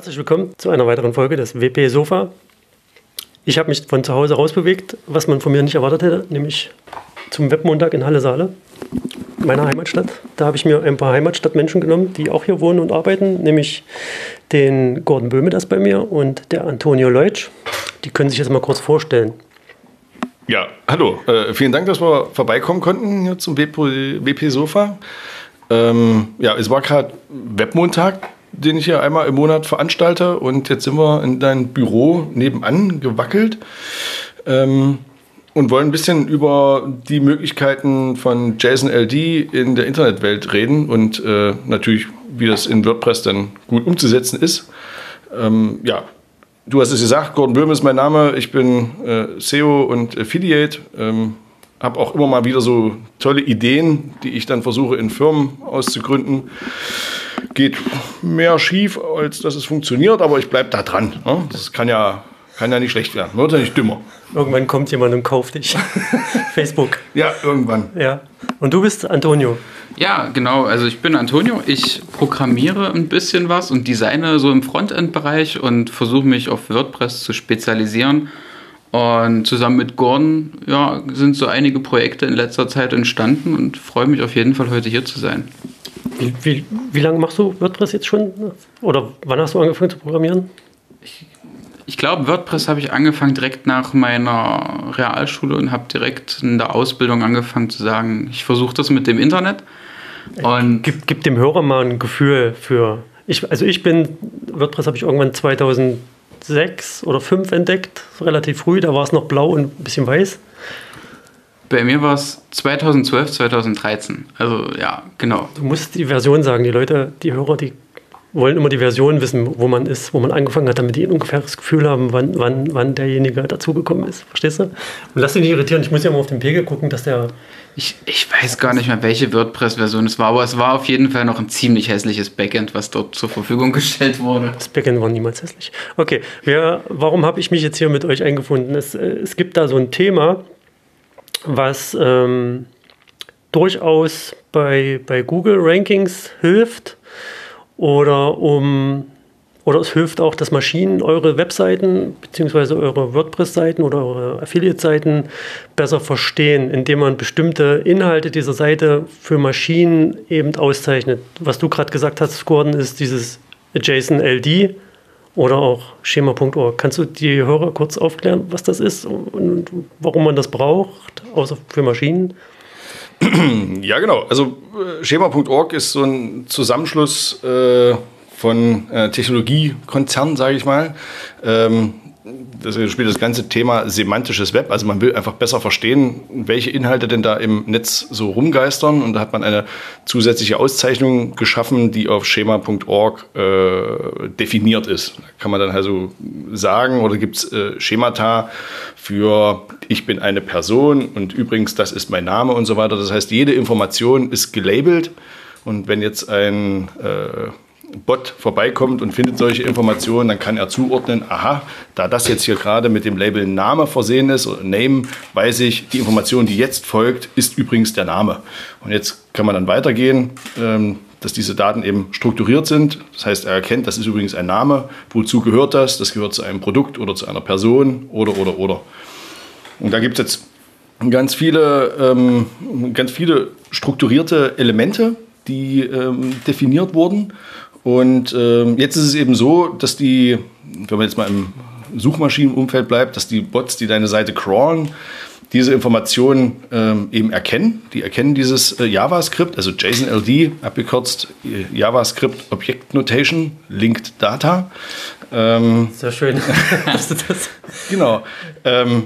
Herzlich willkommen zu einer weiteren Folge des WP Sofa. Ich habe mich von zu Hause rausbewegt, was man von mir nicht erwartet hätte, nämlich zum Webmontag in Halle Saale, meiner Heimatstadt. Da habe ich mir ein paar Heimatstadtmenschen genommen, die auch hier wohnen und arbeiten, nämlich den Gordon Böhme, das bei mir, und der Antonio Leutsch. Die können sich jetzt mal kurz vorstellen. Ja, hallo. Äh, vielen Dank, dass wir vorbeikommen konnten hier zum WP, WP Sofa. Ähm, ja, es war gerade Webmontag den ich hier einmal im Monat veranstalte. Und jetzt sind wir in dein Büro nebenan gewackelt ähm, und wollen ein bisschen über die Möglichkeiten von JSON LD in der Internetwelt reden und äh, natürlich, wie das in WordPress dann gut umzusetzen ist. Ähm, ja, du hast es gesagt, Gordon Böhm ist mein Name. Ich bin äh, SEO und Affiliate. Ähm, habe auch immer mal wieder so tolle Ideen, die ich dann versuche in Firmen auszugründen geht mehr schief, als dass es funktioniert, aber ich bleibe da dran. Ne? Das kann ja, kann ja nicht schlecht werden, wird ja nicht dümmer. Irgendwann kommt jemand und kauft dich. Facebook. Ja, irgendwann. Ja. Und du bist Antonio. Ja, genau. Also ich bin Antonio. Ich programmiere ein bisschen was und designe so im Frontend-Bereich und versuche mich auf WordPress zu spezialisieren. Und zusammen mit Gordon ja, sind so einige Projekte in letzter Zeit entstanden und freue mich auf jeden Fall heute hier zu sein. Wie, wie, wie lange machst du WordPress jetzt schon? Oder wann hast du angefangen zu programmieren? Ich, ich glaube, WordPress habe ich angefangen direkt nach meiner Realschule und habe direkt in der Ausbildung angefangen zu sagen, ich versuche das mit dem Internet. Und gib, gib dem Hörer mal ein Gefühl für. Ich, also ich bin, WordPress habe ich irgendwann 2006 oder 2005 entdeckt, relativ früh, da war es noch blau und ein bisschen weiß. Bei mir war es 2012, 2013. Also ja, genau. Du musst die Version sagen. Die Leute, die Hörer, die wollen immer die Version wissen, wo man ist, wo man angefangen hat, damit die ein ungefähres Gefühl haben, wann, wann, wann derjenige dazugekommen ist. Verstehst du? Und lass dich nicht irritieren. Ich muss ja mal auf den Pegel gucken, dass der. Ich, ich weiß gar nicht mehr, welche WordPress-Version es war, aber es war auf jeden Fall noch ein ziemlich hässliches Backend, was dort zur Verfügung gestellt wurde. Das Backend war niemals hässlich. Okay, wir, warum habe ich mich jetzt hier mit euch eingefunden? Es, äh, es gibt da so ein Thema, was ähm, durchaus bei, bei Google Rankings hilft oder um oder es hilft auch, dass Maschinen eure Webseiten bzw. eure WordPress-Seiten oder eure Affiliate-Seiten besser verstehen, indem man bestimmte Inhalte dieser Seite für Maschinen eben auszeichnet. Was du gerade gesagt hast, Gordon, ist dieses JSON LD oder auch schema.org. Kannst du die Hörer kurz aufklären, was das ist und warum man das braucht, außer für Maschinen? Ja, genau. Also äh, schema.org ist so ein Zusammenschluss äh, von äh, Technologiekonzernen, sage ich mal. Ähm, das spielt das ganze Thema semantisches Web. Also man will einfach besser verstehen, welche Inhalte denn da im Netz so rumgeistern. Und da hat man eine zusätzliche Auszeichnung geschaffen, die auf schema.org äh, definiert ist. Da kann man dann also sagen, oder gibt es äh, Schemata für ich bin eine Person und übrigens das ist mein Name und so weiter. Das heißt, jede Information ist gelabelt. Und wenn jetzt ein äh, Bot vorbeikommt und findet solche Informationen, dann kann er zuordnen, aha, da das jetzt hier gerade mit dem Label Name versehen ist oder Name, weiß ich, die Information, die jetzt folgt, ist übrigens der Name. Und jetzt kann man dann weitergehen, ähm, dass diese Daten eben strukturiert sind. Das heißt, er erkennt, das ist übrigens ein Name, wozu gehört das? Das gehört zu einem Produkt oder zu einer Person oder, oder, oder. Und da gibt es jetzt ganz viele, ähm, ganz viele strukturierte Elemente, die ähm, definiert wurden. Und ähm, jetzt ist es eben so, dass die, wenn man jetzt mal im Suchmaschinenumfeld bleibt, dass die Bots, die deine Seite crawlen, diese Informationen ähm, eben erkennen. Die erkennen dieses äh, JavaScript, also JSON-LD, abgekürzt äh, JavaScript Object Notation, Linked Data. Ähm, Sehr schön. genau. Ähm,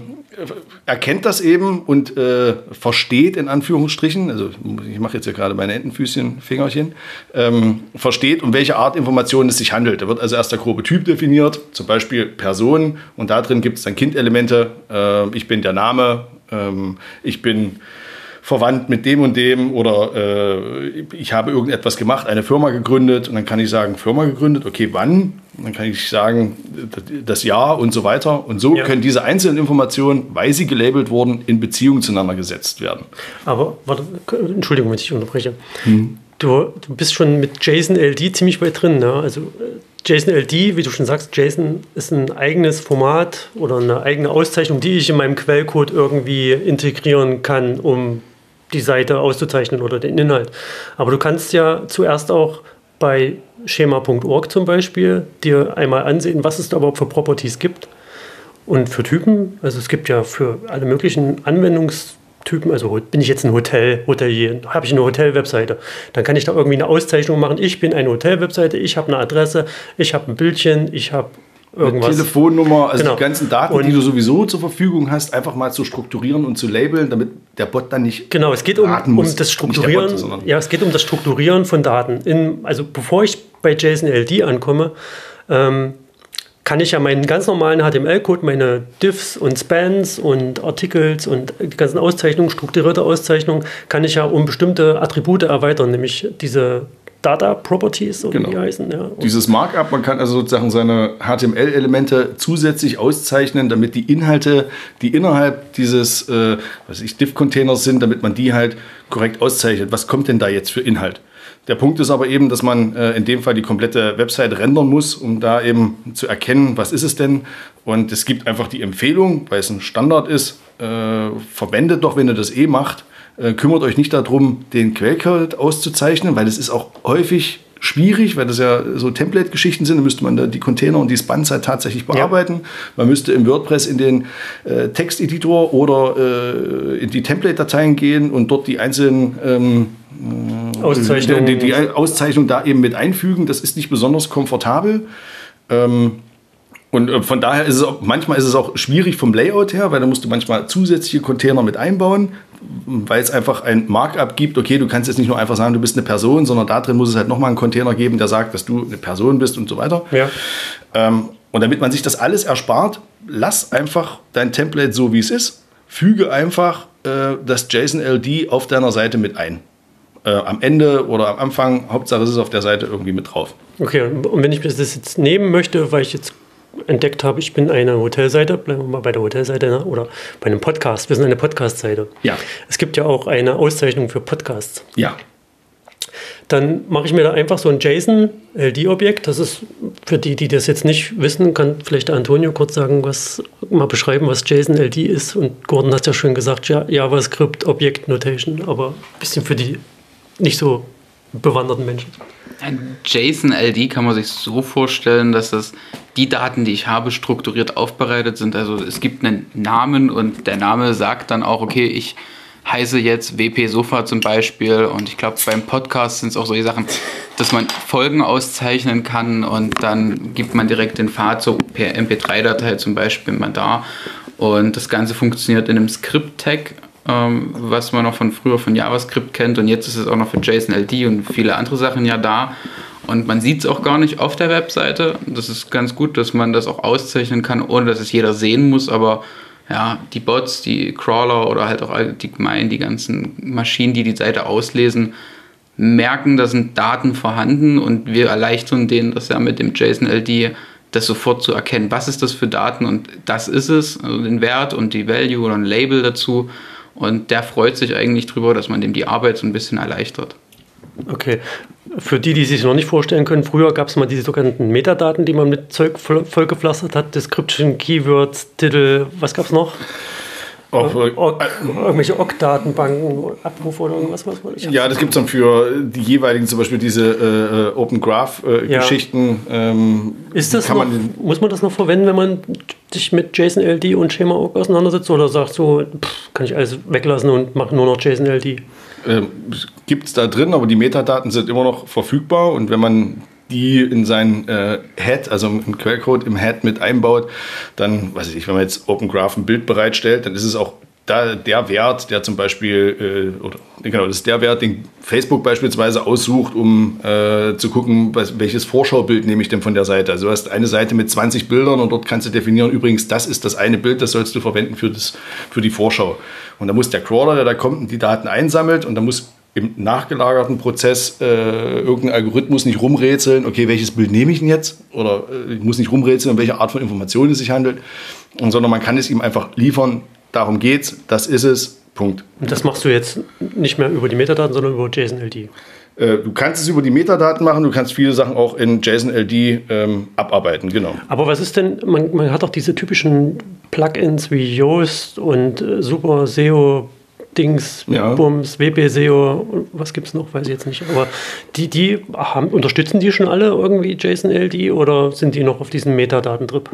erkennt das eben und äh, versteht in Anführungsstrichen, also ich mache jetzt ja gerade meine Entenfüßchen, Fingerchen, ähm, versteht, um welche Art Informationen es sich handelt. Da wird also erst der grobe Typ definiert, zum Beispiel Person, und da drin gibt es dann Kindelemente. Äh, ich bin der Name, ähm, ich bin verwandt mit dem und dem oder äh, ich habe irgendetwas gemacht, eine Firma gegründet und dann kann ich sagen, Firma gegründet, okay, wann? Und dann kann ich sagen, das Jahr und so weiter. Und so ja. können diese einzelnen Informationen, weil sie gelabelt wurden, in Beziehung zueinander gesetzt werden. Aber, warte, Entschuldigung, wenn ich unterbreche. Hm. Du, du bist schon mit JSON LD ziemlich weit drin. Ne? Also JSON-LD, wie du schon sagst, JSON ist ein eigenes Format oder eine eigene Auszeichnung, die ich in meinem Quellcode irgendwie integrieren kann, um die Seite auszuzeichnen oder den Inhalt. Aber du kannst ja zuerst auch bei schema.org zum Beispiel dir einmal ansehen, was es da überhaupt für Properties gibt und für Typen. Also es gibt ja für alle möglichen Anwendungstypen, also bin ich jetzt ein Hotel, Hotelier, habe ich eine Hotel-Webseite, dann kann ich da irgendwie eine Auszeichnung machen. Ich bin eine Hotel-Webseite, ich habe eine Adresse, ich habe ein Bildchen, ich habe irgendwas. Mit Telefonnummer, also Genau. die ganzen Daten, Und- die du sowieso zur Verfügung hast, einfach mal zu strukturieren und zu labeln, damit der Bot dann nicht Genau, es geht um, um das Bot, Strukturieren. sondern- ja, es geht um das Strukturieren von Daten. In, also bevor ich bei JSON-LD ankomme, ähm, kann ich ja meinen ganz normalen HTML-Code, meine Diffs und Spans und Articles und die ganzen Auszeichnungen, strukturierte Auszeichnungen, kann ich ja um bestimmte Attribute erweitern, nämlich diese Data Properties oder Genau. wie die heißen. Ja. Dieses Markup, man kann also sozusagen seine HTML-Elemente zusätzlich auszeichnen, damit die Inhalte, die innerhalb dieses äh, was weiß ich, Div-Containers sind, damit man die halt korrekt auszeichnet. Was kommt denn da jetzt für Inhalt? Der Punkt ist aber eben, dass man äh, in dem Fall die komplette Website rendern muss, um da eben zu erkennen, was ist es denn. Und es gibt einfach die Empfehlung, weil es ein Standard ist, äh, verwendet doch, wenn ihr das eh macht, kümmert euch nicht darum, den Quellcode auszuzeichnen, weil es ist auch häufig schwierig, weil das ja so Template-Geschichten sind. Da müsste man da die Container und die Spans halt tatsächlich bearbeiten. Man müsste im WordPress in den äh, Texteditor oder äh, in die Template-Dateien gehen und dort die einzelnen ähm, Auszeichnungen. die, die Auszeichnung da eben mit einfügen. Das ist nicht besonders komfortabel. Ähm, und äh, von daher ist es auch, manchmal ist es auch schwierig vom Layout her, weil da musst du manchmal zusätzliche Container mit einbauen, weil es einfach ein Markup gibt. Okay, du kannst jetzt nicht nur einfach sagen, du bist eine Person, sondern da drin muss es halt nochmal einen Container geben, der sagt, dass du eine Person bist und so weiter. ja. Ähm, und damit man sich das alles erspart, lass einfach dein Template so, wie es ist. Füge einfach äh, das JSON-LD auf deiner Seite mit ein. Äh, am Ende oder am Anfang, Hauptsache es ist auf der Seite irgendwie mit drauf. Okay, und und wenn ich das jetzt nehmen möchte, weil ich jetzt entdeckt habe, ich bin eine Hotelseite, bleiben wir mal bei der Hotelseite ne? oder bei einem Podcast. Wir sind eine Podcast-Seite. Ja. Es gibt ja auch eine Auszeichnung für Podcasts. Ja. Dann mache ich mir da einfach so ein JSON-LD-Objekt. Das ist für die, die das jetzt nicht wissen, kann vielleicht der Antonio kurz sagen, was mal beschreiben, was JSON-LD ist. Und Gordon hat ja schon gesagt, ja, JavaScript Object Notation, aber ein bisschen für die nicht so bewanderten Menschen. Ein JSON-LD kann man sich so vorstellen, dass das die Daten, die ich habe, strukturiert aufbereitet sind. Also es gibt einen Namen und der Name sagt dann auch, okay, ich heiße jetzt WP Sofa zum Beispiel und ich glaube beim Podcast sind es auch solche Sachen, dass man Folgen auszeichnen kann und dann gibt man direkt den Pfad so per MP3-Datei zum Beispiel mal da und das Ganze funktioniert in einem Script-Tag ähm, was man noch von früher von JavaScript kennt und jetzt ist es auch noch für JSON-LD und viele andere Sachen ja da. Und man sieht es auch gar nicht auf der Webseite. Das ist ganz gut, dass man das auch auszeichnen kann, ohne dass es jeder sehen muss. Aber ja, die Bots, die Crawler oder halt auch allgemein die ganzen Maschinen, die die Seite auslesen, merken, da sind Daten vorhanden und wir erleichtern denen das ja mit dem JSON-LD, das sofort zu erkennen, was ist das für Daten und das ist es, also den Wert und die Value oder ein Label dazu. Und der freut sich eigentlich drüber, dass man dem die Arbeit so ein bisschen erleichtert. Okay. Für die, die sich noch nicht vorstellen können, früher gab es mal diese sogenannten Metadaten, die man mit Zeug voll- vollgepflastert hat. Description, Keywords, Titel, was gab es noch? Auch, äh, Org, irgendwelche OGG-Datenbanken, Abruf oder irgendwas. Was, ich ja, das gibt es dann für die jeweiligen, zum Beispiel diese äh, äh, Open Graph-Geschichten. ähm, Ist das kann noch, man muss man das noch verwenden, wenn man sich mit JSON-LD und Schema-Org auseinandersetzt? Oder sagt so, pff, kann ich alles weglassen und mache nur noch JSON-LD? Ähm, gibt es da drin, aber die Metadaten sind immer noch verfügbar und wenn man die in sein äh, Head, also im Quellcode im Head mit einbaut, dann, weiß ich nicht, wenn man jetzt Open Graph ein Bild bereitstellt, dann ist es auch da der Wert, der zum Beispiel, äh, oder genau, das ist der Wert, den Facebook beispielsweise aussucht, um äh, zu gucken, was, welches Vorschaubild nehme ich denn von der Seite. Also du hast eine Seite mit 20 Bildern und dort kannst du definieren, übrigens, das ist das eine Bild, das sollst du verwenden für, das, für die Vorschau. Und da muss der Crawler, der da kommt und die Daten einsammelt und da muss im nachgelagerten Prozess äh, irgendein Algorithmus nicht rumrätseln, okay, welches Bild nehme ich denn jetzt? Oder äh, ich muss nicht rumrätseln, um welche Art von Information es sich handelt, und, sondern man kann es ihm einfach liefern, darum geht's, das ist es, Punkt. Und das machst du jetzt nicht mehr über die Metadaten, sondern über JSON-LD. Äh, du kannst es über die Metadaten machen, du kannst viele Sachen auch in JSON-LD ähm, abarbeiten, genau. Aber was ist denn, man, man hat doch diese typischen Plugins wie Yoast und äh, Super SEO Dings, ja. Bums, WP-SEO, was gibt es noch, weiß ich jetzt nicht. Aber die, die haben, unterstützen die schon alle irgendwie JSON-LD oder sind die noch auf diesem Metadatentrip?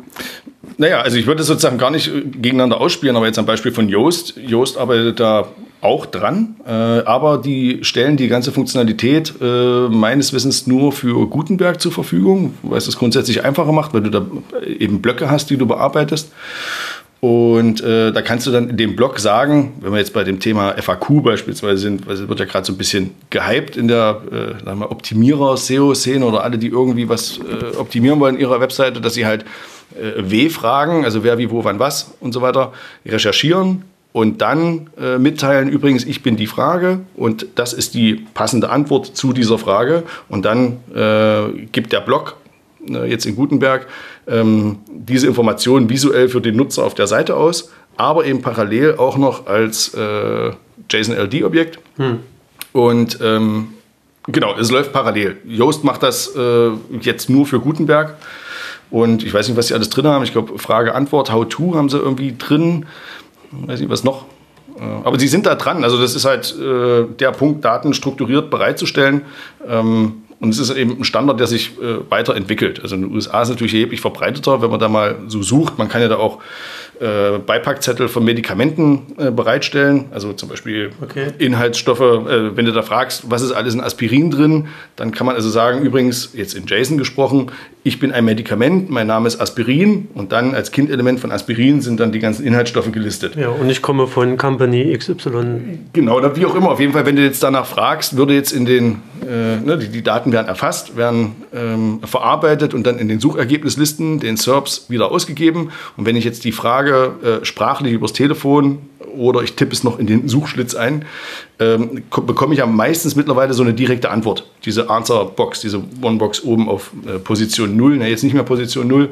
Naja, also ich würde sozusagen gar nicht äh, gegeneinander ausspielen, aber jetzt am Beispiel von Yoast. Yoast arbeitet da auch dran, äh, aber die stellen die ganze Funktionalität äh, meines Wissens nur für Gutenberg zur Verfügung, weil es das grundsätzlich einfacher macht, weil du da eben Blöcke hast, die du bearbeitest. Und äh, da kannst du dann in dem Blog sagen, wenn wir jetzt bei dem Thema FAQ beispielsweise sind, weil es wird ja gerade so ein bisschen gehypt in der äh, Optimierer-SEO-Szene oder alle, die irgendwie was äh, optimieren wollen in ihrer Webseite, dass sie halt äh, W-Fragen, also wer, wie, wo, wann, was und so weiter, recherchieren und dann äh, mitteilen, übrigens, ich bin die Frage und das ist die passende Antwort zu dieser Frage. Und dann äh, gibt der Blog äh, jetzt in Gutenberg ähm, diese Informationen visuell für den Nutzer auf der Seite aus, aber eben parallel auch noch als äh, JSON-LD-Objekt. Hm. Und ähm, genau, es läuft parallel. Yoast macht das äh, jetzt nur für Gutenberg. Und ich weiß nicht, was sie alles drin haben. Ich glaube, Frage, Antwort, How-To haben sie irgendwie drin. Ich weiß nicht, was noch. Äh, aber sie sind da dran. Also das ist halt äh, der Punkt, Daten strukturiert bereitzustellen. Ähm, und es ist eben ein Standard, der sich äh, weiterentwickelt. Also in den USA ist es natürlich erheblich verbreiteter, wenn man da mal so sucht. Man kann ja da auch äh, Beipackzettel von Medikamenten äh, bereitstellen. Also zum Beispiel okay. Inhaltsstoffe. Äh, wenn du da fragst, was ist alles in Aspirin drin, dann kann man also sagen, übrigens, jetzt in JSON gesprochen, ich bin ein Medikament, mein Name ist Aspirin und dann als Kindelement von Aspirin sind dann die ganzen Inhaltsstoffe gelistet. Ja, und ich komme von Company XY. Genau, oder wie auch immer. Auf jeden Fall, wenn du jetzt danach fragst, würde jetzt in den, äh, ne, die, die, Daten werden erfasst, werden ähm, verarbeitet und dann in den Suchergebnislisten, den SERPs, wieder ausgegeben. Und wenn ich jetzt die Frage äh, sprachlich übers Telefon oder ich tippe es noch in den Suchschlitz ein, ähm, bekomme ich ja meistens mittlerweile so eine direkte Antwort. Diese Answer-Box, diese One-Box oben auf äh, Position 0, na jetzt nicht mehr Position 0.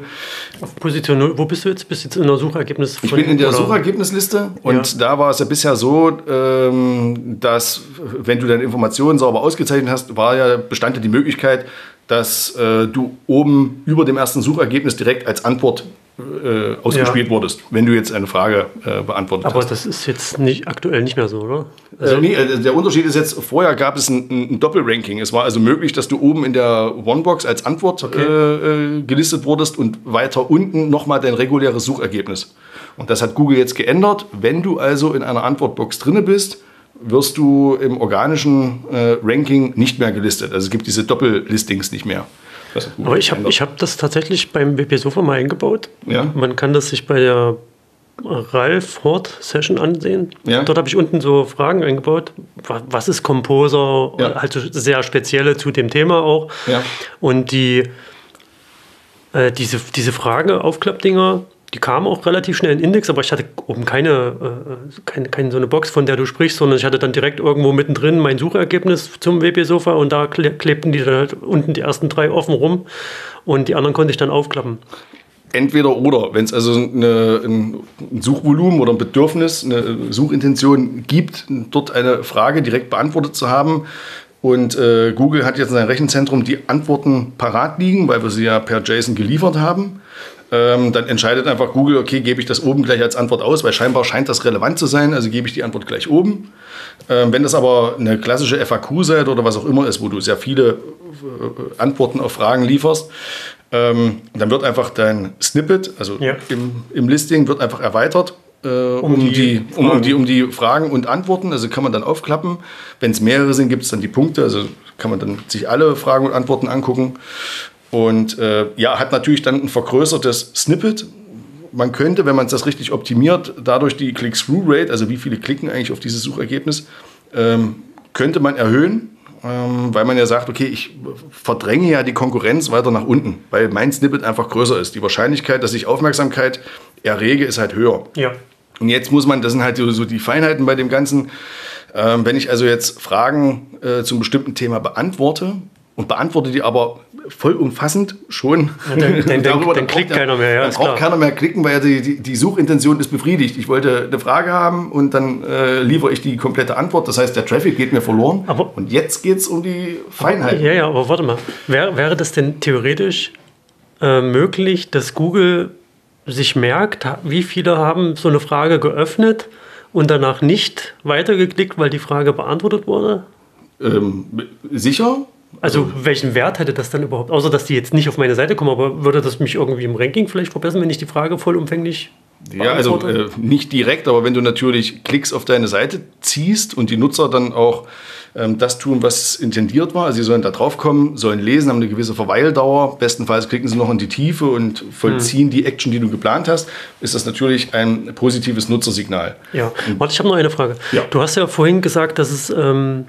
Auf Position 0, wo bist du jetzt? Bist du jetzt in der Suchergebnis? Ich bin in der oder? Suchergebnisliste und ja. da war es ja bisher so, ähm, dass wenn du deine Informationen sauber ausgezeichnet hast, war ja, bestand ja die Möglichkeit, dass äh, du oben über dem ersten Suchergebnis direkt als Antwort äh, ausgespielt ja. wurdest, wenn du jetzt eine Frage äh, beantwortet Aber hast. Aber das ist jetzt nicht, aktuell nicht mehr so, oder? Äh, also nee, äh, der Unterschied ist jetzt, vorher gab es ein, ein, Doppelranking. Es war also möglich, dass du oben in der Onebox als Antwort okay. Äh, gelistet wurdest und weiter unten nochmal dein reguläres Suchergebnis. Und das hat Google jetzt geändert. Wenn du also in einer Antwortbox drinne bist, wirst du im organischen Ranking nicht mehr gelistet. Also es gibt diese Doppellistings nicht mehr. Aber ich habe hab das tatsächlich beim WP Sofa mal eingebaut. Ja. Man kann das sich bei der Ralf Hort Session ansehen. Ja. Dort habe ich unten so Fragen eingebaut. Was ist Composer? Ja. Halt so sehr spezielle zu dem Thema auch. Ja. Und die, äh, diese, diese Frage, Aufklappdinger, die kamen auch relativ schnell in Index, aber ich hatte oben keine, äh, keine, keine so eine Box, von der du sprichst, sondern ich hatte dann direkt irgendwo mittendrin mein Suchergebnis zum WP-Sofa und da klebten die dann halt unten die ersten drei offen rum und die anderen konnte ich dann aufklappen. Entweder oder, wenn es also eine, ein Suchvolumen oder ein Bedürfnis, eine Suchintention gibt, dort eine Frage direkt beantwortet zu haben, und äh, Google hat jetzt in seinem Rechenzentrum die Antworten parat liegen, weil wir sie ja per JSON geliefert haben ähm, dann entscheidet einfach Google, okay, gebe ich das oben gleich als Antwort aus, weil scheinbar scheint das relevant zu sein, also gebe ich die Antwort gleich oben. Ähm, wenn das aber eine klassische FAQ-Seite oder was auch immer ist, wo du sehr viele äh, Antworten auf Fragen lieferst, ähm, dann wird einfach dein Snippet, also ja. im, im Listing, wird einfach erweitert äh, um, um, die, um, um, die, um die Fragen und Antworten. Also kann man dann aufklappen. Wenn es mehrere sind, gibt es dann die Punkte. Also kann man dann sich alle Fragen und Antworten angucken. Und äh, ja, hat natürlich dann ein vergrößertes Snippet. Man könnte, wenn man das richtig optimiert, dadurch die Click-Through-Rate, also wie viele klicken eigentlich auf dieses Suchergebnis, ähm, könnte man erhöhen, ähm, weil man ja sagt, okay, ich verdränge ja die Konkurrenz weiter nach unten, weil mein Snippet einfach größer ist. Die Wahrscheinlichkeit, dass ich Aufmerksamkeit errege, ist halt höher. Ja. Und jetzt muss man, das sind halt so die Feinheiten bei dem Ganzen. Ähm, wenn ich also jetzt Fragen äh, zum bestimmten Thema beantworte und beantworte die aber vollumfassend schon. Ja, dann, dann, Darüber, dann klickt keiner mehr. Ja, dann braucht klar. keiner mehr klicken, weil die, die, die Suchintention ist befriedigt. Ich wollte eine Frage haben und dann äh, liefere ich die komplette Antwort. Das heißt, der Traffic geht mir verloren. Aber- und jetzt geht es um die Feinheit. Ja, ja, aber warte mal. Wär, wäre das denn theoretisch äh, möglich, dass Google sich merkt, wie viele haben so eine Frage geöffnet und danach nicht weitergeklickt, weil die Frage beantwortet wurde? Ähm, sicher? Also welchen Wert hätte das dann überhaupt? Außer dass die jetzt nicht auf meine Seite kommen, aber würde das mich irgendwie im Ranking vielleicht verbessern, wenn ich die Frage vollumfänglich Ja, also äh, nicht direkt, aber wenn du natürlich Klicks auf deine Seite ziehst und die Nutzer dann auch ähm, das tun, was intendiert war, also sie sollen da drauf kommen, sollen lesen, haben eine gewisse Verweildauer, bestenfalls klicken sie noch in die Tiefe und vollziehen die Action, die du geplant hast, ist das natürlich ein positives Nutzersignal. Ja, warte, ich habe noch eine Frage. Ja. Du hast ja vorhin gesagt, dass es ähm,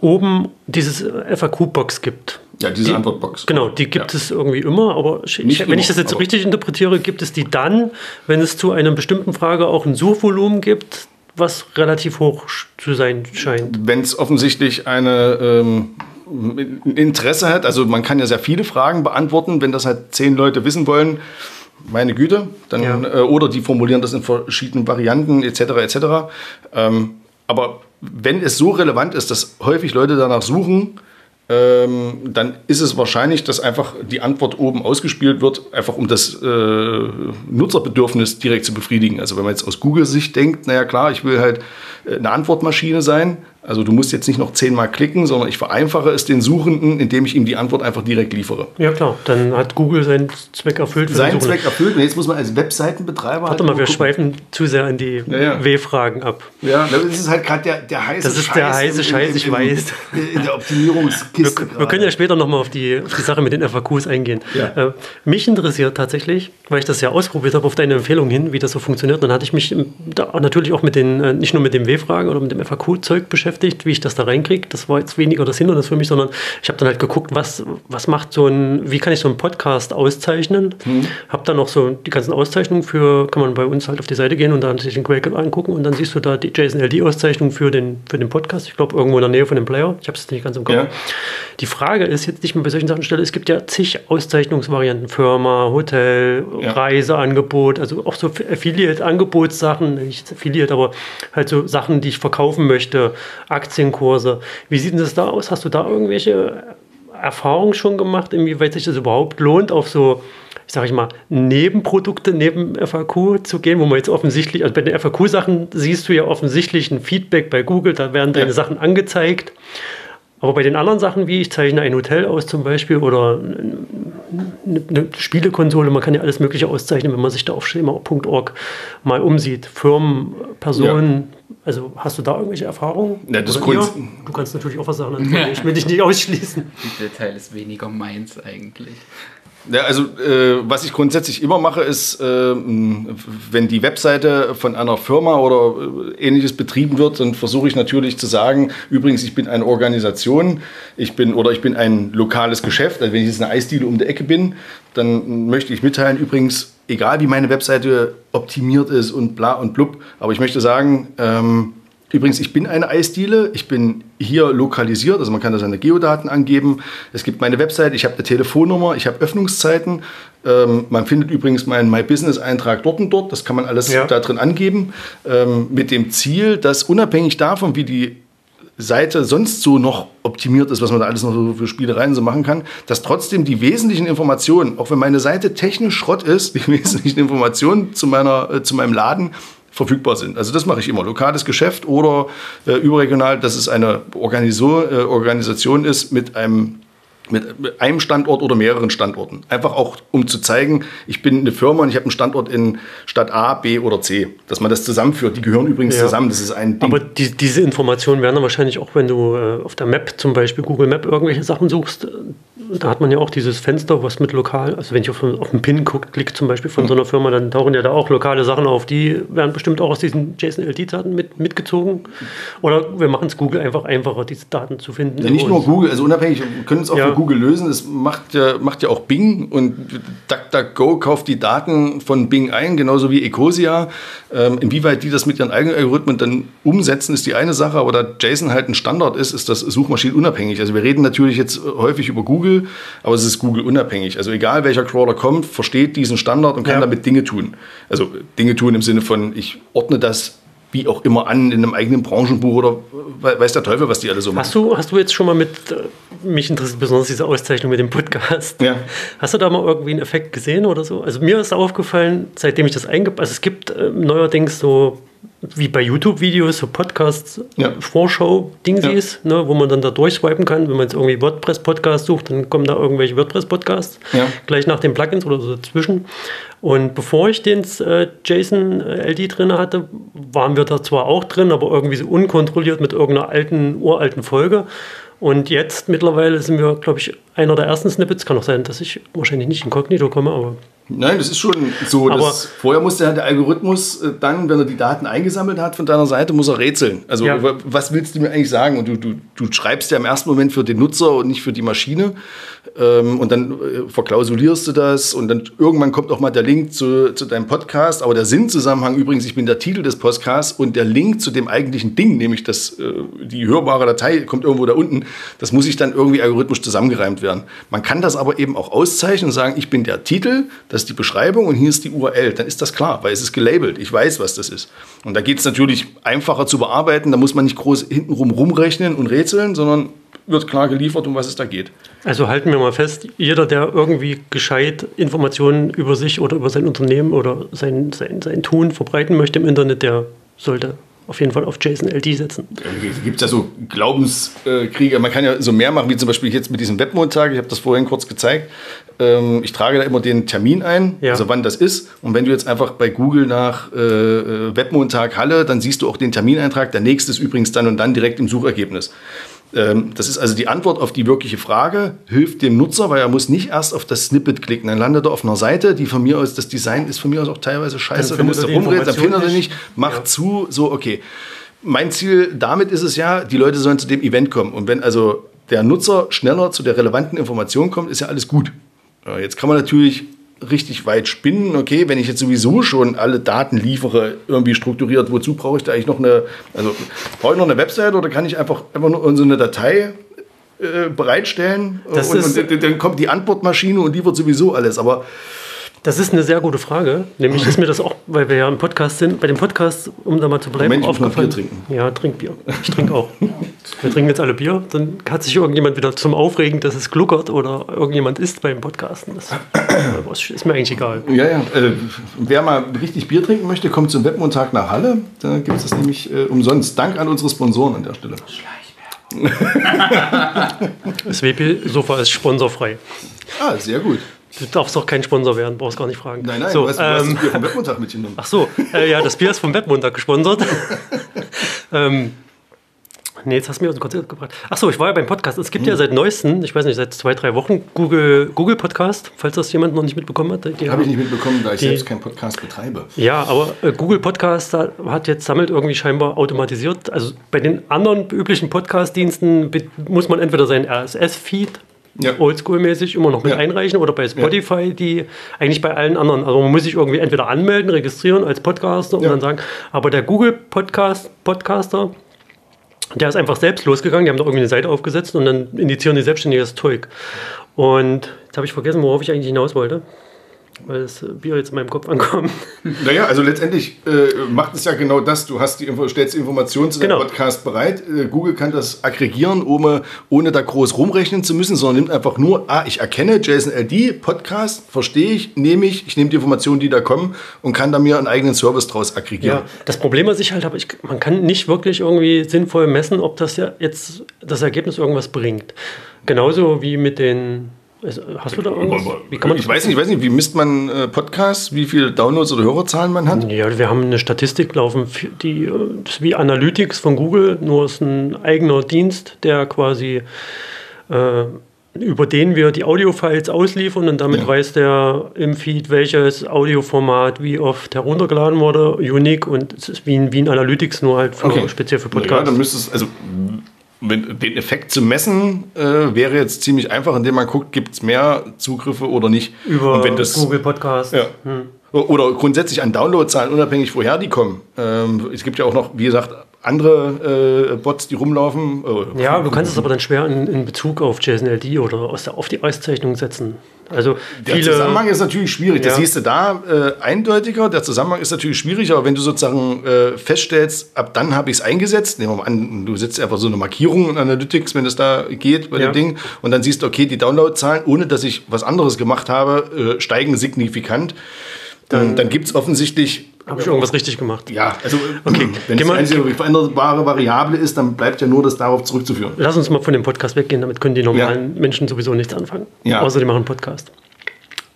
oben dieses FAQ-Box gibt. Ja, diese Die- Antwortbox. Genau, die gibt Ja. es irgendwie immer, aber ich, Nicht wenn ich immer, das jetzt richtig interpretiere, gibt es die dann, wenn es zu einer bestimmten Frage auch ein Suchvolumen gibt, was relativ hoch zu sein scheint. Wenn es offensichtlich eine ähm, ein Interesse hat, also man kann ja sehr viele Fragen beantworten, wenn das halt zehn Leute wissen wollen, meine Güte, dann Ja. äh, oder die formulieren das in verschiedenen Varianten etc. etc. Ähm, aber wenn es so relevant ist, dass häufig Leute danach suchen, ähm, dann ist es wahrscheinlich, dass einfach die Antwort oben ausgespielt wird, einfach um das äh, Nutzerbedürfnis direkt zu befriedigen. Also wenn man jetzt aus Google-Sicht denkt, naja klar, ich will halt äh, eine Antwortmaschine sein. Also du musst jetzt nicht noch zehnmal klicken, sondern ich vereinfache es den Suchenden, indem ich ihm die Antwort einfach direkt liefere. Ja klar, dann hat Google seinen Zweck erfüllt. für den Sein Suchenden. Zweck erfüllt. Und jetzt muss man als Webseitenbetreiber. Warte halt mal, wir gucken. schweifen zu sehr in die Ja, ja. W-Fragen ab. Ja, das ist halt gerade der, der heiße Das ist der heiße Scheiß, ich weiß. In der Wir, Optimierungskiste. wir können ja später nochmal auf die, auf die Sache mit den FAQs eingehen. Ja. Äh, mich interessiert tatsächlich, weil ich das ja ausprobiert habe, auf deine Empfehlung hin, wie das so funktioniert. Dann hatte ich mich da natürlich auch mit den, äh, nicht nur mit den W-Fragen oder mit dem FAQ-Zeug beschäftigt, wie ich das da reinkriege. Das war jetzt weniger das Hindernis für mich, sondern ich habe dann halt geguckt, was, was macht so ein, wie kann ich so einen Podcast auszeichnen. Habe dann noch so die ganzen Auszeichnungen für, kann man bei uns halt auf die Seite gehen und dann sich den Quake angucken und dann siehst du da die JSON-LD-Auszeichnung für den, für den Podcast. Ich glaube, irgendwo in der Nähe von dem Player. Ich habe es nicht ganz im Kopf. Ja. Die Frage ist jetzt nicht mehr bei solchen Sachen stelle, es gibt ja zig Auszeichnungsvarianten, Firma, Hotel, Ja. Reiseangebot, also auch so Affiliate-Angebotssachen, nicht Affiliate, aber halt so Sachen, die ich verkaufen möchte, Aktienkurse. Wie sieht denn das da aus? Hast du da irgendwelche Erfahrungen schon gemacht, inwieweit sich das überhaupt lohnt, auf so, ich sage ich mal, Nebenprodukte neben FAQ zu gehen, wo man jetzt offensichtlich, also bei den FAQ-Sachen siehst du ja offensichtlich ein Feedback bei Google, da werden deine Ja. Sachen angezeigt. Aber bei den anderen Sachen, wie ich zeichne ein Hotel aus zum Beispiel oder eine, eine Spielekonsole, man kann ja alles Mögliche auszeichnen, wenn man sich da auf schema.org mal umsieht. Firmen, Personen, also hast du da irgendwelche Erfahrungen? Ja, das ihr? Du kannst natürlich auch was sagen, ich will dich nicht ausschließen. Der Teil ist weniger meins eigentlich. Ja, also äh, was ich grundsätzlich immer mache, ist, ähm, wenn die Webseite von einer Firma oder äh, ähnliches betrieben wird, dann versuche ich natürlich zu sagen, übrigens, ich bin eine Organisation, ich bin oder ich bin ein lokales Geschäft. Also wenn ich jetzt eine Eisdiele um die Ecke bin, dann möchte ich mitteilen, übrigens, egal wie meine Webseite optimiert ist und bla und blub, aber ich möchte sagen, ähm, Übrigens, ich bin eine Eisdiele, ich bin hier lokalisiert, also man kann da seine Geodaten angeben. Es gibt meine Website, ich habe eine Telefonnummer, ich habe Öffnungszeiten. Ähm, man findet übrigens meinen My Business-Eintrag dort und dort, das kann man alles Ja. da drin angeben, ähm, mit dem Ziel, dass unabhängig davon, wie die Seite sonst so noch optimiert ist, was man da alles noch so für Spielereien so machen kann, dass trotzdem die wesentlichen Informationen, auch wenn meine Seite technisch Schrott ist, die wesentlichen Informationen zu, meiner, äh, zu meinem Laden verfügbar sind. Also das mache ich immer. Lokales Geschäft oder äh, überregional, dass es eine Organiso äh, Organisation ist mit einem mit einem Standort oder mehreren Standorten. Einfach auch, um zu zeigen, ich bin eine Firma und ich habe einen Standort in Stadt A, B oder C. Dass man das zusammenführt. Die gehören übrigens Ja. zusammen. Das ist ein Ding. Aber die, diese Informationen werden dann wahrscheinlich auch, wenn du äh, auf der Map zum Beispiel Google Map irgendwelche Sachen suchst, äh, da hat man ja auch dieses Fenster, was mit lokal, also wenn ich auf, auf einen Pin gucke, klicke zum Beispiel von so einer Firma, dann tauchen ja da auch lokale Sachen auf, die werden bestimmt auch aus diesen JSON-LD-Daten mit, mitgezogen. Oder wir machen es Google einfach einfacher, diese Daten zu finden. Ja, nicht nur Google, also unabhängig, wir können es auch Ja. Google lösen. Es macht ja, macht ja auch Bing und DuckDuckGo kauft die Daten von Bing ein, genauso wie Ecosia. Ähm, inwieweit die das mit ihren eigenen Algorithmen dann umsetzen, ist die eine Sache, aber da JSON halt ein Standard ist, ist das suchmaschinenunabhängig. Also wir reden natürlich jetzt häufig über Google, Google, aber es ist Google unabhängig. Also egal welcher Crawler kommt, versteht diesen Standard und kann Ja. damit Dinge tun. Also Dinge tun im Sinne von, ich ordne das wie auch immer an in einem eigenen Branchenbuch oder we- weiß der Teufel, was die alle so machen. Hast du, hast du jetzt schon mal mit, äh, mich interessiert besonders diese Auszeichnung mit dem Podcast. Ja. Hast du da mal irgendwie einen Effekt gesehen oder so? Also mir ist aufgefallen, seitdem ich das eingebaut also es gibt äh, neuerdings so, wie bei YouTube-Videos, so Podcasts, Ja. Ne, wo man dann da durchswipen kann. Wenn man jetzt irgendwie WordPress-Podcast sucht, dann kommen da irgendwelche WordPress-Podcasts Ja. gleich nach den Plugins oder so dazwischen. Und bevor ich den äh, Jason äh, LD drin hatte, waren wir da zwar auch drin, aber irgendwie so unkontrolliert mit irgendeiner alten, uralten Folge. Und jetzt mittlerweile sind wir, glaube ich, einer der ersten Snippets. Kann auch sein, dass ich wahrscheinlich nicht inkognito komme, aber Nein, das ist schon so. Aber- vorher musste ja der Algorithmus äh, dann, wenn er die Daten eingesammelt hat von deiner Seite, muss er rätseln. Also Ja. wa- was willst du mir eigentlich sagen? Und du, du, du schreibst ja im ersten Moment für den Nutzer und nicht für die Maschine. Ähm, und dann äh, verklausulierst du das und dann irgendwann kommt auch mal der Link zu, zu deinem Podcast. Aber der Sinnzusammenhang übrigens, ich bin der Titel des Podcasts und der Link zu dem eigentlichen Ding, nämlich das, äh, die hörbare Datei kommt irgendwo da unten, das muss sich dann irgendwie algorithmisch zusammengereimt werden. Man kann das aber eben auch auszeichnen und sagen, ich bin der Titel, das ist die Beschreibung und hier ist die URL. Dann ist das klar, weil es ist gelabelt. Ich weiß, was das ist. Und da geht es natürlich einfacher zu bearbeiten. Da muss man nicht groß hintenrum rumrechnen und rätseln, sondern wird klar geliefert, um was es da geht. Also halten wir mal fest, jeder, der irgendwie gescheit Informationen über sich oder über sein Unternehmen oder sein, sein, sein Tun verbreiten möchte im Internet, der sollte auf jeden Fall auf Jason LD setzen. Es gibt ja so Glaubenskriege. Man kann ja so mehr machen, wie zum Beispiel jetzt mit diesem Webmontag. Ich habe das vorhin kurz gezeigt. Ähm, Ich trage da immer den Termin ein, Ja. also wann das ist. Und wenn du jetzt einfach bei Google nach äh, äh, Webmontag Halle, dann siehst du auch den Termineintrag. Der nächste ist übrigens dann und dann direkt im Suchergebnis. Ähm, Das ist also die Antwort auf die wirkliche Frage, hilft dem Nutzer, weil er muss nicht erst auf das Snippet klicken. Dann landet er auf einer Seite, die von mir aus, das Design ist von mir aus auch teilweise scheiße. Da findet musst er rumreden, dann findet er nicht. macht zu, so, okay. Mein Ziel damit ist es ja, die Leute sollen zu dem Event kommen. Und wenn also der Nutzer schneller zu der relevanten Information kommt, ist ja alles gut. Ja, Jetzt kann man natürlich richtig weit spinnen. Okay, wenn ich jetzt sowieso schon alle Daten liefere, irgendwie strukturiert, wozu brauche ich da eigentlich noch eine, also brauche ich noch eine Website oder kann ich einfach, einfach nur so eine Datei äh, bereitstellen und, und dann kommt die Antwortmaschine und liefert sowieso alles. Aber Das ist eine sehr gute Frage. Nämlich ist mir das auch, weil wir ja im Podcast sind, bei dem Podcast, um da mal zu bleiben, Moment, ich aufgefallen. Bier trinken. Ja, trink Bier. Ich trinke auch. Wir trinken jetzt alle Bier. Dann hat sich irgendjemand wieder zum Aufregen, dass es gluckert oder irgendjemand isst beim Podcasten. Das das ist mir eigentlich egal. Ja, ja. Äh, wer mal richtig Bier trinken möchte, kommt zum Webmontag nach Halle. Da gibt es das nämlich äh, umsonst. Dank an unsere Sponsoren an der Stelle. Das WP-Sofa ist sponsorfrei. Ah, sehr gut. Du darfst doch kein Sponsor werden, brauchst gar nicht fragen. Nein, nein, so, du, hast, du hast ähm, das Bier vom Webmontag mitgenommen. Ach so, äh, ja, das Bier ist vom Webmontag gesponsert. ähm, nee, jetzt hast du mir aus dem Konzept gebracht. Ach so, ich war ja beim Podcast. Es gibt Hm. ja seit neuestem, ich weiß nicht, seit zwei, drei Wochen Google, Google Podcast, falls das jemand noch nicht mitbekommen hat. Habe ich nicht mitbekommen, da ich Die- selbst keinen Podcast betreibe. Ja, aber äh, Google Podcast hat jetzt sammelt irgendwie scheinbar automatisiert. Also bei den anderen üblichen Podcast-Diensten muss man entweder seinen RSS-Feed Ja. oldschool-mäßig immer noch mit Ja. einreichen oder bei Spotify, die eigentlich bei allen anderen. Also man muss sich irgendwie entweder anmelden, registrieren als Podcaster und Ja. dann sagen, aber der Google Podcast Podcaster, der ist einfach selbst losgegangen, die haben da irgendwie eine Seite aufgesetzt und dann indizieren die selbstständig das Zeug. Und jetzt habe ich vergessen, worauf ich eigentlich hinaus wollte. Weil das Bier jetzt in meinem Kopf ankommt. Naja, also letztendlich äh, macht es ja genau das. Du hast die Info, stellst die Informationen zu deinem Genau. Podcast bereit. Äh, Google kann das aggregieren, ohne, ohne da groß rumrechnen zu müssen, sondern nimmt einfach nur, ah, ich erkenne Jason LD, Podcast, verstehe ich, nehme ich, ich nehme die Informationen, die da kommen und kann da mir einen eigenen Service draus aggregieren. Ja, das Problem, was ich halt habe, ich, man kann nicht wirklich irgendwie sinnvoll messen, ob das ja jetzt das Ergebnis irgendwas bringt. Genauso wie mit den. Hast du da irgendwas? Wie kann man ich weiß nicht, ich weiß nicht, wie misst man äh, Podcasts, wie viele Downloads oder Hörerzahlen man hat? Ja, wir haben eine Statistik laufen, die äh, das ist wie Analytics von Google, nur ist ein eigener Dienst, der quasi äh, über den wir die Audiofiles ausliefern und damit Ja. weiß der im Feed, welches Audioformat wie oft heruntergeladen wurde, unique und es ist wie ein, wie ein Analytics, nur halt für, speziell für Ja, Podcasts. dann müsste es, also den Effekt zu messen, äh, wäre jetzt ziemlich einfach, indem man guckt, gibt es mehr Zugriffe oder nicht. über das, Google Podcast. Ja. Oder grundsätzlich an Downloadzahlen, unabhängig woher die kommen. Ähm, es gibt ja auch noch, wie gesagt, andere äh, Bots, die rumlaufen. Äh, ja, du kannst es aber dann schwer in, in Bezug auf JSON-LD oder aus, auf die Auszeichnung setzen. Also der viele, Zusammenhang ist natürlich schwierig. Ja. Das siehst du da äh, eindeutiger. Der Zusammenhang ist natürlich schwierig, aber wenn du sozusagen äh, feststellst, ab dann habe ich es eingesetzt, nehmen wir mal an, du setzt einfach so eine Markierung in Analytics, wenn es da geht bei ja. dem Ding, und dann siehst du, okay, die Downloadzahlen, ohne dass ich was anderes gemacht habe, äh, steigen signifikant. Dann, dann gibt es offensichtlich habe ich irgendwas richtig gemacht? Ja, also okay. wenn es eine veränderbare Variable ist, dann bleibt ja nur das darauf zurückzuführen. Lass uns mal von dem Podcast weggehen, damit können die normalen ja. Menschen sowieso nichts anfangen. Ja. Außer die machen einen Podcast.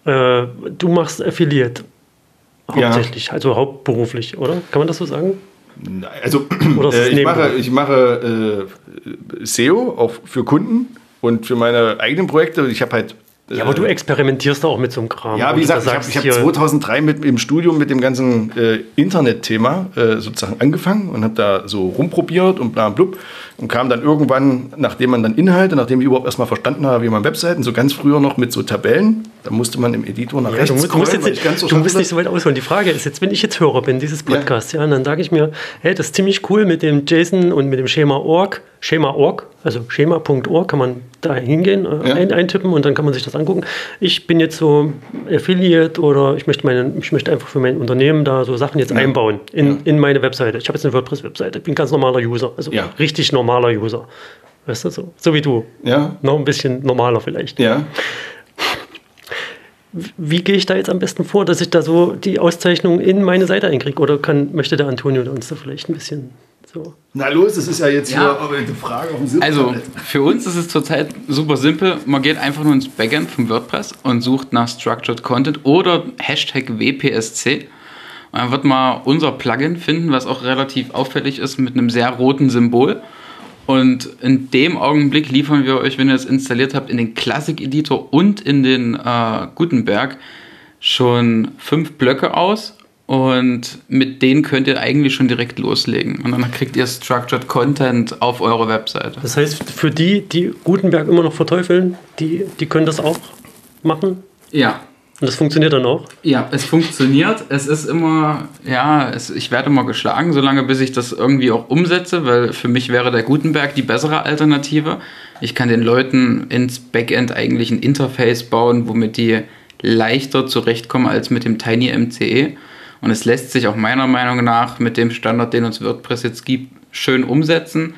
Äh, du machst Affiliate hauptsächlich, ja. also hauptberuflich, oder? Kann man das so sagen? Also äh, ich, mache, ich mache äh, SEO auch für Kunden und für meine eigenen Projekte. Ich habe halt ja, aber du experimentierst auch mit so einem Kram. Ja, wie gesagt, ich habe hab 2003 mit, im Studium mit dem ganzen äh, Internetthema äh, sozusagen angefangen und habe da so rumprobiert und bla blub und kam dann irgendwann, nachdem man dann Inhalte, nachdem ich überhaupt erstmal verstanden habe, wie man Webseiten, so ganz früher noch mit so Tabellen, da musste man im Editor nach ja, rechts du, musst, scrollen, jetzt, so du musst nicht so weit ausholen. Die Frage ist jetzt, wenn ich jetzt Hörer bin, dieses Podcast, ja, ja dann sage ich mir, hey, das ist ziemlich cool mit dem JSON und mit dem Schema Org, Schema.org, also schema.org kann man da hingehen, äh, ja. ein, eintippen und dann kann man sich das angucken. Ich bin jetzt so Affiliate oder ich möchte, meine, ich möchte einfach für mein Unternehmen da so Sachen jetzt einbauen in, in meine Webseite. Ich habe jetzt eine WordPress-Webseite, bin ganz normaler User, also richtig normaler User. Weißt du, so, so wie du. Ja. Noch ein bisschen normaler vielleicht. Ja. Wie gehe ich da jetzt am besten vor, dass ich da so die Auszeichnung in meine Seite einkriege? Oder kann, möchte der Antonio uns da vielleicht ein bisschen so. Na los, das ist ja jetzt ja. hier eine Frage auf dem Sinn. Also für uns ist es zurzeit super simpel. Man geht einfach nur ins Backend vom WordPress und sucht nach Structured Content oder Hashtag WPSC. Und dann wird man unser Plugin finden, was auch relativ auffällig ist mit einem sehr roten Symbol. Und in dem Augenblick liefern wir euch, wenn ihr es installiert habt, in den Classic Editor und in den äh, Gutenberg schon fünf Blöcke aus und mit denen könnt ihr eigentlich schon direkt loslegen. Und dann kriegt ihr Structured Content auf eure Webseite. Das heißt, für die, die Gutenberg immer noch verteufeln, die, die können das auch machen? Ja. Und das funktioniert dann auch? Ja, es funktioniert. Es ist immer, ja, es, ich werde immer geschlagen, solange bis ich das irgendwie auch umsetze, weil für mich wäre der Gutenberg die bessere Alternative. Ich kann den Leuten ins Backend eigentlich ein Interface bauen, womit die leichter zurechtkommen als mit dem Tiny MCE. Und es lässt sich auch meiner Meinung nach mit dem Standard, den uns WordPress jetzt gibt, schön umsetzen.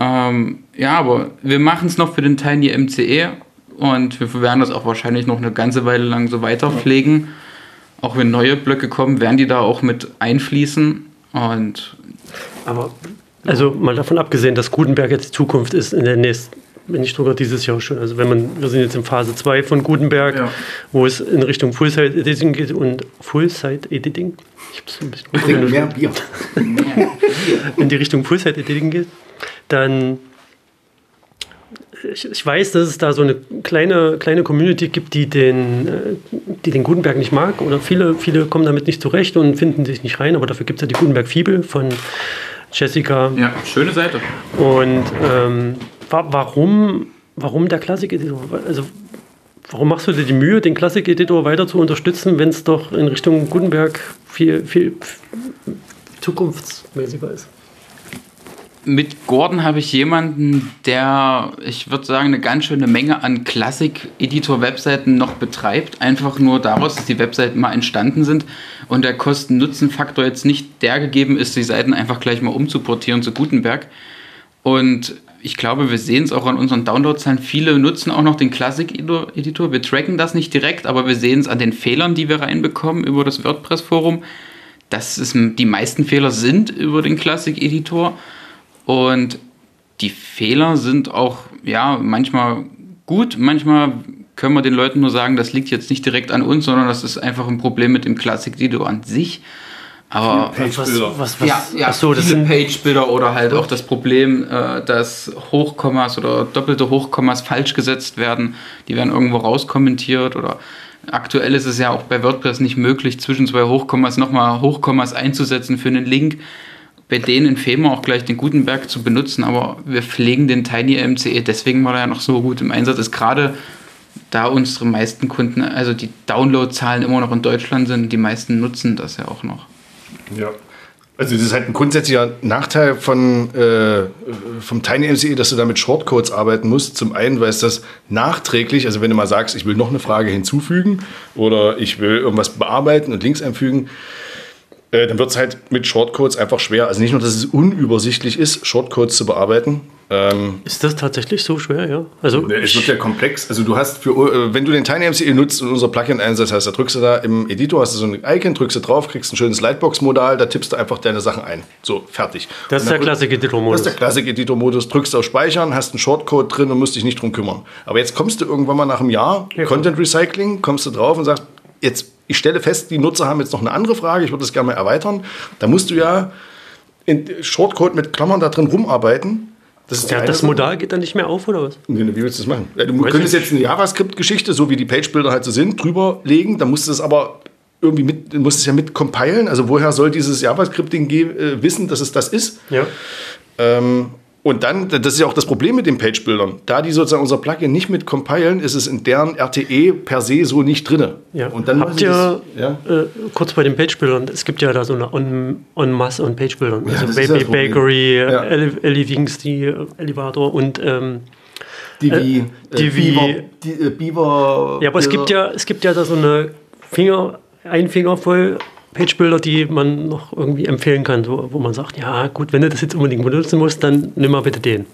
Ähm, ja, aber wir machen es noch für den Tiny MCE und wir werden das auch wahrscheinlich noch eine ganze Weile lang so weiter pflegen. Auch wenn neue Blöcke kommen, werden die da auch mit einfließen. Und aber also mal davon abgesehen, dass Gutenberg jetzt die Zukunft ist in der nächsten wenn nicht sogar dieses Jahr schon. Also wenn man, wir sind jetzt in Phase 2 von Gutenberg, ja. wo es in Richtung Full-Site-Editing geht und Full-Site-Editing. Ich habe so ein bisschen mehr Bier. in die Richtung Full-Site-Editing geht, dann ich, ich, weiß, dass es da so eine kleine, kleine Community gibt, die den, äh, die den Gutenberg nicht mag. Oder viele, viele kommen damit nicht zurecht und finden sich nicht rein. Aber dafür gibt es ja die Gutenberg-Fibel von Jessica. Ja, schöne Seite. Und ähm, warum, warum der Klassik-Editor? Also, warum machst du dir die Mühe, den Klassik-Editor weiter zu unterstützen, wenn es doch in Richtung Gutenberg viel, viel zukunftsmäßiger ist? Mit Gordon habe ich jemanden, der, ich würde sagen, eine ganz schöne Menge an Klassik-Editor-Webseiten noch betreibt. Einfach nur daraus, dass die Webseiten mal entstanden sind und der Kosten-Nutzen-Faktor jetzt nicht der gegeben ist, die Seiten einfach gleich mal umzuportieren zu Gutenberg. Und ich glaube, wir sehen es auch an unseren Downloadzahlen. Viele nutzen auch noch den Classic-Editor. Wir tracken das nicht direkt, aber wir sehen es an den Fehlern, die wir reinbekommen über das WordPress-Forum. Dass es, die meisten Fehler sind über den Classic-Editor. Und die Fehler sind auch, ja, manchmal gut, manchmal können wir den Leuten nur sagen, das liegt jetzt nicht direkt an uns, sondern das ist einfach ein Problem mit dem Classic-Editor an sich. Aber Page-Bilder. Was, was, ja, ja so, das viele Page-Bilder oder halt auch das Problem, äh, dass Hochkommas oder doppelte Hochkommas falsch gesetzt werden. Die werden irgendwo rauskommentiert oder aktuell ist es ja auch bei WordPress nicht möglich, zwischen zwei Hochkommas nochmal Hochkommas einzusetzen für einen Link. Bei denen empfehlen wir auch gleich den Gutenberg zu benutzen, aber wir pflegen den Tiny MCE deswegen, weil er ja noch so gut im Einsatz ist. Gerade da unsere meisten Kunden, also die Downloadzahlen immer noch in Deutschland sind, die meisten nutzen das ja auch noch. Ja. Also das ist halt ein grundsätzlicher Nachteil von, äh, vom TinyMCE, dass du da mit Shortcodes arbeiten musst. Zum einen, weil es das nachträglich, also wenn du mal sagst, ich will noch eine Frage hinzufügen oder ich will irgendwas bearbeiten und Links einfügen, äh, dann wird es halt mit Shortcodes einfach schwer. Also nicht nur, dass es unübersichtlich ist, Shortcodes zu bearbeiten, ähm, ist das tatsächlich so schwer, ja? Also es wird ja komplex. Also du hast für, äh, wenn du den TinyMCE nutzt und unser Plugin einsetzt, heißt, da drückst du da im Editor, hast du so ein Icon, drückst du drauf, kriegst ein schönes Lightbox-Modal, da tippst du einfach deine Sachen ein. So, fertig. Das ist der Classic-Editor-Modus. Das ist der Classic-Editor-Modus. Drückst auf Speichern, hast einen Shortcode drin und musst dich nicht drum kümmern. Aber jetzt kommst du irgendwann mal nach einem Jahr, ja, Content Recycling, kommst du drauf und sagst, jetzt, ich stelle fest, die Nutzer haben jetzt noch eine andere Frage, ich würde das gerne mal erweitern. Da musst du ja in Shortcode mit Klammern da drin rumarbeiten das, ja, das Modal geht dann nicht mehr auf, oder was? Nee, wie willst du das machen? Du Weiß könntest jetzt eine JavaScript-Geschichte, so wie die Page-Builder halt so sind, drüber legen. Dann musst du es aber irgendwie mit, musst es ja mit compilen. Also woher soll dieses JavaScript-Ding äh, wissen, dass es das ist? Ja. Ähm, und dann, das ist ja auch das Problem mit den Page-Bildern. Da die sozusagen unser Plugin nicht mit compilen, ist es in deren RTE per se so nicht drin. Ja. Und dann Habt ihr, ja? Äh, kurz bei den Page-Bildern, es gibt ja da so eine On-Masse on, on Page-Bildern. Ja, also Baby Bakery, ja. Ellie, Ellie Wings, die Elevator und ähm, Divi, äh, Divi, Beaver, die, äh, Beaver. Ja, aber es gibt ja, es gibt ja da so eine Finger, ein Finger voll Page-Builder, die man noch irgendwie empfehlen kann, so, wo man sagt, ja gut, wenn du das jetzt unbedingt benutzen musst, dann nimm mal bitte den.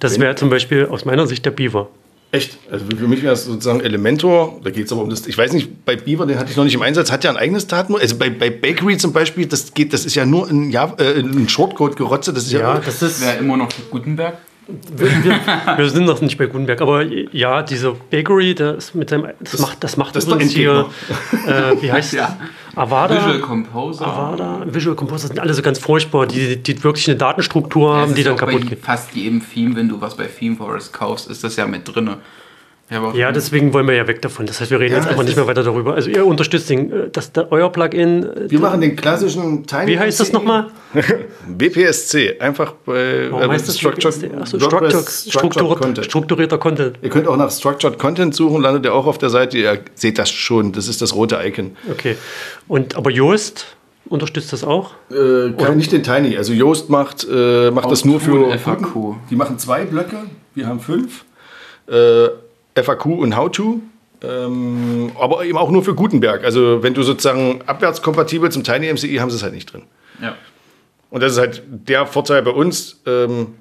Das wäre zum Beispiel aus meiner Sicht der Beaver. Echt? Also für mich wäre es sozusagen Elementor. Da geht es aber um das. Ich weiß nicht, bei Beaver, den hatte ich noch nicht im Einsatz, hat ja ein eigenes Datenmodell. Also bei, bei Bakery zum Beispiel, das geht, das ist ja nur ein, ja, äh, ein Shortcode-Gerotze. Das ist ja, ja das ist. Wäre immer noch Gutenberg. Wir, wir, sind noch nicht bei Gutenberg, aber ja, diese Bakery, das, mit seinem, das, das macht, das macht das übrigens hier, äh, wie heißt ja. Avada? Visual Composer. Avada, Visual Composer sind alle so ganz furchtbar, die, die wirklich eine Datenstruktur ja, haben, die dann kaputt geht. Fast jedem Theme, wenn du was bei ThemeForest kaufst, ist das ja mit drin. Ja, ja, deswegen wollen wir ja weg davon. Das heißt, wir reden ja, jetzt einfach nicht mehr weiter darüber. Also ihr unterstützt den, äh, das, da, euer Plugin. Äh, wir machen den klassischen Tiny. Wie heißt das nochmal? BPSC. Einfach bei Warum äh, heißt das Structured, Achso, Structured, Structured Content. strukturierter Content. Ihr könnt auch nach Structured Content suchen, landet ihr auch auf der Seite. Ihr seht das schon. Das ist das rote Icon. Okay. Und aber Yoast unterstützt das auch? Äh, kann nicht den Tiny. Also Yoast macht, äh, macht das nur für FAQ. Die machen zwei Blöcke. Wir haben fünf. Äh, FAQ und How-To. Ähm, aber eben auch nur für Gutenberg. Also wenn du sozusagen abwärtskompatibel zum Tiny MCI haben sie es halt nicht drin. Ja. Und das ist halt der Vorteil bei uns. Ähm,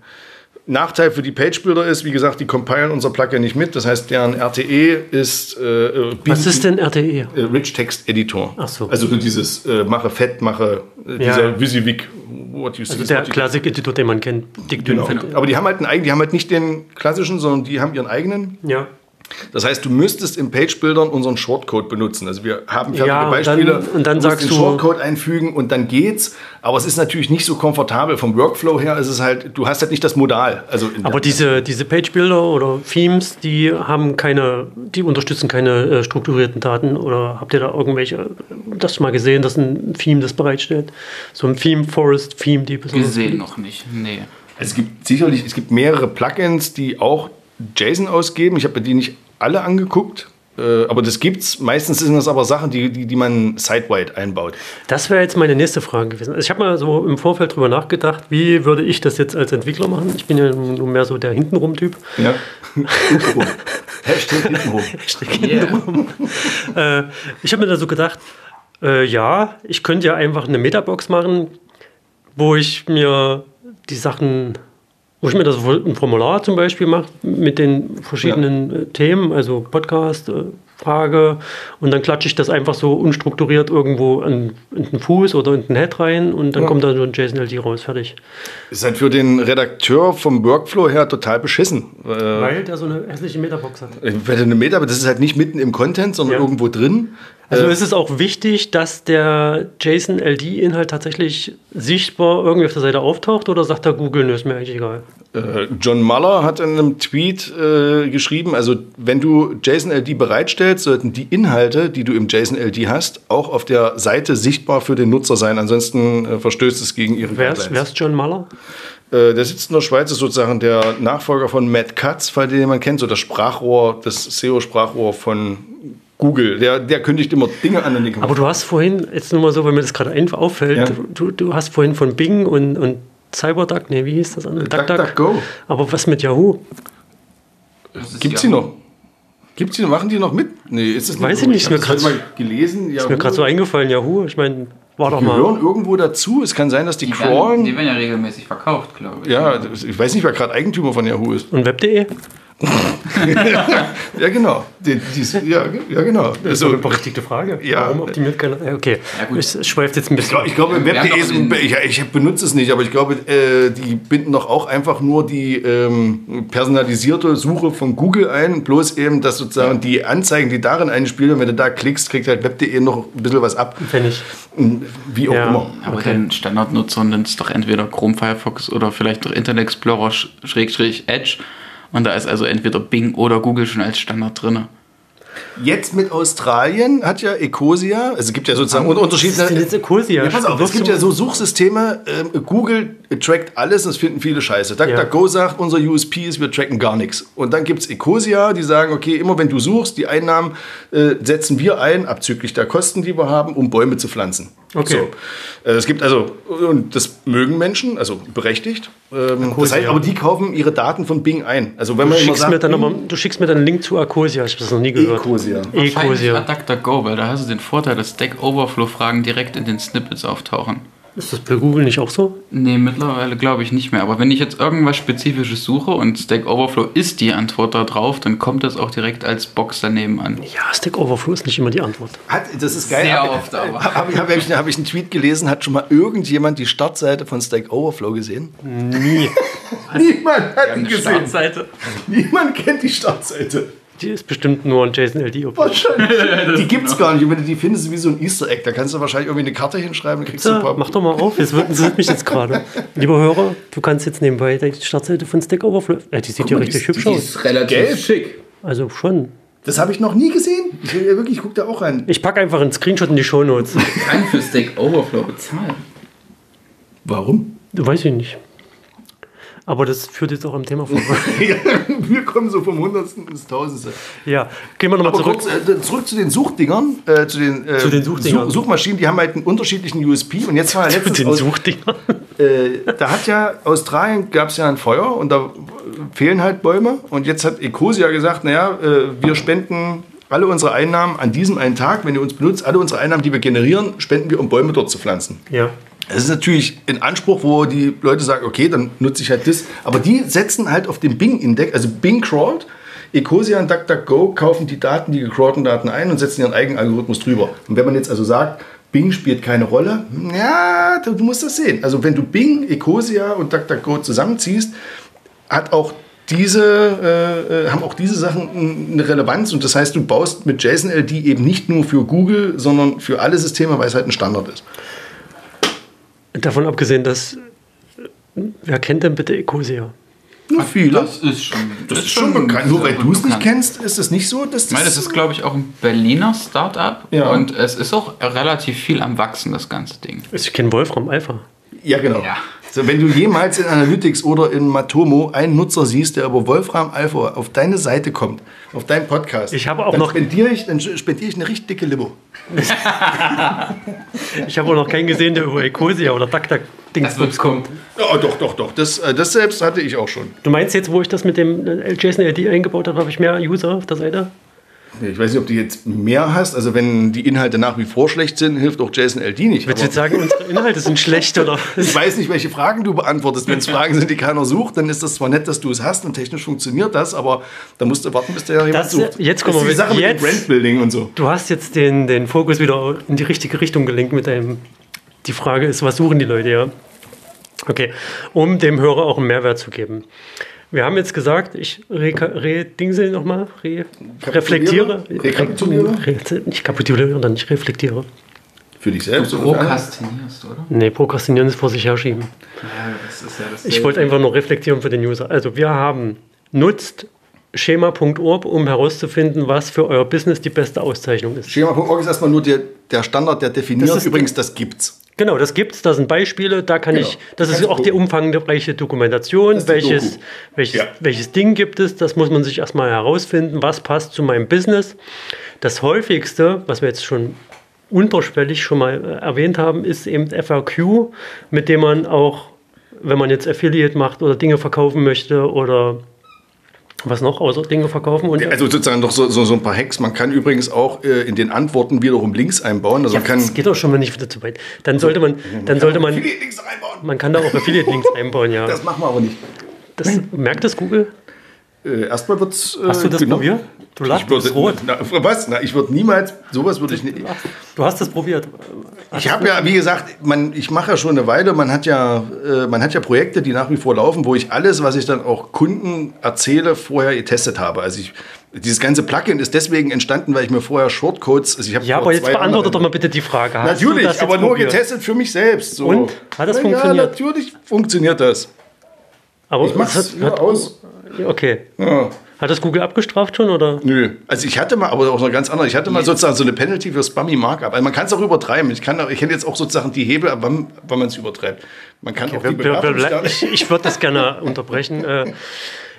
Nachteil für die Page-Builder ist, wie gesagt, die compilen unser Plugin nicht mit. Das heißt, deren RTE ist. Äh, Was ist denn RTE? Äh, Rich Text Editor. Ach so. Also dieses äh, mache fett, mache äh, dieser ja. Visivic. What you see, also der Classic Editor, den man kennt. Dick, dünn, genau. fett. Aber die haben halt einen eigenen, die haben halt nicht den klassischen, sondern die haben ihren eigenen. Ja. Das heißt, du müsstest in Page-Bildern unseren Shortcode benutzen. Also wir haben fertige ja, Beispiele. Dann, und dann du sagst den du Shortcode einfügen und dann geht's. Aber es ist natürlich nicht so komfortabel vom Workflow her. Es ist halt, du hast halt nicht das Modal. Also aber diese, diese Page-Builder oder Themes, die haben keine, die unterstützen keine äh, strukturierten Daten. Oder habt ihr da irgendwelche, das mal gesehen, dass ein Theme das bereitstellt? So ein Theme Forest Theme, die besonders. Gesehen noch nicht. Nee. Es gibt sicherlich, es gibt mehrere Plugins, die auch JSON ausgeben. Ich habe die nicht alle angeguckt. Äh, aber das gibt's. Meistens sind das aber Sachen, die, die, die man site-wide einbaut. Das wäre jetzt meine nächste Frage gewesen. Also ich habe mal so im Vorfeld drüber nachgedacht, wie würde ich das jetzt als Entwickler machen? Ich bin ja nur mehr so der Hintenrum-Typ. Ja. Hintenrum. Hashtag Hintenrum. Hashtag Hintenrum. Yeah. äh, ich habe mir da so gedacht, äh, ja, ich könnte ja einfach eine Metabox machen, wo ich mir die Sachen wo ich mir das ein Formular zum Beispiel mache mit den verschiedenen ja. Äh, Themen, also Podcast, äh, Frage, und dann klatsche ich das einfach so unstrukturiert irgendwo in, in den Fuß oder in den Head rein und dann ja. kommt da so ein JSON-LD raus, fertig. Ist halt für den Redakteur vom Workflow her total beschissen. Äh, Weil der so eine hässliche Metabox hat. Weil eine Metabox, das ist halt nicht mitten im Content, sondern ja. irgendwo drin. Also äh, ist es auch wichtig, dass der JSON-LD-Inhalt tatsächlich sichtbar irgendwie auf der Seite auftaucht oder sagt der Google, nö, ist mir eigentlich egal? Äh, John Muller hat in einem Tweet äh, geschrieben, also wenn du JSON-LD bereitstellst, sollten die Inhalte, die du im JSON-LD hast, auch auf der Seite sichtbar für den Nutzer sein. Ansonsten äh, verstößt es gegen ihre wer ist, wer ist John Muller? Äh, der sitzt in der Schweiz, ist sozusagen der Nachfolger von Matt Katz, falls den jemand kennt, so das Sprachrohr, das SEO-Sprachrohr von Google. Der, der kündigt immer Dinge an. Den Aber du hast vorhin, jetzt nur mal so, wenn mir das gerade einfach auffällt, Ja. du, du hast vorhin von Bing und, und CyberDuck, nee, wie hieß das andere? DuckDuckGo. Aber was mit Yahoo? Gibt's die noch? Gibt's die noch? Machen die noch mit? Nee, ist das Weiß ich nicht, ist mir Ich habe grad- mal gelesen. Ist mir gerade so eingefallen, Yahoo. Ich meine, war doch mal. gehören irgendwo dazu. Es kann sein, dass die, Die crawlen. werden, die werden ja regelmäßig verkauft, glaube ich. ja, ich weiß nicht, wer gerade Eigentümer von Yahoo ist. Und Web.de? Ja, genau. Die, die, ja, ja, genau. Das ist doch eine Also, berechtigte Frage. Ja. Warum optimiert keiner? Okay, Ja, es schweift jetzt ein bisschen. ich glaube, haben Web.de ist, doch ich, ich benutze es nicht, aber ich glaube, äh, die binden doch auch einfach nur die ähm, personalisierte Suche von Google ein, bloß eben, dass sozusagen die Anzeigen, die darin einspielen, und wenn du da klickst, kriegt halt Web.de noch ein bisschen was ab. Pfennig. Wie auch Ja. immer. Aber Okay. den Standardnutzer nennt es doch entweder Chrome, Firefox oder vielleicht noch Internet Explorer Sch- Schrägstrich Edge. Und da ist also entweder Bing oder Google schon als Standard drin. Jetzt mit Australien hat ja Ecosia, also es gibt ja sozusagen Was Unterschiede. ist denn jetzt Ecosia? Ja, pass auf, es gibt ja so Suchsysteme, ähm, Google trackt alles und das finden viele scheiße. DuckDuckGo sagt, unser USP ist, wir tracken gar nichts. Und dann gibt es Ecosia, die sagen, okay, immer wenn du suchst, die Einnahmen äh, setzen wir ein, abzüglich der Kosten, die wir haben, um Bäume zu pflanzen. Okay. So. Äh, es gibt also, und das mögen Menschen, also berechtigt. Ähm, das Ecosia. heißt, aber die kaufen ihre Daten von Bing ein. Also wenn Du man schickst, sagt, mir dann aber, du schickst mir dann einen Link zu Ecosia. Ich habe das noch nie gehört. Ecosia. Ecosia. hat DuckDuckGo, weil da hast du den Vorteil, dass Stack Overflow-Fragen direkt in den Snippets auftauchen. Ist das bei Google nicht auch so? Nee, mittlerweile glaube ich nicht mehr. Aber wenn ich jetzt irgendwas Spezifisches suche und Stack Overflow ist die Antwort da drauf, dann kommt das auch direkt als Box daneben an. Ja, Stack Overflow ist nicht immer die Antwort. Hat, das ist geil. Sehr Hab- oft aber. Habe ich, hab ich, hab ich einen Tweet gelesen, hat schon mal irgendjemand die Startseite von Stack Overflow gesehen? Nie. Niemand hat die gesehen. Startseite. Niemand kennt die Startseite. Die ist bestimmt nur ein JSON-LD. Wahrscheinlich. Die gibt es gar nicht. Und wenn du die findest, ist wie so ein Easter Egg. Da kannst du wahrscheinlich irgendwie eine Karte hinschreiben. Kriegst du ein Ja, paar mach doch mal auf, jetzt wird, interessiert mich jetzt gerade. Lieber Hörer, du kannst jetzt nebenbei die Startseite von Stack Overflow. Ja, die sieht ja mal, richtig die- hübsch die aus. relativ Gelb. schick. Also schon. Das habe ich noch nie gesehen. Ich will ja wirklich, ich guck da auch rein. Ich packe einfach einen Screenshot in die Shownotes. Kann für Stack Overflow bezahlen. Warum? Weiß ich nicht. Aber das führt jetzt auch am Thema vorbei. Wir kommen so vom Hundertsten ins Tausendste. ja, gehen wir nochmal zurück. kurz, äh, zurück zu den Suchdingern, äh, zu den, äh, Zu den Suchdingern. Such Suchmaschinen, die haben halt einen unterschiedlichen USP. Und jetzt war ja Mit letztens den aus, Suchdingern. äh, da hat ja Australien gab es ja ein Feuer und da fehlen halt Bäume. Und jetzt hat Ecosia gesagt, naja, äh, wir spenden alle unsere Einnahmen an diesem einen Tag, wenn ihr uns benutzt, alle unsere Einnahmen, die wir generieren, spenden wir, um Bäume dort zu pflanzen. Ja. Das ist natürlich ein Anspruch, wo die Leute sagen, okay, dann nutze ich halt das. Aber die setzen halt auf den Bing-Index, also Bing crawlt, Ecosia und DuckDuckGo kaufen die Daten, die gecrawlten Daten ein und setzen ihren eigenen Algorithmus drüber. Und wenn man jetzt also sagt, Bing spielt keine Rolle, ja, du, du musst das sehen. Also wenn du Bing, Ecosia und DuckDuckGo zusammenziehst, hat auch diese, äh, äh, haben auch diese Sachen eine Relevanz und das heißt, du baust mit JSON-LD eben nicht nur für Google, sondern für alle Systeme, weil es halt ein Standard ist. Davon abgesehen, dass. Wer kennt denn bitte Ecosia? Nur viele. Das ist schon, Das ist schon bekannt. Nur weil du es nicht kennst, ist es nicht so, dass Ich meine, das ist, glaube ich, auch ein Berliner Start-up. Ja. Und es ist auch relativ viel am Wachsen, das ganze Ding. Ich kenne Wolfram Alpha. Ja, genau. Ja. So, wenn du jemals in Analytics oder in Matomo einen Nutzer siehst, der über Wolfram Alpha auf deine Seite kommt, auf deinen Podcast, Ich habe auch dann noch- spendiere ich, dann spendiere ich eine richtig dicke Limo. Ich habe auch noch keinen gesehen, der über Ecosia oder DuckDuck-Dingsbums kommt. Ja, doch, doch, doch. Das, äh, das selbst hatte ich auch schon. Du meinst jetzt, wo ich das mit dem äh, JSON-LD eingebaut habe, habe ich mehr User auf der Seite? Ich weiß nicht, ob du jetzt mehr hast. Also wenn die Inhalte nach wie vor schlecht sind, hilft auch JSON-LD nicht. Willst du jetzt sagen, unsere Inhalte sind schlecht oder? ich weiß nicht, welche Fragen du beantwortest. Wenn es Fragen sind, die keiner sucht, dann ist das zwar nett, dass du es hast und technisch funktioniert das, aber da musst du warten, bis der jemand Das- sucht. jetzt kommen wir- Sache mit dem jetzt- Brandbuilding und so. Du hast jetzt den, den Fokus wieder in die richtige Richtung gelenkt mit deinem. Die Frage ist, was suchen die Leute, ja? Okay, um dem Hörer auch einen Mehrwert zu geben. Wir haben jetzt gesagt, ich re, re Dingsel nochmal, re, reflektiere. Rekapituliere? Re, nicht kapituliere, sondern ich reflektiere. Für dich selbst. Du prokrastinierst, oder? Nee, prokrastinieren ist vor sich herschieben. Ja, das ist ja das Ich wollte einfach nur reflektieren für den User. Also wir haben, nutzt schema.org, um herauszufinden, was für euer Business die beste Auszeichnung ist. Schema.org ist erstmal nur der, der Standard, der definiert. Das ist- Übrigens, das gibt's. Genau, das gibt's, da sind Beispiele, da kann Genau. ich, das ist Kannst auch die gucken. umfangreiche Dokumentation, ist die welches, Doku. welches, Ja. welches Ding gibt es, das muss man sich erstmal herausfinden, was passt zu meinem Business. das häufigste, was wir jetzt schon unterschwellig schon mal äh, erwähnt haben, ist eben FAQ, mit dem man auch, wenn man jetzt Affiliate macht oder Dinge verkaufen möchte oder was noch außer Dinge verkaufen? Und also sozusagen noch so, so, so ein paar Hacks. Man kann übrigens auch äh, in den Antworten wiederum Links einbauen. Also ja, man kann, das geht doch schon mal nicht wieder zu weit. Dann sollte man, dann sollte man, man kann da auch Affiliate-Links einbauen, ja. Das machen wir aber nicht. Das, merkt das Google? Äh, erstmal wird's. Äh, Hast du das genau. probiert? Du lachst, würde, rot. na, was? Na, ich würde niemals, sowas würde ich nicht. Du hast das probiert. Ich habe ja, wie gesagt, man, ich mache ja schon eine Weile, man hat ja, äh, man hat ja Projekte, die nach wie vor laufen, wo ich alles, was ich dann auch Kunden erzähle, vorher getestet habe. Also ich, dieses ganze Plugin ist deswegen entstanden, weil ich mir vorher Shortcodes, also ich habe Ja, aber jetzt beantworte doch mal bitte die Frage. Hast Natürlich, aber nur probiert? getestet für mich selbst. So. Und? Hat das Na funktioniert? Ja, natürlich funktioniert das. Aber Ich mach's es nur aus. Okay. Ja. Hat das Google abgestraft schon oder? Nö. Also ich hatte mal, aber auch noch ganz andere, ich hatte mal sozusagen so eine Penalty für Spammy Markup. Also man kann es auch übertreiben. Ich, kann, ich kenne jetzt auch sozusagen die Hebel, ab wann, wann man es übertreibt. Man kann auch die Ich, ich würde das gerne unterbrechen. Äh,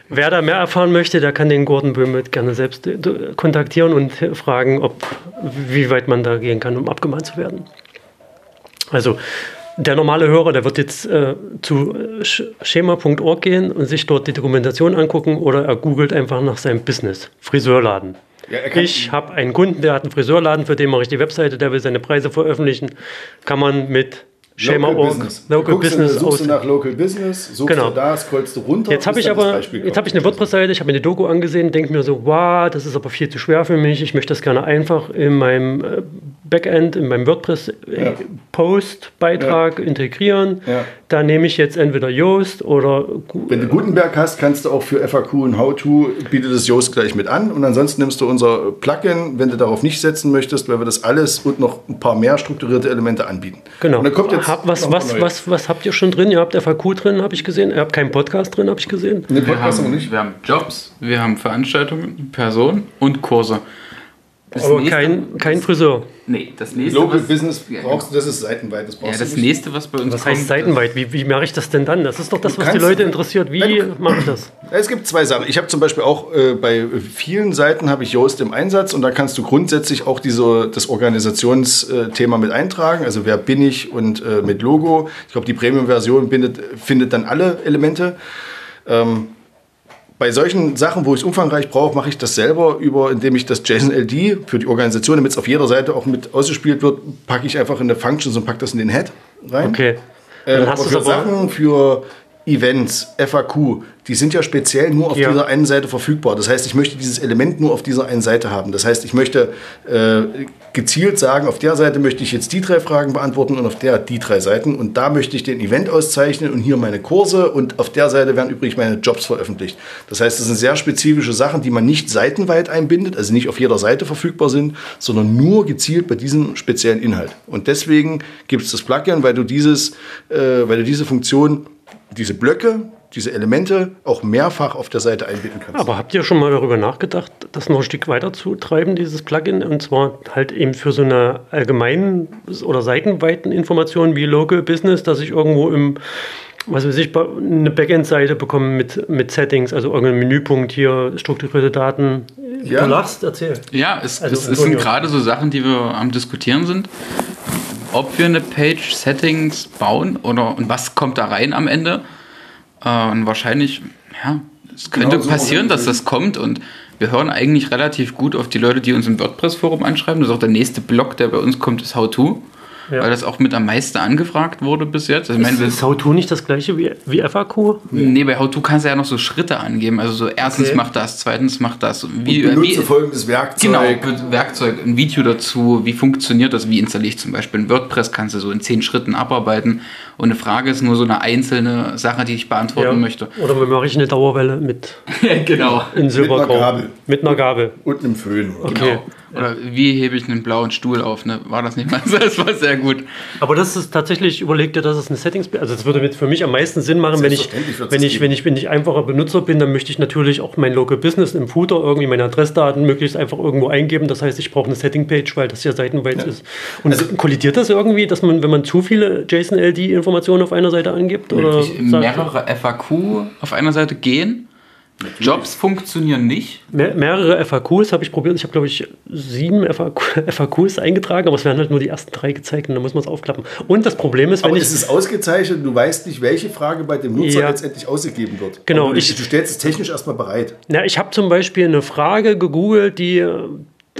wer da mehr erfahren möchte, der kann den Gordon Böhmet gerne selbst äh, kontaktieren und fragen, ob, wie weit man da gehen kann, um abgemahnt zu werden. Also der normale Hörer, der wird jetzt äh, zu äh, sch- schema.org gehen und sich dort die Dokumentation angucken oder er googelt einfach nach seinem Business, Friseurladen. Ja, ich habe einen Kunden, der hat einen Friseurladen, für den mache ich die Webseite, der will seine Preise veröffentlichen. Kann man mit schema.org, Local Business du, suchst du nach Local Business, suchst Genau. du da, scrollst du runter. Jetzt habe ich aber, jetzt habe ich eine WordPress-Seite, ich habe mir die Doku angesehen, denke mir so, wow, das ist aber viel zu schwer für mich. Ich möchte das gerne einfach in meinem äh, Backend, in meinem Ja. WordPress-Post-Beitrag integrieren. Ja. Da nehme ich jetzt entweder Yoast oder Wenn du Gutenberg hast, kannst du auch für FAQ und How-To bietet das Yoast gleich mit an. Und ansonsten nimmst du unser Plugin, wenn du darauf nicht setzen möchtest, weil wir das alles und noch ein paar mehr strukturierte Elemente anbieten. Genau. Und dann kommt jetzt Hab, was, was, was, was habt ihr schon drin? Ihr habt FAQ drin, habe ich gesehen. Ihr habt keinen Podcast drin, habe ich gesehen. Ne, Wir Podcast aber haben, nicht. wir haben Jobs, wir haben Veranstaltungen, Personen und Kurse. Das Aber nächste- kein, kein Friseur. Nee, das nächste. Local was- Business Ja, brauchst du, das ist seitenweit. Das Ja, brauchst das du nicht. nächste, was bei uns Was heißt seitenweit? Wie, wie mache ich das denn dann? Das ist doch das, was die Leute interessiert. Wie du- mache ich das? Es gibt zwei Sachen. Ich habe zum Beispiel auch äh, bei vielen Seiten habe ich Yoast im Einsatz und da kannst du grundsätzlich auch diese, das Organisationsthema mit eintragen. Also wer bin ich und äh, mit Logo. Ich glaube, die Premium-Version findet dann alle Elemente. Ähm, bei solchen Sachen, wo ich es umfangreich brauche, mache ich das selber über, indem ich das JSON-LD für die Organisation, damit es auf jeder Seite auch mit ausgespielt wird, packe ich einfach in eine Functions und packe das in den Head rein. Okay. Äh, Dann hast für aber. Sachen, für Events, FAQ, die sind ja speziell nur auf Ja. dieser einen Seite verfügbar. Das heißt, ich möchte dieses Element nur auf dieser einen Seite haben. Das heißt, ich möchte äh, gezielt sagen, auf der Seite möchte ich jetzt die drei Fragen beantworten und auf der die drei Seiten. Und da möchte ich den Event auszeichnen und hier meine Kurse und auf der Seite werden übrigens meine Jobs veröffentlicht. Das heißt, das sind sehr spezifische Sachen, die man nicht seitenweit einbindet, also nicht auf jeder Seite verfügbar sind, sondern nur gezielt bei diesem speziellen Inhalt. Und deswegen gibt es das Plugin, weil du dieses, äh, weil du diese Funktion diese Blöcke, diese Elemente auch mehrfach auf der Seite einbinden kannst. Aber habt ihr schon mal darüber nachgedacht, das noch ein Stück weiter zu treiben, dieses Plugin? Und zwar halt eben für so eine allgemeinen oder seitenweiten Information wie Local Business, dass ich irgendwo im, was weiß ich, eine Backend-Seite bekomme mit, mit Settings, also irgendein Menüpunkt hier, strukturierte Daten. Ja. Du lachst, erzähl. Ja, es, Also, es, es sind gerade so Sachen, die wir am Diskutieren sind. Ob wir eine Page Settings bauen oder und was kommt da rein am Ende. Äh, und wahrscheinlich, ja, es könnte Genau so passieren, dass das kommt und wir hören eigentlich relativ gut auf die Leute, die uns im WordPress-Forum anschreiben. Das ist auch der nächste Blog, der bei uns kommt, ist How-To. Ja. Weil das auch mit am meisten angefragt wurde bis jetzt. Also, ich meine, wir- Ist How-To nicht das gleiche wie, wie FAQ? Nee, bei How-To kannst du ja noch so Schritte angeben. Also so erstens Okay. macht das, zweitens macht das. Wie, Benutze wie, folgendes Werkzeug. Genau, Werkzeug, ein Video dazu, wie funktioniert das, wie installiere ich zum Beispiel ein WordPress, kannst du so in zehn Schritten abarbeiten. Und eine Frage ist nur so eine einzelne Sache, die ich beantworten möchte. Oder wie mache ich eine Dauerwelle mit genau. in Silbergrau? Gabel. Mit einer Gabel. Und einem Föhn. Okay. Genau. Oder wie hebe ich einen blauen Stuhl auf? Ne? War das nicht mal so? Das war sehr gut. Aber das ist tatsächlich, überlegt ihr, dass es eine Settings, also das würde mit für mich am meisten Sinn machen, wenn ich, wenn ich, wenn ich, wenn ich einfacher Benutzer bin, dann möchte ich natürlich auch mein Local Business im Footer irgendwie meine Adressdaten möglichst einfach irgendwo eingeben. Das heißt, ich brauche eine Setting-Page, weil das ja seitenweit ist. Und Also kollidiert das irgendwie, dass man, wenn man zu viele JSON-LD-Informationen auf einer Seite angibt? Oder mehrere FAQ auf einer Seite gehen. Jobs funktionieren nicht. Mehr, mehrere FAQs habe ich probiert. Ich habe, glaube ich, sieben FAQ, FAQs eingetragen, aber es werden halt nur die ersten drei gezeigt und dann muss man es aufklappen. Und das Problem ist, wenn Aber ich. es ist ausgezeichnet, du weißt nicht, welche Frage bei dem Nutzer Ja. letztendlich ausgegeben wird. Genau, Aber Du, ich- du stellst es technisch erstmal bereit. Na, ich habe zum Beispiel eine Frage gegoogelt, die äh,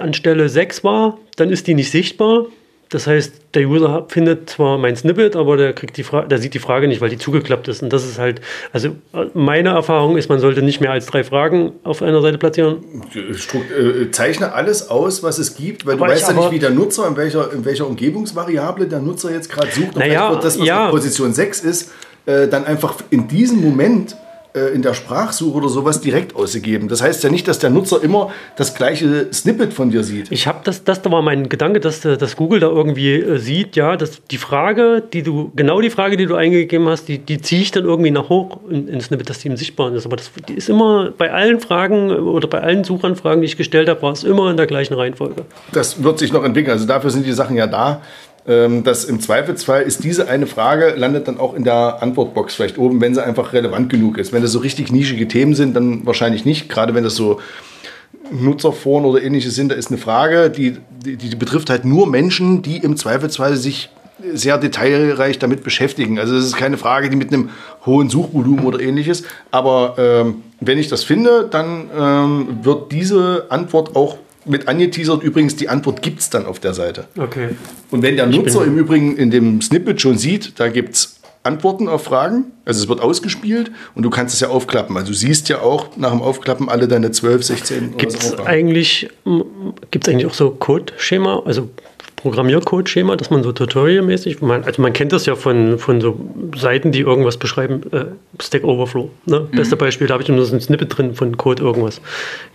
an Stelle 6 war, dann ist die nicht sichtbar. Das heißt, der User findet zwar mein Snippet, aber der, kriegt die Fra der sieht die Frage nicht, weil die zugeklappt ist. Und das ist halt, also äh, meine Erfahrung ist, man sollte nicht mehr als drei Fragen auf einer Seite platzieren. Strukt, äh, zeichne alles aus, was es gibt, weil Aber du weißt ja nicht, wie der Nutzer, in welcher, in welcher Umgebungsvariable der Nutzer jetzt gerade sucht. Und Naja, das, was ja. Position 6 ist, äh, dann einfach in diesem Moment in der Sprachsuche oder sowas direkt ausgegeben. Das heißt ja nicht, dass der Nutzer immer das gleiche Snippet von dir sieht. Ich habe das, das war mein Gedanke, dass, äh, dass Google da irgendwie äh, sieht, ja, dass die Frage, die du, genau die Frage, die du eingegeben hast, die, die ziehe ich dann irgendwie nach hoch in, in Snippet, dass die im Sichtbaren ist. Aber das die ist immer bei allen Fragen äh, oder bei allen Suchanfragen, die ich gestellt habe, war es immer in der gleichen Reihenfolge. Das wird sich noch entwickeln. Also dafür sind die Sachen ja da. Ähm, Dass im Zweifelsfall ist diese eine Frage, landet dann auch in der Antwortbox vielleicht oben, wenn sie einfach relevant genug ist. Wenn das so richtig nischige Themen sind, dann wahrscheinlich nicht. Gerade wenn das so Nutzerforen oder ähnliches sind, da ist eine Frage, die, die, die betrifft halt nur Menschen, die im Zweifelsfall sich sehr detailreich damit beschäftigen. Also es ist keine Frage, die mit einem hohen Suchvolumen oder ähnliches. Aber ähm, wenn ich das finde, dann ähm, wird diese Antwort auch mit angeteasert. Übrigens, die Antwort gibt es dann auf der Seite. Okay. Und wenn der Nutzer im Übrigen in dem Snippet schon sieht, da gibt es Antworten auf Fragen, also es wird ausgespielt und du kannst es ja aufklappen. Also du siehst ja auch nach dem Aufklappen alle deine 12, 16 oder Gibt es eigentlich, gibt's eigentlich auch so Code-Schema, also Programmiercode-Schema, dass man so Tutorial-mäßig, man, also man kennt das ja von, von so Seiten, die irgendwas beschreiben, äh, Stack Overflow. Ne? Beste Beispiel, da habe ich nur so ein Snippet drin von Code irgendwas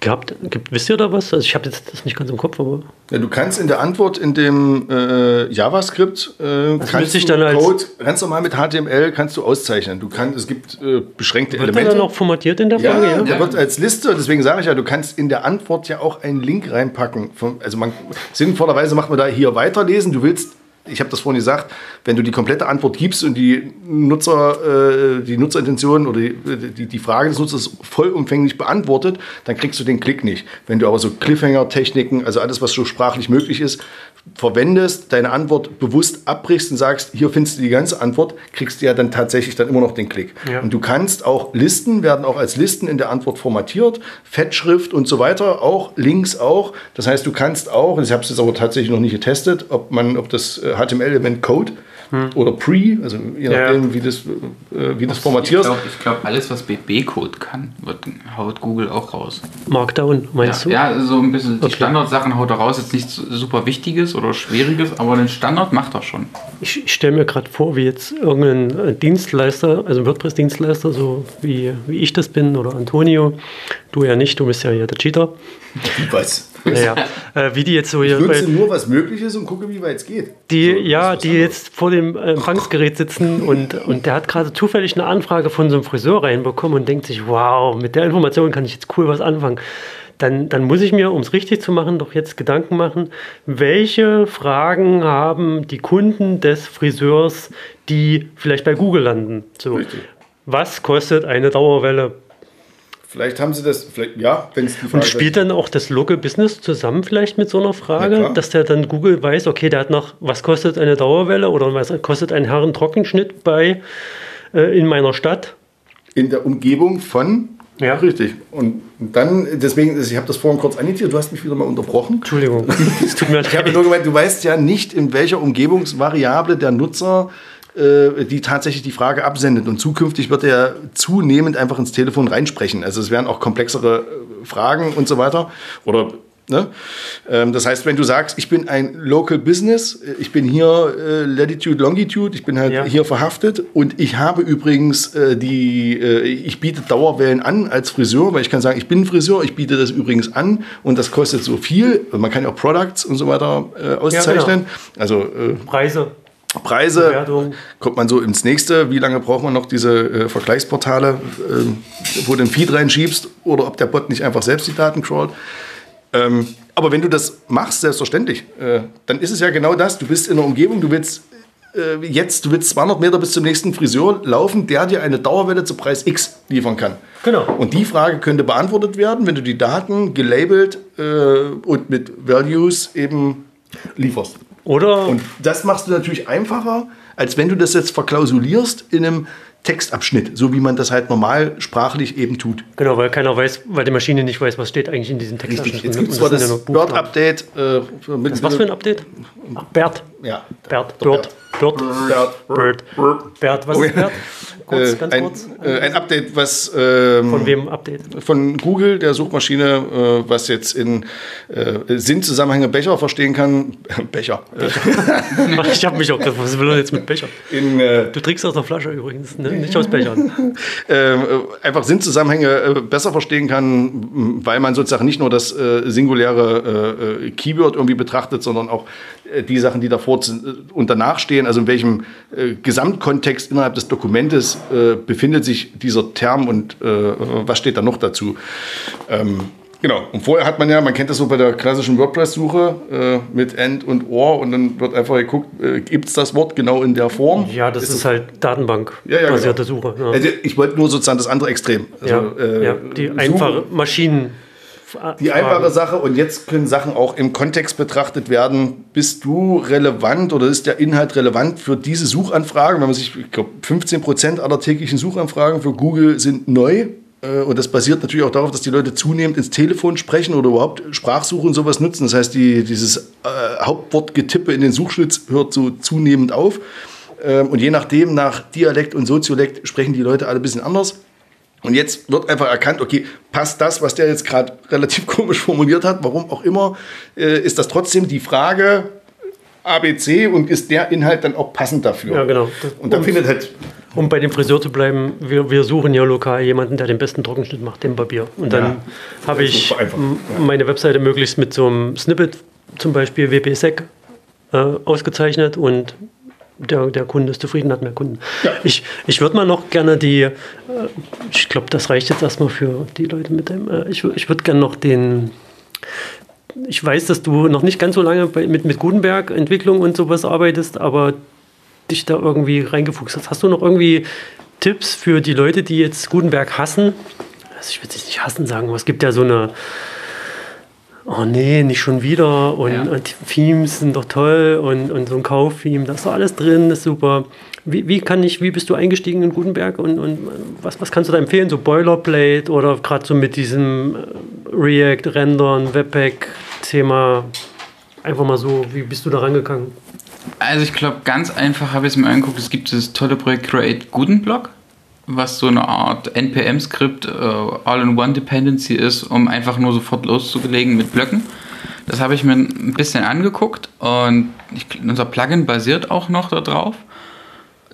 gehabt. Gibt, wisst ihr da was? Also ich habe jetzt das nicht ganz im Kopf, aber Ja, du kannst in der Antwort in dem äh, JavaScript äh, kannst ich du dann als- Code ganz normal mit HTML kannst du auszeichnen. Du kannst, es gibt äh, beschränkte wird Elemente. dann auch formatiert in der Ja, Frage? Ja, der wird als Liste, deswegen sage ich ja, du kannst in der Antwort ja auch einen Link reinpacken. Vom, also man, sinnvollerweise macht man da hier weiterlesen. Du willst, ich habe das vorhin gesagt, wenn du die komplette Antwort gibst und die Nutzer, äh, die Nutzerintention oder die, die, die Frage des Nutzers vollumfänglich beantwortet, dann kriegst du den Klick nicht. Wenn du aber so Cliffhanger-Techniken, also alles, was so sprachlich möglich ist, verwendest, deine Antwort bewusst abbrichst und sagst, hier findest du die ganze Antwort, kriegst du ja dann tatsächlich dann immer noch den Klick. Ja. Und du kannst auch Listen, werden auch als Listen in der Antwort formatiert, Fettschrift und so weiter, auch Links auch. Das heißt, du kannst auch, ich habe es jetzt aber tatsächlich noch nicht getestet, ob man, ob das äh, HTML-Element Code oder Pre, also je Ja. nachdem, wie das, äh, wie das Ich formatierst. glaube, glaub, alles, was BB-Code kann, wird, haut Google auch raus. Markdown, meinst Ja, du? ja, so ein bisschen die Okay. Standardsachen haut er raus. Jetzt nichts super Wichtiges oder Schwieriges, aber den Standard macht er schon. Ich, ich stelle mir gerade vor, wie jetzt irgendein äh, Dienstleister, also WordPress-Dienstleister, so wie, wie ich das bin oder Antonio, du ja nicht, du bist ja hier der Cheater. Was? Naja, äh, wie die jetzt so Ich hier nutze bei, nur, was möglich ist und gucke, wie weit es geht. die, So, ja, die anderes. jetzt vor dem äh, Empfangsgerät sitzen und, und der hat gerade zufällig eine Anfrage von so einem Friseur reinbekommen und denkt sich, wow, mit der Information kann ich jetzt cool was anfangen. Dann, dann muss ich mir, um es richtig zu machen, doch jetzt Gedanken machen, welche Fragen haben die Kunden des Friseurs, die vielleicht bei Google landen. So, Richtig. was kostet eine Dauerwelle? Vielleicht haben sie das, vielleicht, ja, wenn es die Frage Und spielt dann auch das Local Business zusammen vielleicht mit so einer Frage, klar. dass der dann Google weiß, okay, der hat noch, was kostet eine Dauerwelle oder was kostet ein Herrentrockenschnitt bei äh, in meiner Stadt? in der Umgebung von. Ja. Richtig. Und dann, deswegen, ich habe das vorhin kurz annotiert, du hast mich wieder mal unterbrochen. Entschuldigung, es tut mir Ich habe leid. nur gemeint, du weißt ja nicht, in welcher Umgebungsvariable der Nutzer äh, die tatsächlich die Frage absendet. Und zukünftig wird er zunehmend einfach ins Telefon reinsprechen. Also es werden auch komplexere äh, Fragen und so weiter. Oder Ne? Ähm, das heißt, wenn du sagst, ich bin ein Local Business, äh, ich bin hier äh, Latitude, Longitude, ich bin halt Ja. hier verhaftet und ich habe übrigens äh, die, äh, ich biete Dauerwellen an als Friseur, weil ich kann sagen, ich bin Friseur, ich biete das übrigens an und das kostet so viel. Man kann ja auch Products und so weiter äh, auszeichnen. Also äh, Preise. Preise Bewertung. kommt man so ins nächste. Wie lange braucht man noch diese äh, Vergleichsportale, ähm, wo du den Feed reinschiebst oder ob der Bot nicht einfach selbst die Daten crawlt? Ähm, aber wenn du das machst, selbstverständlich, äh, dann ist es ja genau das. Du bist in einer Umgebung, du willst äh, jetzt, du willst 200 Meter bis zum nächsten Friseur laufen, der dir eine Dauerwelle zu Preis X liefern kann. Genau. Und die Frage könnte beantwortet werden, wenn du die Daten gelabelt äh, und mit Values eben lieferst. Oder Und das machst du natürlich einfacher, als wenn du das jetzt verklausulierst in einem Textabschnitt, so wie man das halt normal sprachlich eben tut. genau, weil keiner weiß, weil die Maschine nicht weiß, was steht eigentlich in diesem Text. Richtig. Jetzt gibt es zwar das Word-Update. Äh, Was für ein Update? Ach, Bert. Ja. Bert. Bird. Bird. Bert. Bird. Bert. Was Oh, ist ja. Bert? Kurz, Äh, ganz ein, kurz. äh, ein Update, was ähm, Von wem Update? von Google, der Suchmaschine, äh, was jetzt in äh, Sinnzusammenhänge Becher verstehen kann. Becher. Ich habe mich auch gedacht, was will er jetzt mit Becher? In, äh, Du trinkst aus der Flasche übrigens, ne? nicht aus Bechern. äh, einfach Sinnzusammenhänge besser verstehen kann, weil man sozusagen nicht nur das singuläre Keyword irgendwie betrachtet, sondern auch die Sachen, die davor äh, und danach stehen, also in welchem äh, Gesamtkontext innerhalb des Dokumentes äh, befindet sich dieser Term und äh, was steht da noch dazu. Ähm, Genau. Und vorher hat man ja, man kennt das so bei der klassischen WordPress-Suche äh, mit End und Ohr und dann wird einfach geguckt, äh, gibt es das Wort genau in der Form? Ja, das ist, halt Ja, ja, Datenbank-basierte genau. Suche. Ja. Also ich wollte nur sozusagen das andere Extrem. Also, ja, äh, ja, die einfache Maschinen. Die einfache Sache und jetzt können Sachen auch im Kontext betrachtet werden. Bist du relevant oder ist der Inhalt relevant für diese Suchanfragen? Wenn man sich, ich glaube, 15 Prozent aller täglichen Suchanfragen für Google sind neu. Äh, Und das basiert natürlich auch darauf, dass die Leute zunehmend ins Telefon sprechen oder überhaupt Sprachsuche und sowas nutzen. Das heißt, die, dieses äh, Hauptwortgetippe in den Suchschlitz hört so zunehmend auf. Ähm, und je nachdem, nach Dialekt und Soziolekt, sprechen die Leute alle ein bisschen anders. Und jetzt wird einfach erkannt, okay, passt das, was der jetzt gerade relativ komisch formuliert hat, warum auch immer, äh, ist das trotzdem die Frage ABC und ist der Inhalt dann auch passend dafür? Ja, genau. Und da findet halt, Um bei dem Friseur zu bleiben, wir, wir suchen ja lokal jemanden, der den besten Trockenschnitt macht, den Barbier. Und dann Ja. habe ich m- meine Webseite möglichst mit so einem Snippet, zum Beispiel WPSec, äh, ausgezeichnet und der, der Kunde ist zufrieden, hat mehr Kunden. Ich, ich würde mal noch gerne die, äh, ich glaube, das reicht jetzt erstmal für die Leute mit dem, äh, ich, ich würde gerne noch den, ich weiß, dass du noch nicht ganz so lange bei, mit, mit Gutenberg-Entwicklung und sowas arbeitest, aber dich da irgendwie reingefuchst hast. Hast du noch irgendwie Tipps für die Leute, die jetzt Gutenberg hassen? Also ich würde es nicht hassen sagen, aber es gibt ja so eine, oh nee, nicht schon wieder und, Ja. und Themes sind doch toll und, und so ein Kauf-Theme, da ist doch alles drin, das ist super. Wie, wie kann ich, wie bist du eingestiegen in Gutenberg und, und was, was kannst du da empfehlen? So Boilerplate oder gerade so mit diesem äh, React, Rendern, Webpack-Thema? Einfach mal so, wie bist du da rangegangen? Also ich glaube, ganz einfach habe ich es mir angeguckt. Es gibt dieses tolle Projekt Create Gutenblock, was so eine Art NPM-Skript, äh, All-in-One-Dependency ist, um einfach nur sofort loszulegen mit Blöcken. Das habe ich mir ein bisschen angeguckt und ich, unser Plugin basiert auch noch darauf.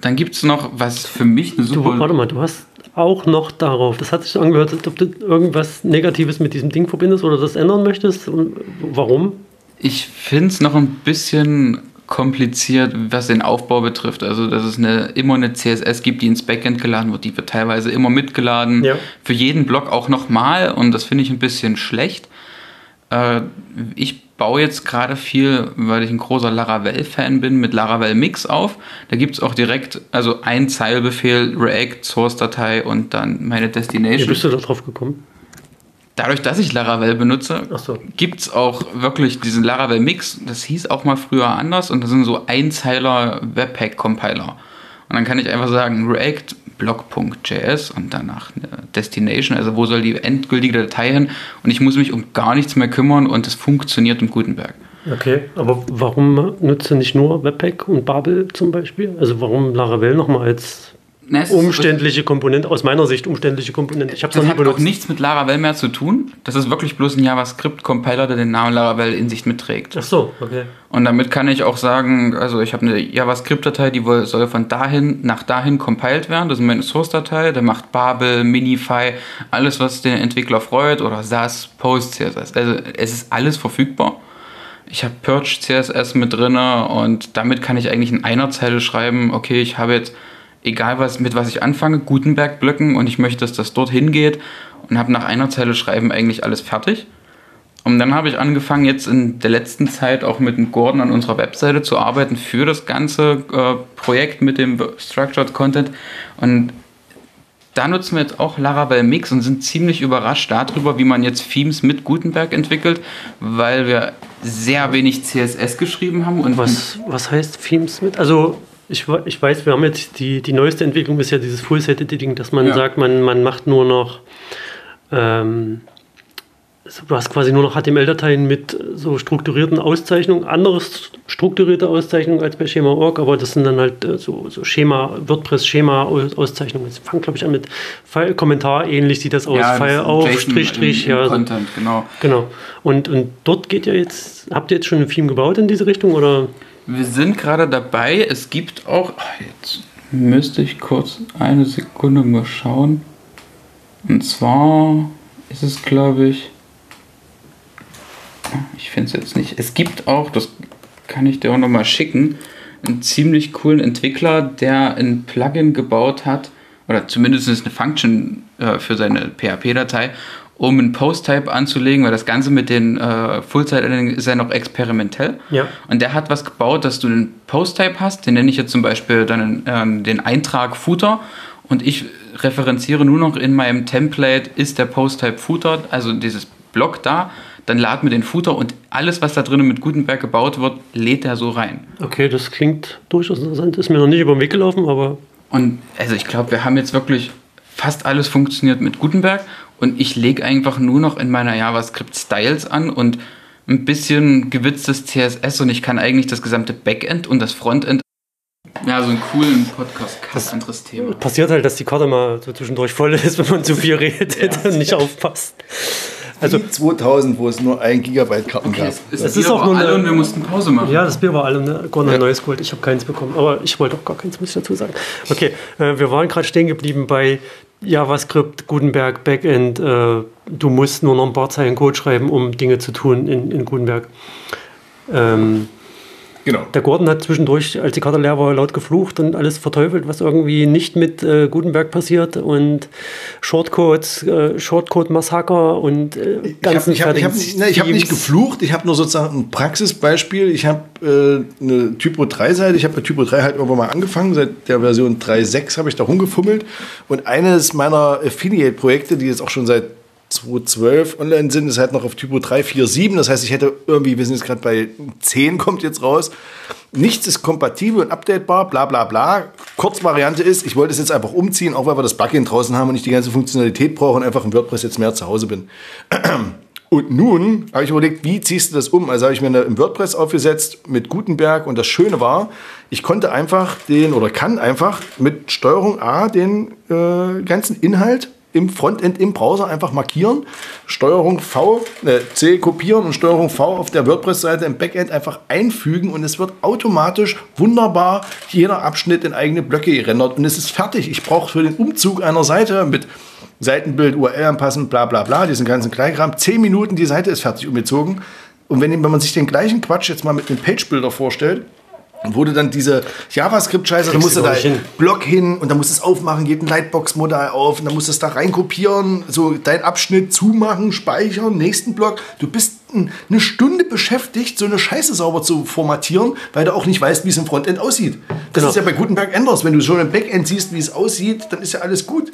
Dann gibt es noch, was für mich eine Du, super... warte mal, du hast auch noch darauf, das hat sich so angehört, als ob du irgendwas Negatives mit diesem Ding verbindest oder das ändern möchtest. Und warum? Ich finde es noch ein bisschen kompliziert, was den Aufbau betrifft. Also, dass es eine, immer eine CSS gibt, die ins Backend geladen wird. Die wird teilweise immer mitgeladen. Ja. Für jeden Block auch nochmal. Und das finde ich ein bisschen schlecht. Äh, ich baue jetzt gerade viel, weil ich ein großer Laravel-Fan bin, mit Laravel Mix auf. Da gibt es auch direkt, also ein Zeilbefehl, React, Source-Datei und dann meine Wie Destination bist du da drauf gekommen? Dadurch, dass ich Laravel benutze, Ach so. gibt es auch wirklich diesen Laravel Mix. Das hieß auch mal früher anders und das sind so Einzeiler Webpack-Compiler. Und dann kann ich einfach sagen, React blog.js und danach eine Destination, also wo soll die endgültige Datei hin und ich muss mich um gar nichts mehr kümmern und es funktioniert im Gutenberg. Okay, aber warum nutzt du nicht nur Webpack und Babel zum Beispiel? Also warum Laravel nochmal als Na, umständliche Komponente, aus meiner Sicht umständliche Komponente? Ich habe noch Das nie hat auch benutzt. nichts mit Laravel mehr zu tun. Das ist wirklich bloß ein JavaScript-Compiler, der den Namen Laravel in sich mitträgt. Ach so, okay. Und damit kann ich auch sagen, also ich habe eine JavaScript-Datei, die soll von dahin nach dahin compiled werden. Das ist meine Source-Datei. Der macht Babel, Minify, alles, was den Entwickler freut oder SAS, Post, CSS. Also es ist alles verfügbar. Ich habe Purge CSS mit drin und damit kann ich eigentlich in einer Zeile schreiben, okay, ich habe jetzt, egal was, mit was ich anfange, Gutenberg-Blöcken und ich möchte, dass das dorthin geht und habe nach einer Zeile schreiben eigentlich alles fertig. Und dann habe ich angefangen, jetzt in der letzten Zeit auch mit dem Gordon an unserer Webseite zu arbeiten für das ganze äh, Projekt mit dem Structured Content. Und da nutzen wir jetzt auch Laravel Mix und sind ziemlich überrascht darüber, wie man jetzt Themes mit Gutenberg entwickelt, weil wir sehr wenig CSS geschrieben haben. Und was, was heißt Themes mit? Also ich, ich weiß, wir haben jetzt die, die neueste Entwicklung ist ja dieses Full-Set-Editing, dass man ja. sagt, man, man macht nur noch ähm, du hast quasi nur noch HTML-Dateien mit so strukturierten Auszeichnungen, andere strukturierte Auszeichnungen als bei Schema.org, aber das sind dann halt äh, so, so Schema, WordPress-Schema-Auszeichnungen. Es fängt, glaube ich, an mit File, Kommentar, ähnlich sieht das aus, ja, File auf, Strich, Strich, ja. Content, genau. Genau. Und, und dort geht ja jetzt, habt ihr jetzt schon ein Theme gebaut in diese Richtung, oder? Wir sind gerade dabei, es gibt auch, jetzt müsste ich kurz eine Sekunde mal schauen. Und zwar ist es, glaube ich, ich finde es jetzt nicht. Es gibt auch, das kann ich dir auch nochmal schicken, einen ziemlich coolen Entwickler, der ein Plugin gebaut hat, oder zumindest eine Function äh, für seine PHP-Datei, um einen Post-Type anzulegen, weil das Ganze mit den äh, Full-Site-Editing ist ja noch experimentell. Ja. Und der hat was gebaut, dass du einen Post-Type hast, den nenne ich jetzt zum Beispiel dann äh, den Eintrag Footer und ich referenziere nur noch in meinem Template, ist der Post-Type Footer, also dieses Block da dann laden wir den Footer und alles, was da drinnen mit Gutenberg gebaut wird, lädt er so rein. Okay, das klingt durchaus interessant. Ist mir noch nicht über den Weg gelaufen, aber. Und also ich glaube, wir haben jetzt wirklich fast alles funktioniert mit Gutenberg und ich lege einfach nur noch in meiner JavaScript Styles an und ein bisschen gewitztes CSS und ich kann eigentlich das gesamte Backend und das Frontend ja, so einen coolen Podcast, das anderes Thema. Passiert halt, dass die Karte mal so zwischendurch voll ist, wenn man zu viel redet ja. und nicht aufpasst. Also 2000, wo es nur ein Gigabyte Karten okay, gab. Es, es ist auch nur alle und wir mussten Pause machen. Ja, das Bier war alle. Ne? Gordon ja. neues geholt. Ich habe keins bekommen, aber ich wollte auch gar keins, muss ich dazu sagen. Okay, äh, wir waren gerade stehen geblieben bei JavaScript, Gutenberg, Backend. Äh, du musst nur noch ein paar Zeilen Code schreiben, um Dinge zu tun in, in Gutenberg. Ähm, Genau. Der Gordon hat zwischendurch, als die Karte leer war, laut geflucht und alles verteufelt, was irgendwie nicht mit äh, Gutenberg passiert und Shortcodes, äh, Shortcode-Massaker und äh, ganzen Ich habe hab, hab, hab nicht geflucht, ich habe nur sozusagen ein Praxisbeispiel. Ich habe äh, eine Typo 3-Seite, ich habe bei Typo 3 halt irgendwann mal angefangen, seit der Version 3.6 habe ich da rumgefummelt und eines meiner Affiliate-Projekte, die jetzt auch schon seit 2.12 online sind, ist halt noch auf Typo 3.4.7. Das heißt, ich hätte irgendwie, wir sind jetzt gerade bei 10, kommt jetzt raus. Nichts ist kompatibel und updatebar, bla bla bla. Kurzvariante ist, ich wollte es jetzt einfach umziehen, auch weil wir das Plugin draußen haben und ich die ganze Funktionalität brauche und einfach im WordPress jetzt mehr zu Hause bin. Und nun habe ich überlegt, wie ziehst du das um? Also habe ich mir im WordPress aufgesetzt mit Gutenberg und das Schöne war, ich konnte einfach den oder kann einfach mit Steuerung A den äh, ganzen Inhalt im Frontend im Browser einfach markieren, Steuerung V, äh, C kopieren und Steuerung V auf der WordPress-Seite im Backend einfach einfügen und es wird automatisch wunderbar jeder Abschnitt in eigene Blöcke gerendert und es ist fertig. Ich brauche für den Umzug einer Seite mit Seitenbild, URL anpassen, bla bla bla, diesen ganzen Kleinkram, 10 Minuten, die Seite ist fertig umgezogen. Und wenn, wenn man sich den gleichen Quatsch jetzt mal mit einem Page-Builder vorstellt, wurde dann diese JavaScript-Scheiße, da musst du da hin. Block hin und dann musst du es aufmachen, geht ein Lightbox-Modal auf und dann musst du es da reinkopieren, so deinen Abschnitt zumachen, speichern, nächsten Block. Du bist eine Stunde beschäftigt, so eine Scheiße sauber zu formatieren, weil du auch nicht weißt, wie es im Frontend aussieht. Das genau. ist ja bei Gutenberg anders. Wenn du schon im Backend siehst, wie es aussieht, dann ist ja alles gut.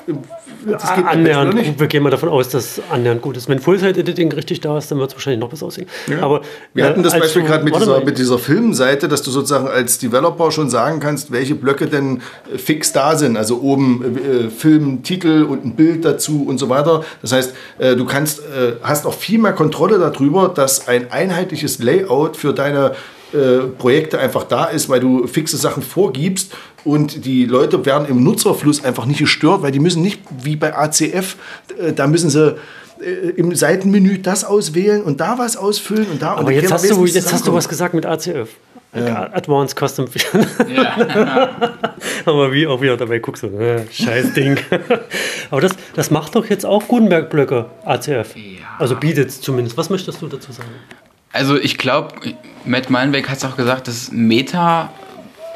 Das geht annähernd, nicht. Wir gehen mal davon aus, dass annähernd gut ist. Wenn Full-Site-Editing richtig da ist, dann wird es wahrscheinlich noch besser aussehen. Ja. Aber, Wir hatten das äh, Beispiel gerade mit, dieser, mit dieser Filmseite, dass du sozusagen als Developer schon sagen kannst, welche Blöcke denn äh, fix da sind. Also oben äh, Film, Titel und ein Bild dazu und so weiter. Das heißt, äh, du kannst, äh, hast auch viel mehr Kontrolle darüber, dass ein einheitliches Layout für deine äh, Projekte einfach da ist, weil du fixe Sachen vorgibst und die Leute werden im Nutzerfluss einfach nicht gestört, weil die müssen nicht wie bei ACF, äh, da müssen sie äh, im Seitenmenü das auswählen und da was ausfüllen und da. Aber jetzt, hast du, jetzt hast du was gesagt mit ACF. Ja. Advanced Custom. Ja. Aber wie auch wieder dabei guckst du, äh, scheiß Ding. Aber das, das macht doch jetzt auch Gutenberg-Blöcke, ACF. Ja. Also bietet es zumindest. Was möchtest du dazu sagen? Also ich glaube, Matt Meinbeck hat es auch gesagt, das Meta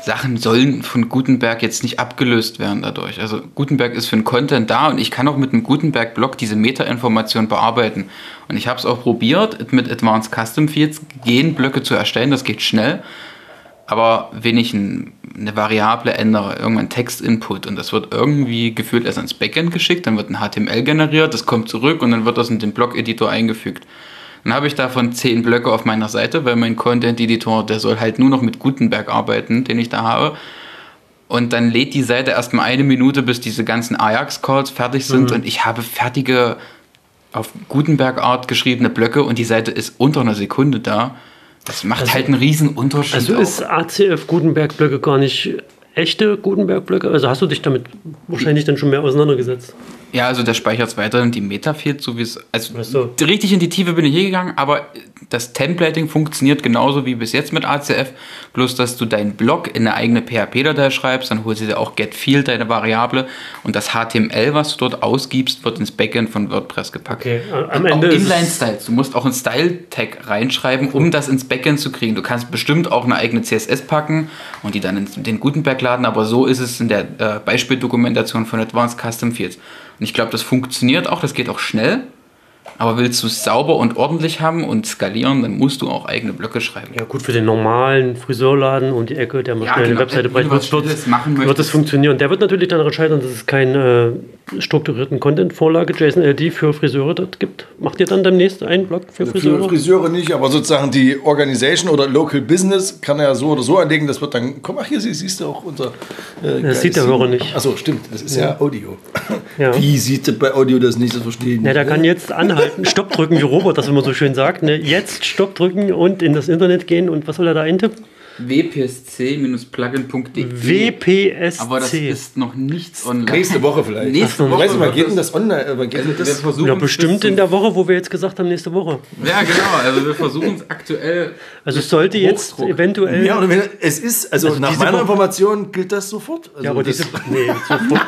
Sachen sollen von Gutenberg jetzt nicht abgelöst werden dadurch. Also Gutenberg ist für den Content da und ich kann auch mit einem Gutenberg-Blog diese Meta-Information bearbeiten. Und ich habe es auch probiert, mit Advanced Custom Fields Genblöcke zu erstellen. Das geht schnell. Aber wenn ich ein, eine Variable ändere, irgendein Text-Input und das wird irgendwie gefühlt erst ans Backend geschickt, dann wird ein HTML generiert, das kommt zurück und dann wird das in den Blog-Editor eingefügt. Dann habe ich davon zehn Blöcke auf meiner Seite, weil mein Content-Editor, der soll halt nur noch mit Gutenberg arbeiten, den ich da habe. Und dann lädt die Seite erstmal eine Minute, bis diese ganzen Ajax-Calls fertig sind. Mhm. Und ich habe fertige, auf Gutenberg-Art geschriebene Blöcke und die Seite ist unter einer Sekunde da. Das macht also, halt einen riesen Unterschied. Also ist ACF Gutenberg-Blöcke gar nicht echte Gutenberg-Blöcke? Also hast du dich damit wahrscheinlich dann schon mehr auseinandergesetzt? Ja, also der speichert weiterhin die Metafields, so wie es. Also so. richtig in die Tiefe bin ich hier gegangen, aber das Templating funktioniert genauso wie bis jetzt mit ACF, bloß dass du deinen Block in eine eigene PHP-Datei schreibst, dann holst du dir auch getField, deine Variable, und das HTML, was du dort ausgibst, wird ins Backend von WordPress gepackt. Okay, am Ende auch Inline-Styles. Du musst auch einen Style-Tag reinschreiben, um das ins Backend zu kriegen. Du kannst bestimmt auch eine eigene CSS packen und die dann in den Gutenberg laden, aber so ist es in der äh, Beispieldokumentation von Advanced Custom Fields. Und ich glaube, das funktioniert auch, das geht auch schnell. Aber willst du es sauber und ordentlich haben und skalieren, dann musst du auch eigene Blöcke schreiben. Ja, gut, für den normalen Friseurladen und die Ecke, der mal ja, schnell genau, eine Webseite breit wird, wird, wird das funktionieren. Der wird natürlich dann entscheiden, dass es keinen äh, strukturierten Content-Vorlage JSON-LD für Friseure dort gibt. Macht ihr dann demnächst einen Blog für Friseure? Für Friseure nicht, aber sozusagen die Organisation oder Local Business kann er ja so oder so anlegen. Das wird dann, komm, ach hier siehst du auch unser. Äh, das sieht der Hörer nicht. Achso, stimmt, das ist ja, ja Audio. Ja. Wie sieht bei Audio das nicht? Das verstehen Ja, der kann jetzt anhalten, Stopp drücken, wie Robert das immer so schön sagt. Ne? Jetzt Stopp drücken und in das Internet gehen und was soll er da eintippen? wpsc-plugin.de WPSC. Aber das ist noch nichts online. Nächste Woche vielleicht. Nächste Woche. Weißt du, wann geht denn das online? Wann geht also das? ja, bestimmt in der Woche, wo wir jetzt gesagt haben, nächste Woche. Ja, genau. Also wir versuchen es aktuell. Also es sollte jetzt Hochdruck. eventuell. Ja, oder wenn, es ist, also, also nach meiner Woche, Information gilt das sofort. Also ja, aber diese. Nee, sofort.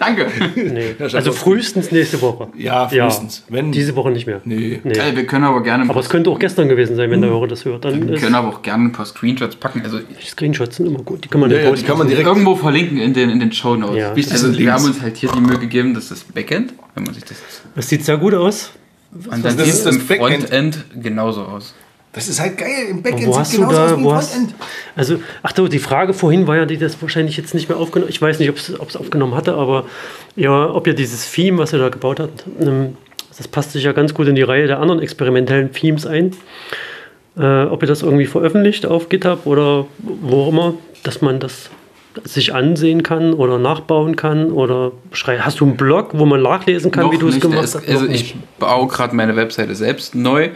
Danke. Nee. Also frühestens nächste Woche. Ja, frühestens. Ja. Wenn Diese Woche nicht mehr. Nee. nee. Also wir können aber gerne. Aber es könnte auch gestern gewesen sein, wenn der Hörer das hört. Dann wir können aber auch gerne ein paar Screenshots packen. Also Screenshots sind immer gut. Die kann man, ja, ja, die kann man direkt irgendwo verlinken in den, in den Show Notes. Ja. Also wir haben uns halt hier die Mühe gegeben, dass das Backend, wenn man sich das. Das sieht sehr gut aus. Und dann sieht es im Frontend genauso aus. Das ist halt geil. Im Backend wo sieht genauso da, aus wie im Frontend. Also, ach du, die Frage vorhin war ja, die das wahrscheinlich jetzt nicht mehr aufgenommen Ich weiß nicht, ob es aufgenommen hatte, aber ja, ob ja dieses Theme, was er da gebaut hat, ähm, das passt sich ja ganz gut in die Reihe der anderen experimentellen Themes ein. Äh, ob ihr das irgendwie veröffentlicht auf GitHub oder wo auch immer, dass man das sich ansehen kann oder nachbauen kann oder hast du einen Blog, wo man nachlesen kann, Noch wie du es gemacht hast? Also ich baue gerade meine Webseite selbst neu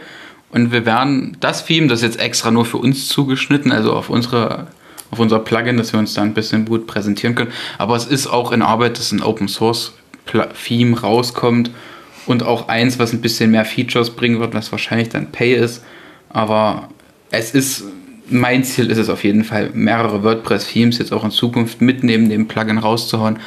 und wir werden das Theme, das ist jetzt extra nur für uns zugeschnitten, also auf unsere auf unser Plugin, dass wir uns da ein bisschen gut präsentieren können. Aber es ist auch in Arbeit, dass ein Open Source Theme rauskommt und auch eins, was ein bisschen mehr Features bringen wird, was wahrscheinlich dann Pay ist. Aber es ist, mein Ziel ist es auf jeden Fall, mehrere WordPress-Themes jetzt auch in Zukunft mitnehmen, dem Plugin rauszuhauen.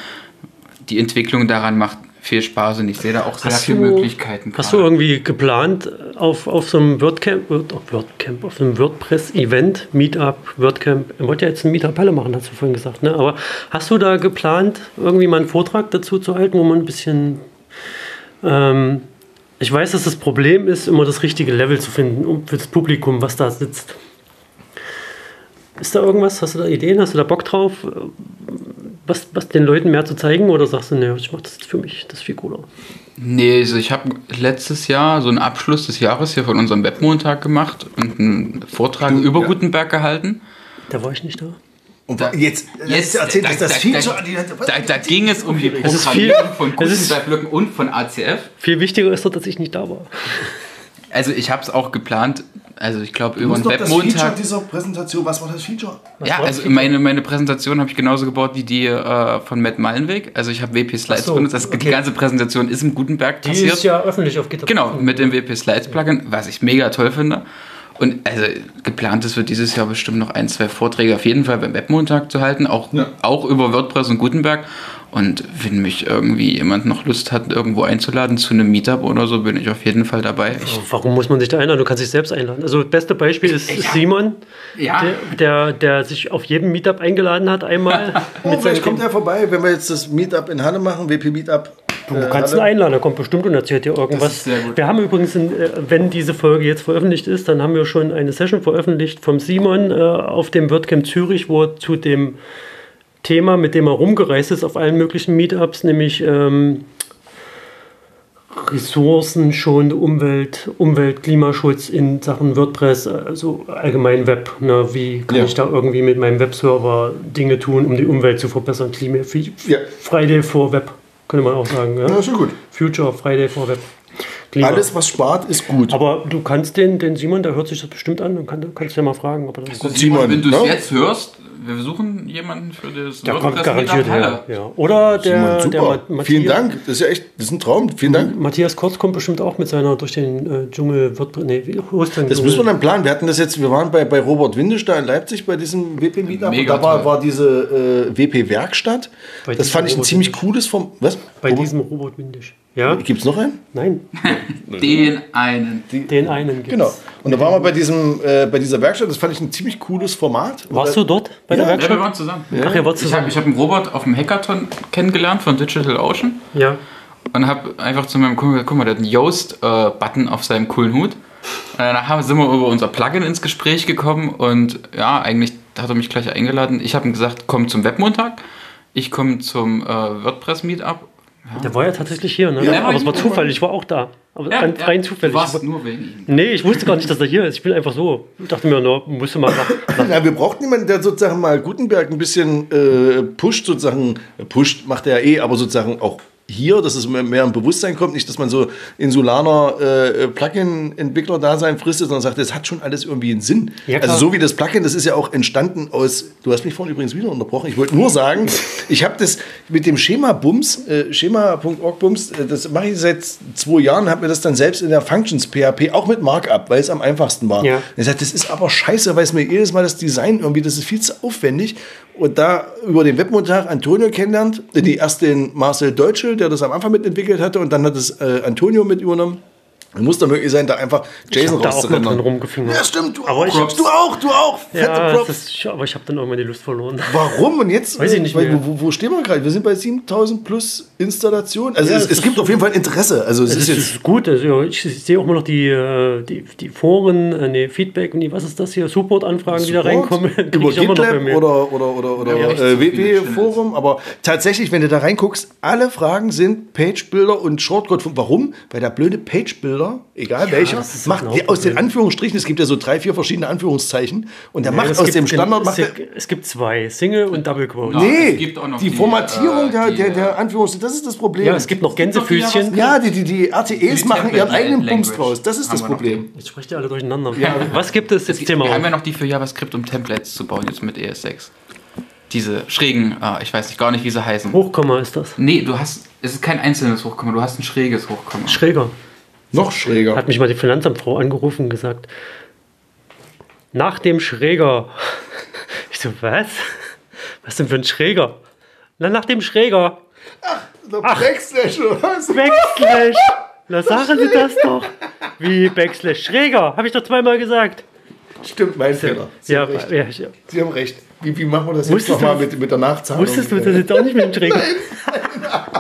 Die Entwicklung daran macht viel Spaß und ich sehe da auch sehr viele Möglichkeiten. Hast gerade. du irgendwie geplant, auf, auf so einem WordCamp, WordCamp, auf einem WordPress-Event, Meetup, WordCamp, ich wollte ja jetzt ein Meetup alle machen, hast du vorhin gesagt, ne? aber hast du da geplant, irgendwie mal einen Vortrag dazu zu halten, wo man ein bisschen, ähm, ich weiß, dass das Problem ist, immer das richtige Level zu finden für das Publikum, was da sitzt. Ist da irgendwas? Hast du da Ideen? Hast du da Bock drauf? Was, was den Leuten mehr zu zeigen oder sagst du, nee, ich mache das für mich, das ist viel cooler? Nee, also ich habe letztes Jahr so einen Abschluss des Jahres hier von unserem Webmontag gemacht und einen Vortrag du, über ja. Gutenberg gehalten. Da war ich nicht da. Und da, jetzt, jetzt erzählt da, das Feature. Da, da, da, ging es um die Programmierung von Gutenberg-Blöcken und von ACF. Viel wichtiger ist doch, dass ich nicht da war. Also ich habe es auch geplant, also ich glaube über einen Webmontag. Das Feature dieser Präsentation, was war das Feature? Was ja, also Feature? Meine, meine Präsentation habe ich genauso gebaut wie die äh, von Matt Mallenweg. Also ich habe WP Slides so, benutzt. Das, okay. Die ganze Präsentation ist im Gutenberg die passiert. Die ist ja öffentlich auf GitHub. Genau, mit dem WP Slides Plugin, was ich mega toll finde. Und also geplant ist für dieses Jahr bestimmt noch ein, zwei Vorträge auf jeden Fall beim Webmontag zu halten, auch, Ja. auch über WordPress und Gutenberg. Und wenn mich irgendwie jemand noch Lust hat, irgendwo einzuladen zu einem Meetup oder so, bin ich auf jeden Fall dabei. Ich, Warum muss man sich da einladen? Du kannst dich selbst einladen. Also das beste Beispiel ist Simon, Ja. der, der, der sich auf jedem Meetup eingeladen hat einmal. Oh, mit vielleicht kommt er vorbei, wenn wir jetzt das Meetup in Halle machen, WP Meetup. Du kannst ihn einladen, er kommt bestimmt und erzählt dir irgendwas. ist sehr gut. Wir haben übrigens, in, äh, wenn diese Folge jetzt veröffentlicht ist, dann haben wir schon eine Session veröffentlicht vom Simon äh, auf dem WordCamp Zürich, wo er zu dem Thema, mit dem er rumgereist ist, auf allen möglichen Meetups, nämlich ähm, ressourcenschonende Umwelt, Umwelt, Klimaschutz in Sachen WordPress, also allgemein Web. Ne? Wie kann Ja. ich da irgendwie mit meinem Webserver Dinge tun, um die Umwelt zu verbessern? Klima, Ja. Friday for Web, könnte man auch sagen. Ja? Ja, schon gut. Future Friday for Web. Klima. Alles, was spart, ist gut. Aber du kannst den, den Simon, der hört sich das bestimmt an, dann kann, kannst du ja mal fragen, ob er das Und Simon, wenn du es ne? jetzt hörst, wir suchen jemanden für das Der kommt garantiert her. Ja. Oder der, Simon, der Matthias, Vielen Dank. Das ist ja echt, das ist ein Traum. Vielen Dank. Matthias Kurz kommt bestimmt auch mit seiner durch den äh, Dschungel WordPress. Nee. Das müssen wir dann planen. Wir hatten das jetzt, wir waren bei, bei Robert Windisch da in Leipzig bei diesem WP Meetup. Und Mega da war, war diese äh, WP Werkstatt. Bei Das fand ich ein Robert ziemlich Windisch. cooles vom. Was? Bei diesem Robot Windisch. Ja? Gibt es noch einen? Nein, Den einen. den einen gibt's. Genau. Und da waren wir bei, diesem, äh, bei dieser Werkstatt. Das fand ich ein ziemlich cooles Format. Warst du dort bei Ja, der Ja, wir Werkstatt? waren zusammen. Ach, ihr wart Ich habe zusammen. ich hab einen Robert auf dem Hackathon kennengelernt von Digital Ocean Ja. und habe einfach zu meinem Kumpel gesagt, guck mal, der hat einen Yoast-Button auf seinem coolen Hut. Und danach haben- sind wir über unser Plugin ins Gespräch gekommen und ja, eigentlich hat er mich gleich eingeladen. Ich habe ihm gesagt, komm zum Webmontag, ich komme zum äh, WordPress-Meetup. Der war ja tatsächlich hier, ne? Ja, aber es war. Zufall, ich war auch da. Aber rein, rein zufällig. Du warst nur wegen ihm. Nee, ich wusste gar nicht, dass er hier ist. Ich bin einfach so. Ich dachte mir, nur musste mal nach, Ja, wir brauchten jemanden, der sozusagen mal Gutenberg ein bisschen äh, pusht, sozusagen, äh, pusht macht er ja eh, aber sozusagen auch hier, dass es mehr, im Bewusstsein kommt, nicht, dass man so insulaner äh, Plugin-Entwickler-Dasein fristet, sondern sagt, das hat schon alles irgendwie einen Sinn. Ja, also so wie das Plugin, das ist ja auch entstanden aus, du hast mich vorhin übrigens wieder unterbrochen, ich wollte nur sagen, ich habe das mit dem Schema-Bums, äh, Schema.org-Bums, äh, das mache ich seit zwei Jahren, habe mir das dann selbst in der Functions-PHP, auch mit Markup, weil es am einfachsten war. Ja. Er sagt, das ist aber scheiße, weil es mir jedes Mal das Design irgendwie, das ist viel zu aufwendig. Und da über den Webmontag Antonio kennenlernt, die erst den Marcel Deutsche, der das am Anfang mitentwickelt hatte, und dann hat es äh, Antonio mit übernommen. Es muss da möglich sein, da einfach Jason hab da auch rumgefingert. Ja, stimmt, du Aber auch. ich- du auch, du auch. Fette Ja, Props. ist, aber ich habe dann irgendwann die Lust verloren. Warum? Und jetzt, Weiß ich nicht weil, mehr. wo, wo stehen wir gerade? Wir sind bei 7000 plus Installationen. Also Ja, es, es gibt so- auf jeden Fall Interesse. Also es Das ist ist, jetzt gut. Also ich, ich sehe auch immer noch die, äh, die, die Foren, äh, nee, Feedback und die, was ist das hier, Support-Anfragen, die da reinkommen. über ich immer noch bei GitLab mir. oder, oder, oder, oder Ja, äh, WP-Forum. Aber tatsächlich, wenn du da reinguckst, alle Fragen sind Page-Builder und Shortcode. Warum? Weil der blöde Page-Builder, egal welcher, das ist macht die aus den. Anführungsstrichen, es gibt ja so drei, vier verschiedene Anführungszeichen, und der Ja, macht aus dem Standard, macht es, er, es gibt zwei, Single und Double Quote. Ja. Nee, es gibt auch noch die, die, Formatierung äh, der, die, der, der äh, Anführungszeichen, das ist das Problem. Ja, es gibt noch Gänsefüßchen. ja, die, die, die RTEs Die machen ihren eigenen Bums draus. Das ist das wir noch. Problem. Jetzt sprecht ihr alle durcheinander. Was gibt es jetzt Wir Thema? haben ja noch die für JavaScript, um Templates zu bauen, jetzt mit ES6. Diese schrägen, ah, ich weiß nicht gar nicht, wie sie heißen. Hochkomma ist das. Nee, du hast, es ist kein einzelnes Hochkomma, du hast ein schräges Hochkomma. Schräger. Noch schräger. Hat mich mal die Finanzamtfrau angerufen und gesagt, nach dem Schräger. Ich so, was? Was denn für ein Schräger? Na, nach dem Schräger. Backslash oder was? Backslash. Na, sagen Sie das doch. Wie Backslash Schräger? Habe ich doch zweimal gesagt. Stimmt, mein Fehler. Sie, Ja, haben recht. ja, ja. Sie haben recht. Wie, wie machen wir das jetzt Wusstest nochmal mit, mit der Nachzahlung? Wusstest du das jetzt auch nicht mit dem Schräger?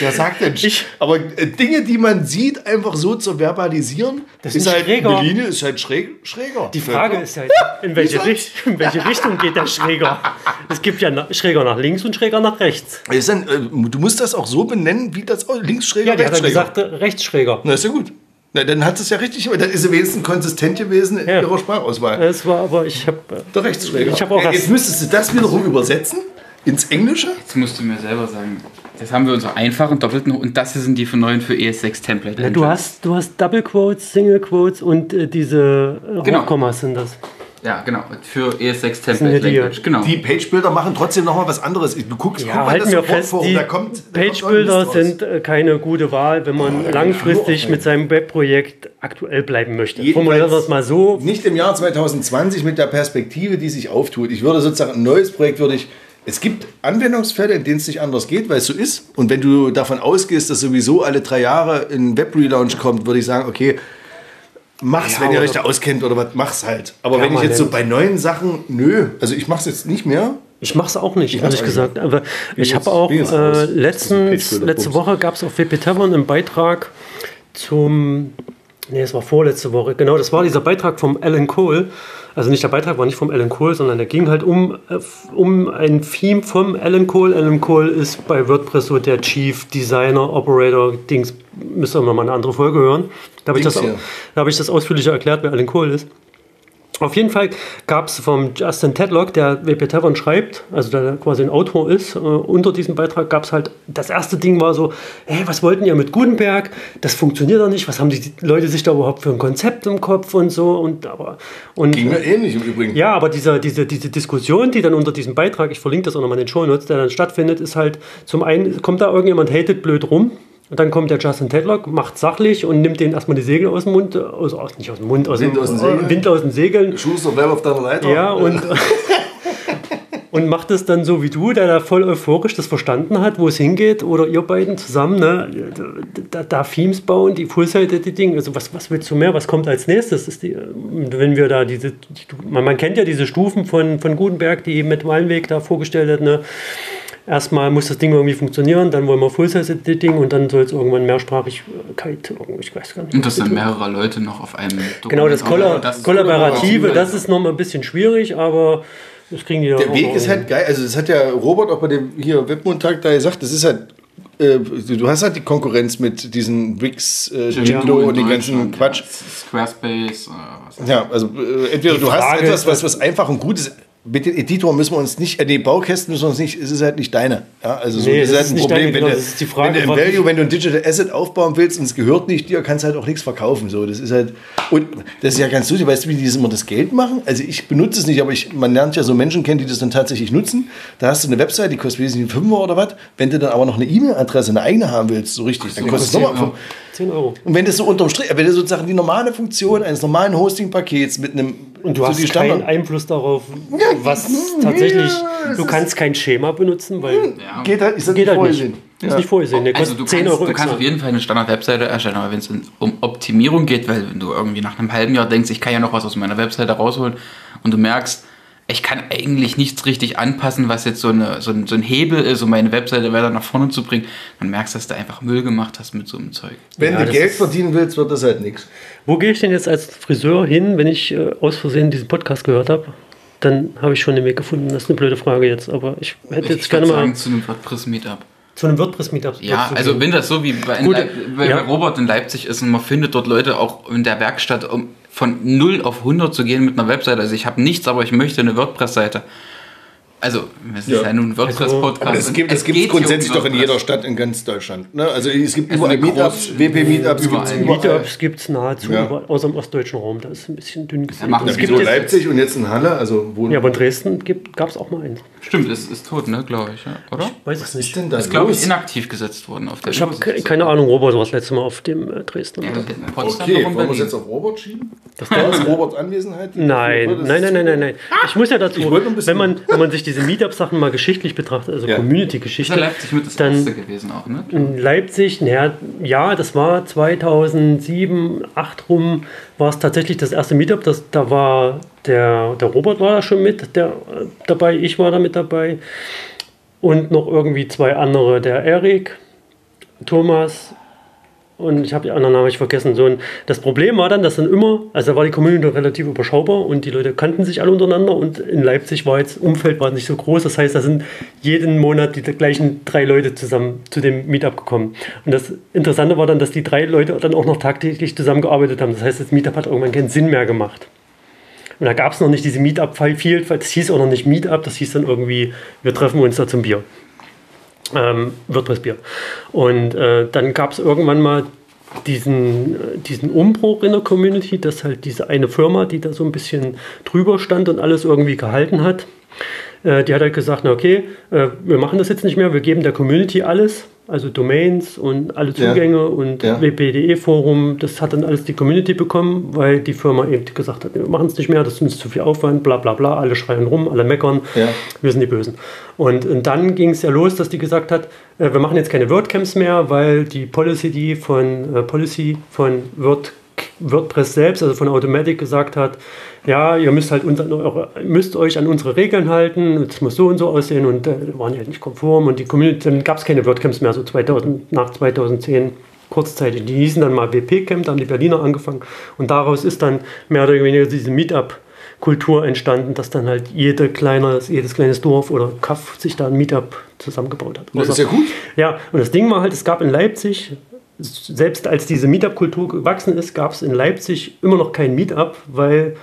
Wer sagt denn? Ich- Aber äh, Dinge, die man sieht, einfach so zu verbalisieren, Das ist ist halt schräger. eine Linie, ist halt schräg, schräger. Die Frage ist halt, in welche, Richt in welche Richtung geht der Schräger? Es gibt ja Schräger nach links und Schräger nach rechts. Ist dann, äh, du musst das auch so benennen, wie das oh, links schräger, Ja, die hat rechts schräger. gesagt, äh, Rechtsschräger. Na, ist ja gut. Na, dann hat es ja richtig, dann ist sie wenigstens konsistent gewesen in Ja. ihrer Sprachauswahl. Es war aber, ich habe. Der Rechtsschräger. Ich hab auch Ja, Jetzt müsstest du das wiederum übersetzen ins Englische. Jetzt musst du mir selber sagen, das haben wir unsere einfachen doppelten und das sind die für neuen für ES6 Template. Ja, du, hast, du hast Double Quotes, Single Quotes und äh, diese äh, Genau. Hochkommas sind das. Ja, genau. Für ES6 sind ja Template die- Language. Genau. Die Page-Builder machen trotzdem nochmal was anderes. Du guckst, Ja, guck mal halten das wir Support fest, die da kommt, da Mist raus. sind äh, keine gute Wahl, wenn man langfristig mit seinem Webprojekt aktuell bleiben möchte. Formulieren wir es mal so. Nicht im Jahr 2020 mit der Perspektive, die sich auftut. Ich würde sozusagen ein neues Projekt würde ich. Es gibt Anwendungsfälle, in denen es nicht anders geht, weil es so ist. Und wenn du davon ausgehst, dass sowieso alle drei Jahre ein Web-Relaunch kommt, würde ich sagen, okay, mach's, Ja, wenn ihr euch da auskennt oder was, mach's halt. Aber wenn ich jetzt so bei neuen Sachen, nö, also ich mach's jetzt nicht mehr. Ich mache es auch nicht, mach's ehrlich gesagt. Aber ich habe auch äh, letztens, Page-Builder, letzte. Woche gab es auf WP Tavern einen Beitrag zum, nee, es war vorletzte Woche, genau, das war dieser Beitrag vom Alan Cole. Also nicht der Beitrag war nicht vom Alan Cole, sondern der ging halt um, äh, um ein Theme vom Alan Cole. Alan Cole ist bei WordPress so der Chief Designer, Operator, Dings, müsst ihr mal eine andere Folge hören. Da habe ich, das- da habe ich das ausführlicher erklärt, wer Alan Cole ist. Auf jeden Fall gab es vom Justin Tedlock, der WP Tavern schreibt, also der quasi ein Autor ist, äh, unter diesem Beitrag gab es halt, das erste Ding war so, hey, was wollten ihr mit Gutenberg? Das funktioniert doch nicht, was haben die Leute sich da überhaupt für ein Konzept im Kopf und so und aber und Ging mir ähnlich im Übrigen. ja, aber diese, diese, diese Diskussion, die dann unter diesem Beitrag, ich verlinke das auch nochmal in den Shownotes, der dann stattfindet, ist halt, zum einen kommt da irgendjemand, hatet blöd rum, und dann kommt der Justin Tedlock, macht sachlich und nimmt denen erstmal die Segel aus dem Mund, aus, aus nicht aus dem Mund, aus Wind dem, aus den Segeln. Wind aus den Segeln. Schuster, bleib auf deiner Leiter. Ja, und, und macht es dann so wie du, der da voll euphorisch das verstanden hat, wo es hingeht, oder ihr beiden zusammen, ne, da, da Themes bauen, die Full-Seite, die Dinge. Also was, was willst du mehr? Was kommt als nächstes? Ist die, wenn wir da diese, die, man, man kennt ja diese Stufen von, von Gutenberg, die mit Wallenweg da vorgestellt hat, ne? Erstmal muss das Ding irgendwie funktionieren, dann wollen wir Full-Size-Editing und dann soll es irgendwann Mehrsprachigkeit, irgendwie, ich weiß gar nicht. Und das sind mehrere Leute noch auf einem Dokument. Genau, das, Kolla Das- Kollaborative, das ist nochmal ein bisschen schwierig, aber das kriegen die ja Der Weg ist halt geil. Also, das hat ja Robert auch bei dem hier Webmontag da gesagt. Das ist halt. Äh, du hast halt die Konkurrenz mit diesen Wix, äh, Jimdo und den ganzen Quatsch. Ja, Squarespace, äh, was Ja, also äh, entweder du hast Frage etwas, ist, was, was einfach und gut ist. Mit dem Editor müssen wir uns nicht, äh, die Baukästen müssen wir uns nicht, es ist halt nicht deine. Ja, also so, Nee, das ist halt ist ein nicht Problem, deine, wenn, genau, du, das ist die Frage, wenn du im Value, wenn du ein Digital Asset aufbauen willst und es gehört nicht dir, kannst du halt auch nichts verkaufen. So, das ist halt, und das ist ja ganz lustig, weißt du, wie die das immer das Geld machen? Also ich benutze es nicht, aber ich, man lernt ja so Menschen kennen, die das dann tatsächlich nutzen. Da hast du eine Website, die kostet wesentlich 5 oder was. Wenn du dann aber noch eine E-Mail-Adresse, eine eigene haben willst, so richtig, dann kostet es nochmal 5. 10 Euro. Und wenn das so unterm Strich, wenn du sozusagen die normale Funktion eines normalen Hosting-Pakets mit einem Und du so hast die keinen Standard- Einfluss darauf, was tatsächlich, du kannst kein Schema benutzen, weil Ja. geht halt, ist das geht nicht halt vorgesehen. nicht. Ist nicht vorgesehen. Der Also du 10 kannst, Euro du kannst extra. auf jeden Fall eine Standard-Webseite erstellen, aber wenn es um Optimierung geht, weil wenn du irgendwie nach einem halben Jahr denkst, ich kann ja noch was aus meiner Webseite rausholen und du merkst, ich kann eigentlich nichts richtig anpassen, was jetzt so, eine, so, ein, so ein Hebel ist, um meine Webseite weiter nach vorne zu bringen, dann merkst du, dass du einfach Müll gemacht hast mit so einem Zeug. Wenn Ja, du Geld verdienen willst, wird das halt nichts. Wo gehe ich denn jetzt als Friseur hin, wenn ich äh, aus Versehen diesen Podcast gehört habe? Dann habe ich schon den Weg gefunden. Das ist eine blöde Frage jetzt, aber ich hätte jetzt Ich gerne würde mal sagen, zu einem WordPress-Meetup. zu einem WordPress-Meetup. Ja, also wenn das so wie bei, Gut, bei, ja. bei Robert in Leipzig ist und man findet dort Leute auch in der Werkstatt, um von 0 auf 100 zu gehen mit einer Webseite. Also ich habe nichts, aber ich möchte eine WordPress-Seite. Also, es ist Ja. ja nun ein WordPress-Podcast. Aber das und gibt es es hier um grundsätzlich doch in jeder Stadt in ganz Deutschland. Ne? Also es gibt Also überall Meetups, WP-Meetups, überall. es. Meetups gibt es nahezu, Ja. überall, außer im ostdeutschen Raum. Da ist ein bisschen dünn gesehen. machen Ja, Es wieso gibt jetzt- Leipzig und jetzt in Halle? Also wo Ja, aber in Dresden gab es auch mal eins. Stimmt, es ist tot, ne, glaube ich, ja? oder? Weiß was es ist nicht. denn da Ist, glaube ich, inaktiv gesetzt worden auf der Ich habe keine Ahnung, Robert war das letzte Mal auf dem äh, Dresdner. Ja, Okay, wollen wir es Berlin. jetzt auf Robert schieben? Das da ist Roberts Anwesenheit? Nein, Das nein, ist- nein, nein, nein, nein. Ich muss ja dazu, Ich wenn man, wenn man sich diese Meetup-Sachen mal geschichtlich betrachtet, also Ja. Ist Community-Geschichte, Leipzig mit das dann erste gewesen auch, ne? in Leipzig, naja, ja, das war 2007, 2008 rum, war es tatsächlich das erste Meetup. Das, da war der, der Robert war da schon mit der, äh, dabei, ich war da mit dabei und noch irgendwie zwei andere, der Erik, Thomas und ich habe die anderen Namen nicht vergessen. So, das Problem war dann, dass dann immer, also da war die Community relativ überschaubar und die Leute kannten sich alle untereinander und in Leipzig war jetzt, Umfeld war nicht so groß. Das heißt, da sind jeden Monat die gleichen drei Leute zusammen zu dem Meetup gekommen. Und das Interessante war dann, dass die drei Leute dann auch noch tagtäglich zusammengearbeitet haben. Das heißt, das Meetup hat irgendwann keinen Sinn mehr gemacht. Und da gab es noch nicht diese Meetup-Field, weil das hieß auch noch nicht Meetup, das hieß dann irgendwie, wir treffen uns da zum Bier ähm, WordPress-Bier. Und äh, dann gab es irgendwann mal diesen, diesen Umbruch in der Community, dass halt diese eine Firma, die da so ein bisschen drüber stand und alles irgendwie gehalten hat, äh, die hat halt gesagt, na okay, äh, wir machen das jetzt nicht mehr, wir geben der Community alles, also Domains und alle Zugänge ja. und ja. WPDE-Forum, das hat dann alles die Community bekommen, weil die Firma eben gesagt hat, wir machen es nicht mehr, das ist uns zu viel Aufwand, bla bla bla, alle schreien rum, alle meckern, ja. wir sind die Bösen. Und, und dann ging es ja los, dass die gesagt hat, äh, wir machen jetzt keine WordCamps mehr, weil die Policy, die von, äh, Policy von Word, WordPress selbst, also von Automatic gesagt hat, ja, ihr müsst halt uns eure, müsst euch an unsere Regeln halten, es muss so und so aussehen und äh, waren die halt nicht konform und die Community, dann gab es keine WordCamps mehr, so 2000, nach 2010 kurzzeitig. Die hießen dann mal WP-Camp, da haben die Berliner angefangen und daraus ist dann mehr oder weniger diese Meetup Kultur entstanden, dass dann halt jede kleine, jedes kleines Dorf oder Kaff sich da ein Meetup zusammengebaut hat. Das ist ja gut. Ja, und das Ding war halt, es gab in Leipzig, selbst als diese Meetup-Kultur gewachsen ist, gab es in Leipzig immer noch kein Meetup, weil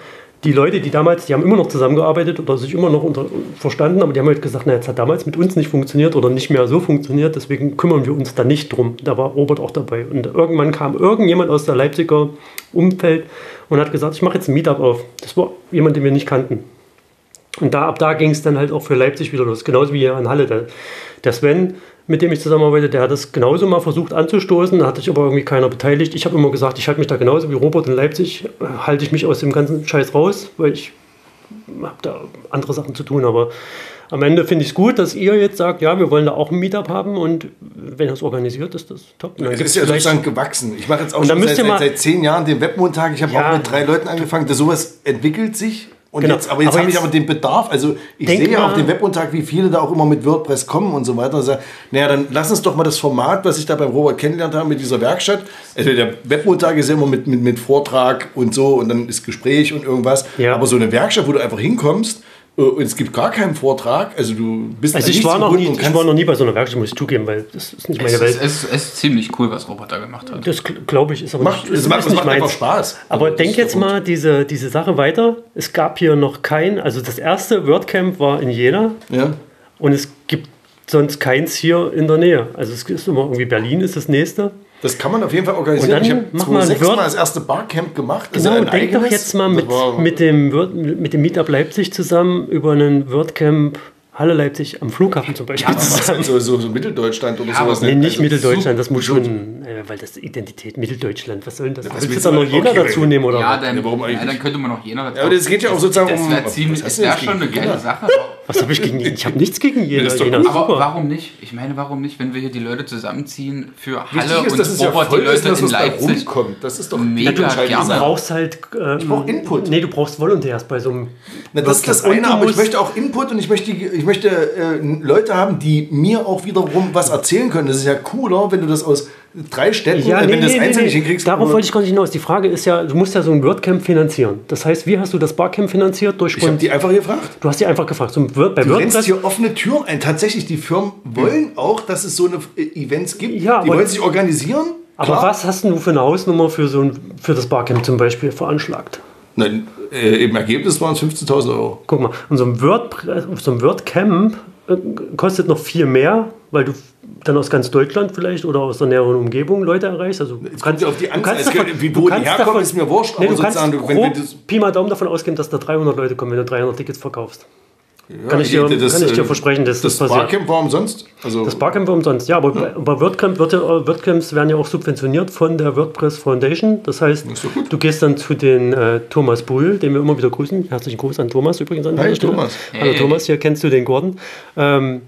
die Leute, die damals, die haben immer noch zusammengearbeitet oder sich immer noch unter, verstanden, aber die haben halt gesagt, na, jetzt hat damals mit uns nicht funktioniert oder nicht mehr so funktioniert, deswegen kümmern wir uns da nicht drum. Da war Robert auch dabei. Und irgendwann kam irgendjemand aus der Leipziger Umfeld und hat gesagt, ich mache jetzt ein Meetup auf. Das war jemand, den wir nicht kannten. Und da, ab da ging es dann halt auch für Leipzig wieder los, genauso wie hier in Halle. Der, Sven mit dem ich zusammenarbeite, der hat das genauso mal versucht anzustoßen, da hat sich aber irgendwie keiner beteiligt. Ich habe immer gesagt, ich halte mich da genauso wie Robert in Leipzig, halte ich mich aus dem ganzen Scheiß raus, weil ich habe da andere Sachen zu tun, aber am Ende finde ich es gut, dass ihr jetzt sagt, ja, wir wollen da auch ein Meetup haben und wenn das organisiert ist, das top. Das ist ja sozusagen gewachsen. Ich mache jetzt auch schon seit, seit, seit, zehn Jahren den Webmontag. Ich habe ja, auch mit drei Leuten angefangen. Das sowas entwickelt sich und genau. jetzt, aber jetzt habe ich aber den Bedarf, also ich sehe ja auf dem Webmontag, wie viele da auch immer mit WordPress kommen und so weiter. Also, naja, dann lass uns doch mal das Format, was ich da beim Robert kennengelernt habe mit dieser Werkstatt. Also der Webmontag ist ja immer mit, mit, mit Vortrag und so und dann ist Gespräch und irgendwas. Ja. Aber so eine Werkstatt, wo du einfach hinkommst und es gibt gar keinen Vortrag. Also du bist also ich war, noch nie, ich war noch nie bei so einer Werkstatt, muss ich zugeben, weil das ist nicht meine es Welt. Ist, es, ist ziemlich cool, was Robert da gemacht hat. Das glaube ich ist aber macht, nicht, es macht, ist macht einfach Spaß. Aber also, denk jetzt mal diese, diese Sache weiter. Es gab hier noch kein, also das erste WordCamp war in Jena. Ja. Und es gibt sonst keins hier in der Nähe. Also es ist immer irgendwie Berlin ist das nächste. Das kann man auf jeden Fall organisieren. ich habe mal das erste Barcamp gemacht. Genau, also denk doch jetzt mal mit, mit, dem, mit dem Meetup Leipzig zusammen über einen WordCamp Halle Leipzig am Flughafen zum Beispiel. Ja, so, so, so, Mitteldeutschland oder ja, sowas. Nee, nicht also Mitteldeutschland, das muss schon, äh, weil das Identität Mitteldeutschland, was soll denn das? Ja, Willst du da noch Jena okay, dazu nehmen oder ja, dann, ja, warum eigentlich? Ja, dann könnte man noch Jena dazu Ja, aber das geht ja auch sozusagen das um... Ziemlich, das wäre schon eine geile Sache. Was habe ich gegen Jena? Ich habe nichts gegen Jena. Jena aber super. warum nicht? Ich meine, warum nicht, wenn wir hier die Leute zusammenziehen für Halle ist, und Robert, die Leute in Leipzig Das ist doch mega gerne. Du brauchst halt... Ähm, ich brauche Input. Nee, du brauchst Volontärs bei so einem... Das ist das eine, aber ich möchte auch Input und ich möchte äh, Leute haben, die mir auch wiederum was erzählen können. Das ist ja cooler, wenn du das aus drei Städten, ja, nee, wenn du das nee, einzeln nee. hinkriegst. Darauf wollte ich gar nicht hinaus. Die Frage ist ja, du musst ja so ein WordCamp finanzieren. Das heißt, wie hast du das Barcamp finanziert? Durch ich habe die einfach gefragt. Du hast die einfach gefragt. So bei du WordPress hier offene Türen ein. Tatsächlich, die Firmen wollen auch, dass es so eine äh, Events gibt. Ja, die wollen sich organisieren. Aber Klar. was hast du für eine Hausnummer für so ein, für das Barcamp zum Beispiel veranschlagt? Nein, äh, im Ergebnis waren es 15.000 Euro. Guck mal, und so ein, Word, so ein WordCamp äh, kostet noch viel mehr, weil du dann aus ganz Deutschland vielleicht oder aus der näheren Umgebung Leute erreichst. Also du kannst, auf die Anzahl, davon, wie wo die herkommen, davon, ist mir wurscht. Nee, du kannst grob, wenn, wenn Pi mal Daumen davon ausgehen, dass da 300 Leute kommen, wenn du 300 Tickets verkaufst. Ja, kann, ich dir, das, kann ich dir äh, versprechen, dass das, das Barcamp war umsonst? Also das Barcamp war umsonst, ja, aber ja. bei WordCamp, WordCamps werden ja auch subventioniert von der WordPress Foundation. Das heißt, das du gehst dann zu den äh, Thomas Buhl, den wir immer wieder grüßen. Herzlichen Gruß an Thomas übrigens an Hi, Thomas. Hallo Thomas, hier kennst du den Gordon. Ähm,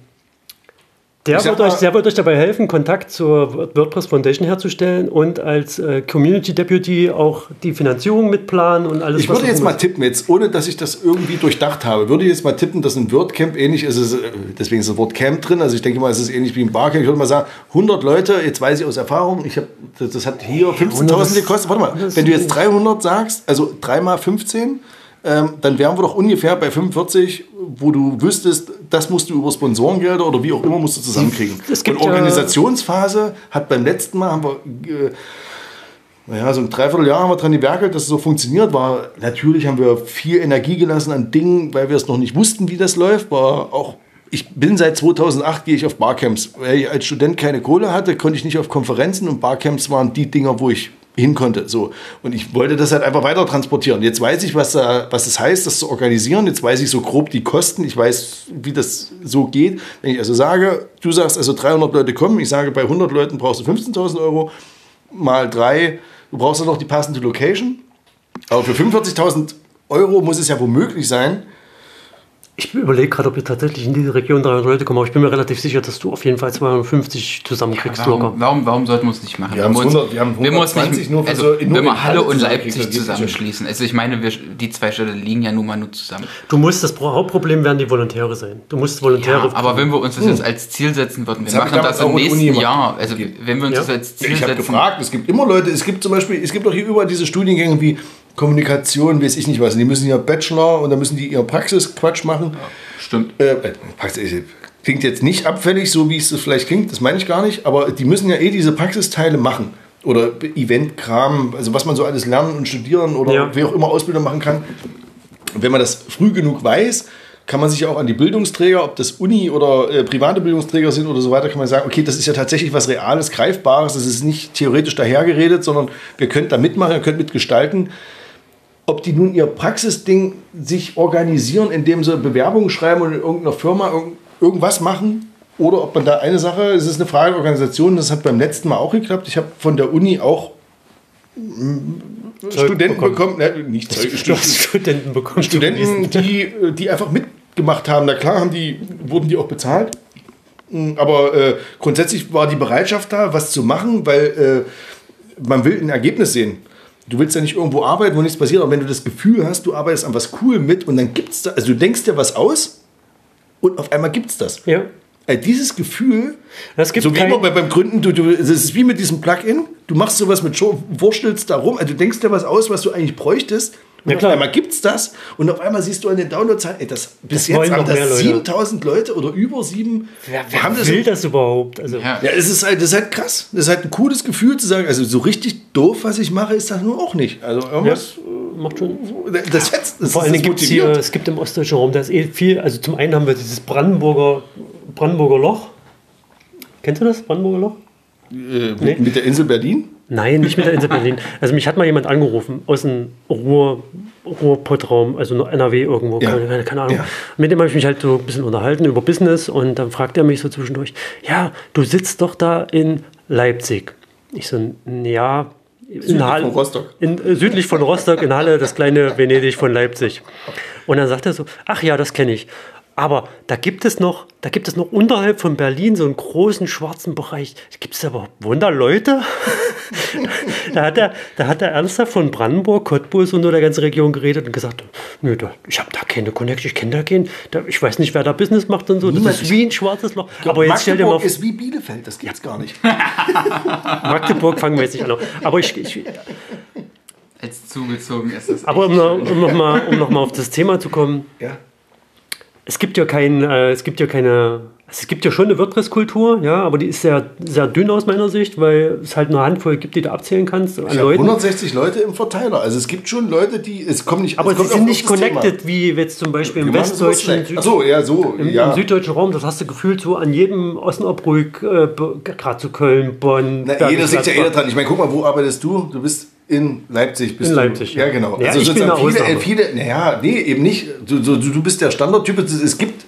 der wird, euch, der wird euch dabei helfen, Kontakt zur WordPress Foundation herzustellen und als äh, Community Deputy auch die Finanzierung mitplanen und alles. Ich würde jetzt mal tippen, jetzt ohne dass ich das irgendwie durchdacht habe, würde ich jetzt mal tippen, dass ein WordCamp ähnlich ist, es, äh, deswegen ist das Wort Camp drin, also ich denke mal, es ist ähnlich wie ein Barcamp. Ich würde mal sagen, 100 Leute, jetzt weiß ich aus Erfahrung, ich hab, das, das hat hier 15.000 gekostet. Warte mal, wenn du jetzt 300 sagst, also 3 mal 15, ähm, dann wären wir doch ungefähr bei 45, wo du wüsstest, das musst du über Sponsorengelder oder wie auch immer musst du zusammenkriegen. Es gibt Und Organisationsphase hat beim letzten Mal haben wir äh, naja, so ein Dreivierteljahr haben wir dran gewerkelt, dass es so funktioniert. War, natürlich haben wir viel Energie gelassen an Dingen, weil wir es noch nicht wussten, wie das läuft. War auch ich bin seit 2008, gehe ich auf Barcamps. Weil ich als Student keine Kohle hatte, konnte ich nicht auf Konferenzen und Barcamps waren die Dinger, wo ich hin konnte. So. Und ich wollte das halt einfach weiter transportieren. Jetzt weiß ich, was, was das heißt, das zu organisieren. Jetzt weiß ich so grob die Kosten. Ich weiß, wie das so geht. Wenn ich also sage, du sagst also 300 Leute kommen, ich sage, bei 100 Leuten brauchst du 15.000 Euro, mal drei, du brauchst dann noch die passende Location. Aber für 45.000 Euro muss es ja womöglich sein, Ich überlege gerade, ob wir tatsächlich in diese Region 300 Leute kommen, aber ich bin mir relativ sicher, dass du auf jeden Fall 250 zusammenkriegst locker. Warum, warum, warum sollten wir es nicht machen? Wir haben Wenn uns- 100 wir haben wenn wir uns 120 nur für also, so- nur wenn wir Halle und Leipzig zusammenschließen. Also ich meine, wir, die zwei Städte liegen ja nun mal nur zusammen. Du musst, das Pro- Hauptproblem werden die Volontäre sein. Du musst Volontäre. Ja, aber wenn wir uns das jetzt als Ziel setzen würden, wir Das ich machen das im Uni nächsten. Jahr, also wenn wir uns Ja. das als Ziel Ich habe setzen, gefragt, es gibt immer Leute, es gibt zum Beispiel, es gibt doch hier überall diese Studiengänge wie Kommunikation, weiß ich nicht was. Und die müssen ja Bachelor und dann müssen die ihr Praxisquatsch machen. stimmt. Äh, äh, Praxis, klingt jetzt nicht abfällig, so wie es das vielleicht klingt, das meine ich gar nicht, aber die müssen ja eh diese Praxisteile machen. Oder Eventkram, also was man so alles lernen und studieren oder Ja. wie auch immer Ausbildung machen kann. Wenn man das früh genug weiß, kann man sich ja auch an die Bildungsträger, ob das Uni oder äh, private Bildungsträger sind oder so weiter, kann man sagen, okay, das ist ja tatsächlich was Reales, Greifbares, das ist nicht theoretisch dahergeredet, sondern wir könnt da mitmachen, ihr könnt mitgestalten. Ob die nun ihr Praxisding sich organisieren, indem sie Bewerbungen schreiben oder in irgendeiner Firma irgend- irgendwas machen, oder ob man da eine Sache, es ist eine Frage der Organisation, das hat beim letzten Mal auch geklappt. Ich habe von der Uni auch Zeug Studenten bekommen. bekommen, ne, nicht Zeug, hast Studenten bekommen. Studenten, die, die einfach mitgemacht haben. Na klar, haben die, wurden die auch bezahlt. Mm, Aber äh, grundsätzlich war die Bereitschaft da, was zu machen, weil äh, man will ein Ergebnis sehen. Du willst ja nicht irgendwo arbeiten, wo nichts passiert, aber wenn du das Gefühl hast, du arbeitest an was cool mit und dann gibt's da, also du denkst dir was aus und auf einmal gibt's das. Ja. Äh, dieses Gefühl, Es gibt so wie immer bei, beim Gründen, du, du, es ist wie mit diesem Plugin, du machst sowas mit Show, wurstelst da rum, also du denkst dir was aus, was du eigentlich bräuchtest. Ja, klar. auf einmal gibt's das und auf einmal siehst du an den Downloadzahlen, ey, das, bis Das jetzt haben das Leute. 7000 Leute oder über sieben. Wer haben das will das überhaupt? Also, Ja. ja, es ist halt, das ist halt krass. Das ist halt ein cooles Gefühl zu sagen, also so richtig doof, was ich mache, ist das nur auch nicht. Also irgendwas, macht schon. das jetzt, das, Vor allem gibt es hier, es gibt im ostdeutschen Raum, da ist eh viel, also zum einen haben wir dieses Brandenburger, Brandenburger Loch. Kennst du das, Brandenburger Loch? Äh, mit, mit der Insel Berlin? Nein, nicht mit der Insel Berlin. Also mich hat mal jemand angerufen aus dem Ruhr, Ruhrpottraum, also noch NRW irgendwo, Ja. keine, keine Ahnung. Ja. Mit dem habe ich mich halt so ein bisschen unterhalten über Business und dann fragt er mich so zwischendurch, ja, du sitzt doch da in Leipzig. Ich so, ja, in Südlich Halle, von Rostock. In, äh, südlich von Rostock, in Halle, das kleine Venedig von Leipzig. Und dann sagt er so, ach ja, das kenne ich. Aber da gibt es noch, da gibt es noch unterhalb von Berlin so einen großen schwarzen Bereich. Gibt es überhaupt Wunderleute? da, hat er, da hat er ernsthaft von Brandenburg, Cottbus und nur der ganzen Region geredet und gesagt, nö, da, ich habe da keine Connection, ich kenne da keinen. Da, ich weiß nicht, wer da Business macht und so. Niemand. Das ist wie ein schwarzes Loch. Aber jetzt stell dir mal Magdeburg vor, ist wie Bielefeld, das gibt's gar nicht. Magdeburg fangen wir jetzt nicht an. Aber ich, ich, Als zugezogen ist das. aber um, noch- um nochmal um noch mal auf das Thema zu kommen, Ja. Es gibt ja kein, äh, es gibt ja keine, es gibt ja schon eine WordPress-Kultur, ja, aber die ist sehr, sehr dünn aus meiner Sicht, weil es halt eine Handvoll gibt, die du abzählen kannst an Ich Leuten. 160 Leute im Verteiler. Also es gibt schon Leute, die, es kommen nicht, Aber sie kommt sind nicht das Thema. connected, wie jetzt zum Beispiel im westdeutschen, so, ja, so, im, ja. im süddeutschen Raum, das hast du gefühlt so an jedem Osnabrück, äh, gerade zu Köln, Bonn. Na, jeder sieht ja jeder dran. Ich meine, guck mal, wo arbeitest du? Du bist in Leipzig. Bist In du, Leipzig, Ja, genau. Ja, also ich bin viele, äh, viele, naja, nee, eben nicht. Du, du, du bist der Standardtyp. Es gibt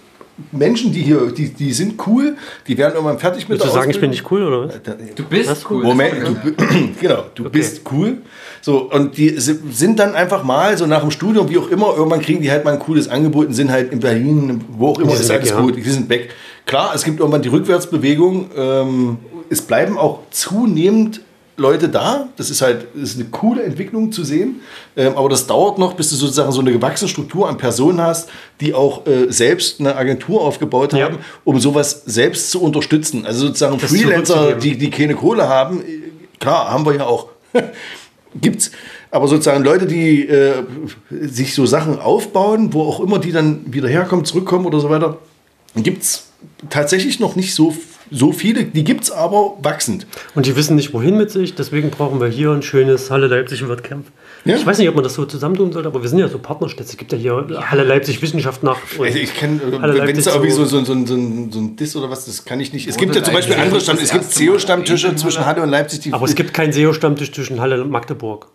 Menschen, die hier, die, die sind cool, die werden irgendwann fertig mit Willst du der sagen, ich bin Ausbildung. nicht cool, oder was? Du bist cool. Moment, du, genau, du bist cool. So, und die si- sind dann einfach mal, so nach dem Studium, wie auch immer, irgendwann kriegen die halt mal ein cooles Angebot und sind halt in Berlin, wo auch immer, Die sind ist weg, alles ja. gut, die sind weg. Klar, es gibt irgendwann die Rückwärtsbewegung. Ähm, es bleiben auch zunehmend Leute da. Das ist halt das ist eine coole Entwicklung zu sehen. Ähm, aber das dauert noch, bis du sozusagen so eine gewachsene Struktur an Personen hast, die auch äh, selbst eine Agentur aufgebaut Ja. haben, um sowas selbst zu unterstützen. Also sozusagen Das Freelancer, die, die keine Kohle haben, äh, klar, haben wir ja auch. Gibt's. Aber sozusagen Leute, die äh, sich so Sachen aufbauen, wo auch immer die dann wieder herkommen, zurückkommen oder so weiter, gibt's tatsächlich noch nicht so so viele, die gibt es aber wachsend. Und die wissen nicht, wohin mit sich, deswegen brauchen wir hier ein schönes Halle Leipzig WordCamp. Ja. Ich weiß nicht, ob man das so zusammentun sollte, aber wir sind ja so Partnerstädte. Es gibt ja hier Halle Leipzig Wissenschaft nach. Also ich kenne, Halle wenn es irgendwie so, so- so, so, so, ein- so ein Diss oder was, das kann ich nicht. Es gibt ja zum Beispiel andere Stammtische. Es gibt SEO-Stammtische zwischen Halle? Halle und Leipzig. Die Aber es gibt keinen SEO-Stammtisch zwischen Halle und Magdeburg.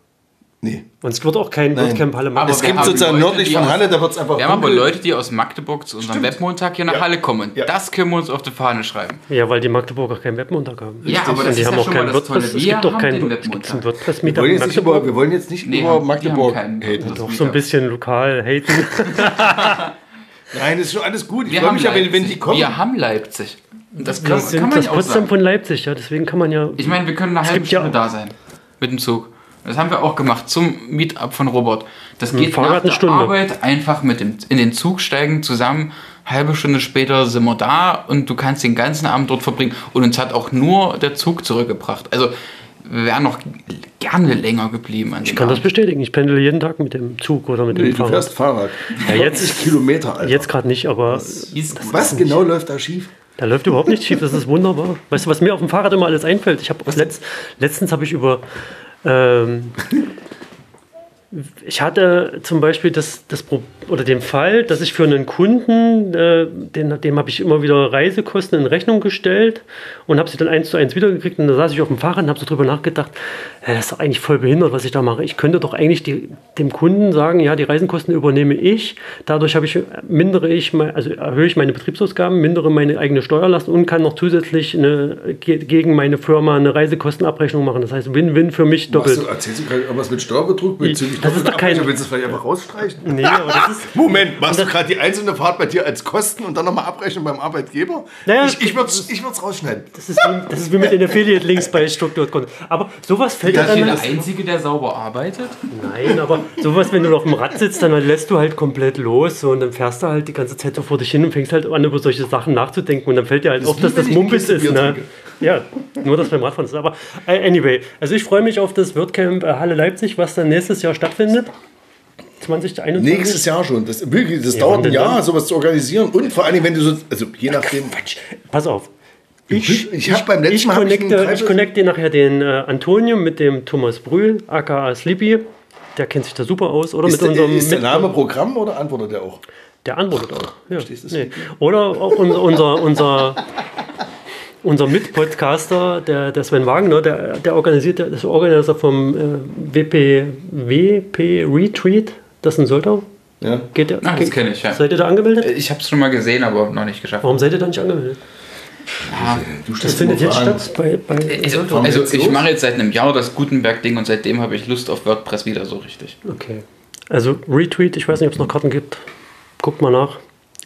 Nee. Und es wird auch kein Nein. WordCamp Halle Aber Es gibt sozusagen Leute, nördlich die von Halle, da wird es einfach Wir haben aber. Leute, die aus Magdeburg zu unserem Webmontag hier nach Ja. Halle kommen. Ja. Das können wir uns auf die Fahne schreiben. Ja, weil die Magdeburger keinen Webmontag haben. Ja, aber das die ist haben ja auch schon keinen das. WordPress. Es gibt doch keinen Webmontag. WordPress Wir Meetup wollen, in jetzt nicht Magdeburg. über, wir wollen jetzt nicht Nee, über Magdeburg haten. Doch so ein bisschen lokal haten. Nein, das ist schon alles gut. Ich Wir freue haben, mich ja, wenn, wenn die Leipzig. kommen. wir haben Leipzig. Das kann, kann sind man das ja auch Potsdam von Leipzig, ja. Deswegen kann man ja. Ich meine, wir können eine halbe Stunde da sein. Mit dem Zug. Das haben wir auch gemacht zum Meetup von Robert. Das dem geht Fahrrad nach der Stunde. Arbeit einfach mit dem, in den Zug steigen zusammen. Halbe Stunde später sind wir da und du kannst den ganzen Abend dort verbringen. Und uns hat auch nur der Zug zurückgebracht. Also wir wären noch gerne länger geblieben an Ich kann das bestätigen. Ich pendle jeden Tag mit dem Zug oder mit dem Nee, du Fahrrad. fährst Fahrrad. Ja, jetzt- 40 Kilometer, Alter. Jetzt gerade nicht, aber Was genau läuft da schief? da läuft überhaupt nichts schief. Das ist wunderbar. Weißt du, was mir auf dem Fahrrad immer alles einfällt? Ich habe letzt, letztens habe ich über ähm, ich hatte zum Beispiel das, das oder den Fall, dass ich für einen Kunden, äh, den, dem habe ich immer wieder Reisekosten in Rechnung gestellt und habe sie dann eins zu eins wiedergekriegt. Und da saß ich auf dem Fahrrad und habe so drüber nachgedacht, ja, das ist doch eigentlich voll behindert, was ich da mache. Ich könnte doch eigentlich die, dem Kunden sagen, ja, die Reisekosten übernehme ich. Dadurch habe ich, mindere ich, mein, also erhöhe ich meine Betriebsausgaben, mindere meine eigene Steuerlast und kann noch zusätzlich eine, ge- gegen meine Firma eine Reisekostenabrechnung machen. Das heißt, Win-Win für mich doppelt. Du, erzählst du gerade irgendwas mit Steuerbetrug bezüglich Das ist doch kein- Doppelabrechnung? Willst du das vielleicht einfach rausstreichen? Nee, aber das ist, Moment, machst du gerade die einzelne Fahrt bei dir als Kosten und dann nochmal abrechnen beim Arbeitgeber? Naja, ich ich würde es ich rausschneiden. Das ist, wie, das ist wie mit den Affiliate-Links bei Structured Content. Aber sowas fällt ja Ist hier dann der Einzige, der sauber arbeitet? Nein, aber sowas, wenn du auf dem Rad sitzt, dann lässt du halt komplett los so, und dann fährst du halt die ganze Zeit so vor dich hin und fängst halt an, über solche Sachen nachzudenken und dann fällt dir halt auf, wie dass das ich Mumpis ist. Ne? Ja, nur das beim Radfahren ist. Aber äh, anyway, also ich freue mich auf das WordCamp äh, Halle Leipzig, was dann nächstes Jahr stattfindet. 2021. Nächstes Jahr schon. Das, wirklich, das Ja, dauert ein dann- Jahr, sowas zu organisieren. Und vor allem, wenn du so, also je nachdem. Pass auf. Ich, ich habe beim letzten Ich Mal ich connecte, ich Dreiviertel- connecte nachher den äh, Antonio mit dem Thomas Brühl, aka Sleepy. Der kennt sich da super aus. Oder ist, mit der, unserem ist der Name Programm oder antwortet er auch? Der antwortet auch. Ja. Verstehst du, Nee. Oder auch unser, unser, unser, unser Mitpodcaster, der, der Sven Wagner, der, der organisiert, der ist Organisator vom äh, WP, WP Retreat. Das ist ein Soltau. Ja. Geht der, Ach, das kenn ich, ja. Seid ihr da angemeldet? Ich habe es schon mal gesehen, aber noch nicht geschafft. Warum seid ihr da nicht angemeldet? Du Das findet jetzt Fragen. statt bei, bei Also, Soltau. also jetzt ich los? mache jetzt seit einem Jahr das Gutenberg-Ding und seitdem habe ich Lust auf WordPress wieder so richtig. Okay. Also Retweet, ich weiß nicht, ob es noch Karten gibt. Guckt mal nach.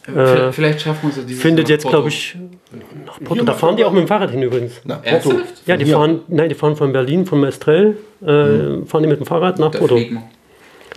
Äh, Vielleicht schaffen wir es ja dieses Findet jetzt, glaube ich, nach Porto. Da fahren die auch mit dem Fahrrad hin übrigens. Na, Porto. Ernsthaft? Ja, die fahren, nein, die fahren von Berlin, vom Estrell, äh, fahren die mit dem Fahrrad nach Da Porto. fliegen wir.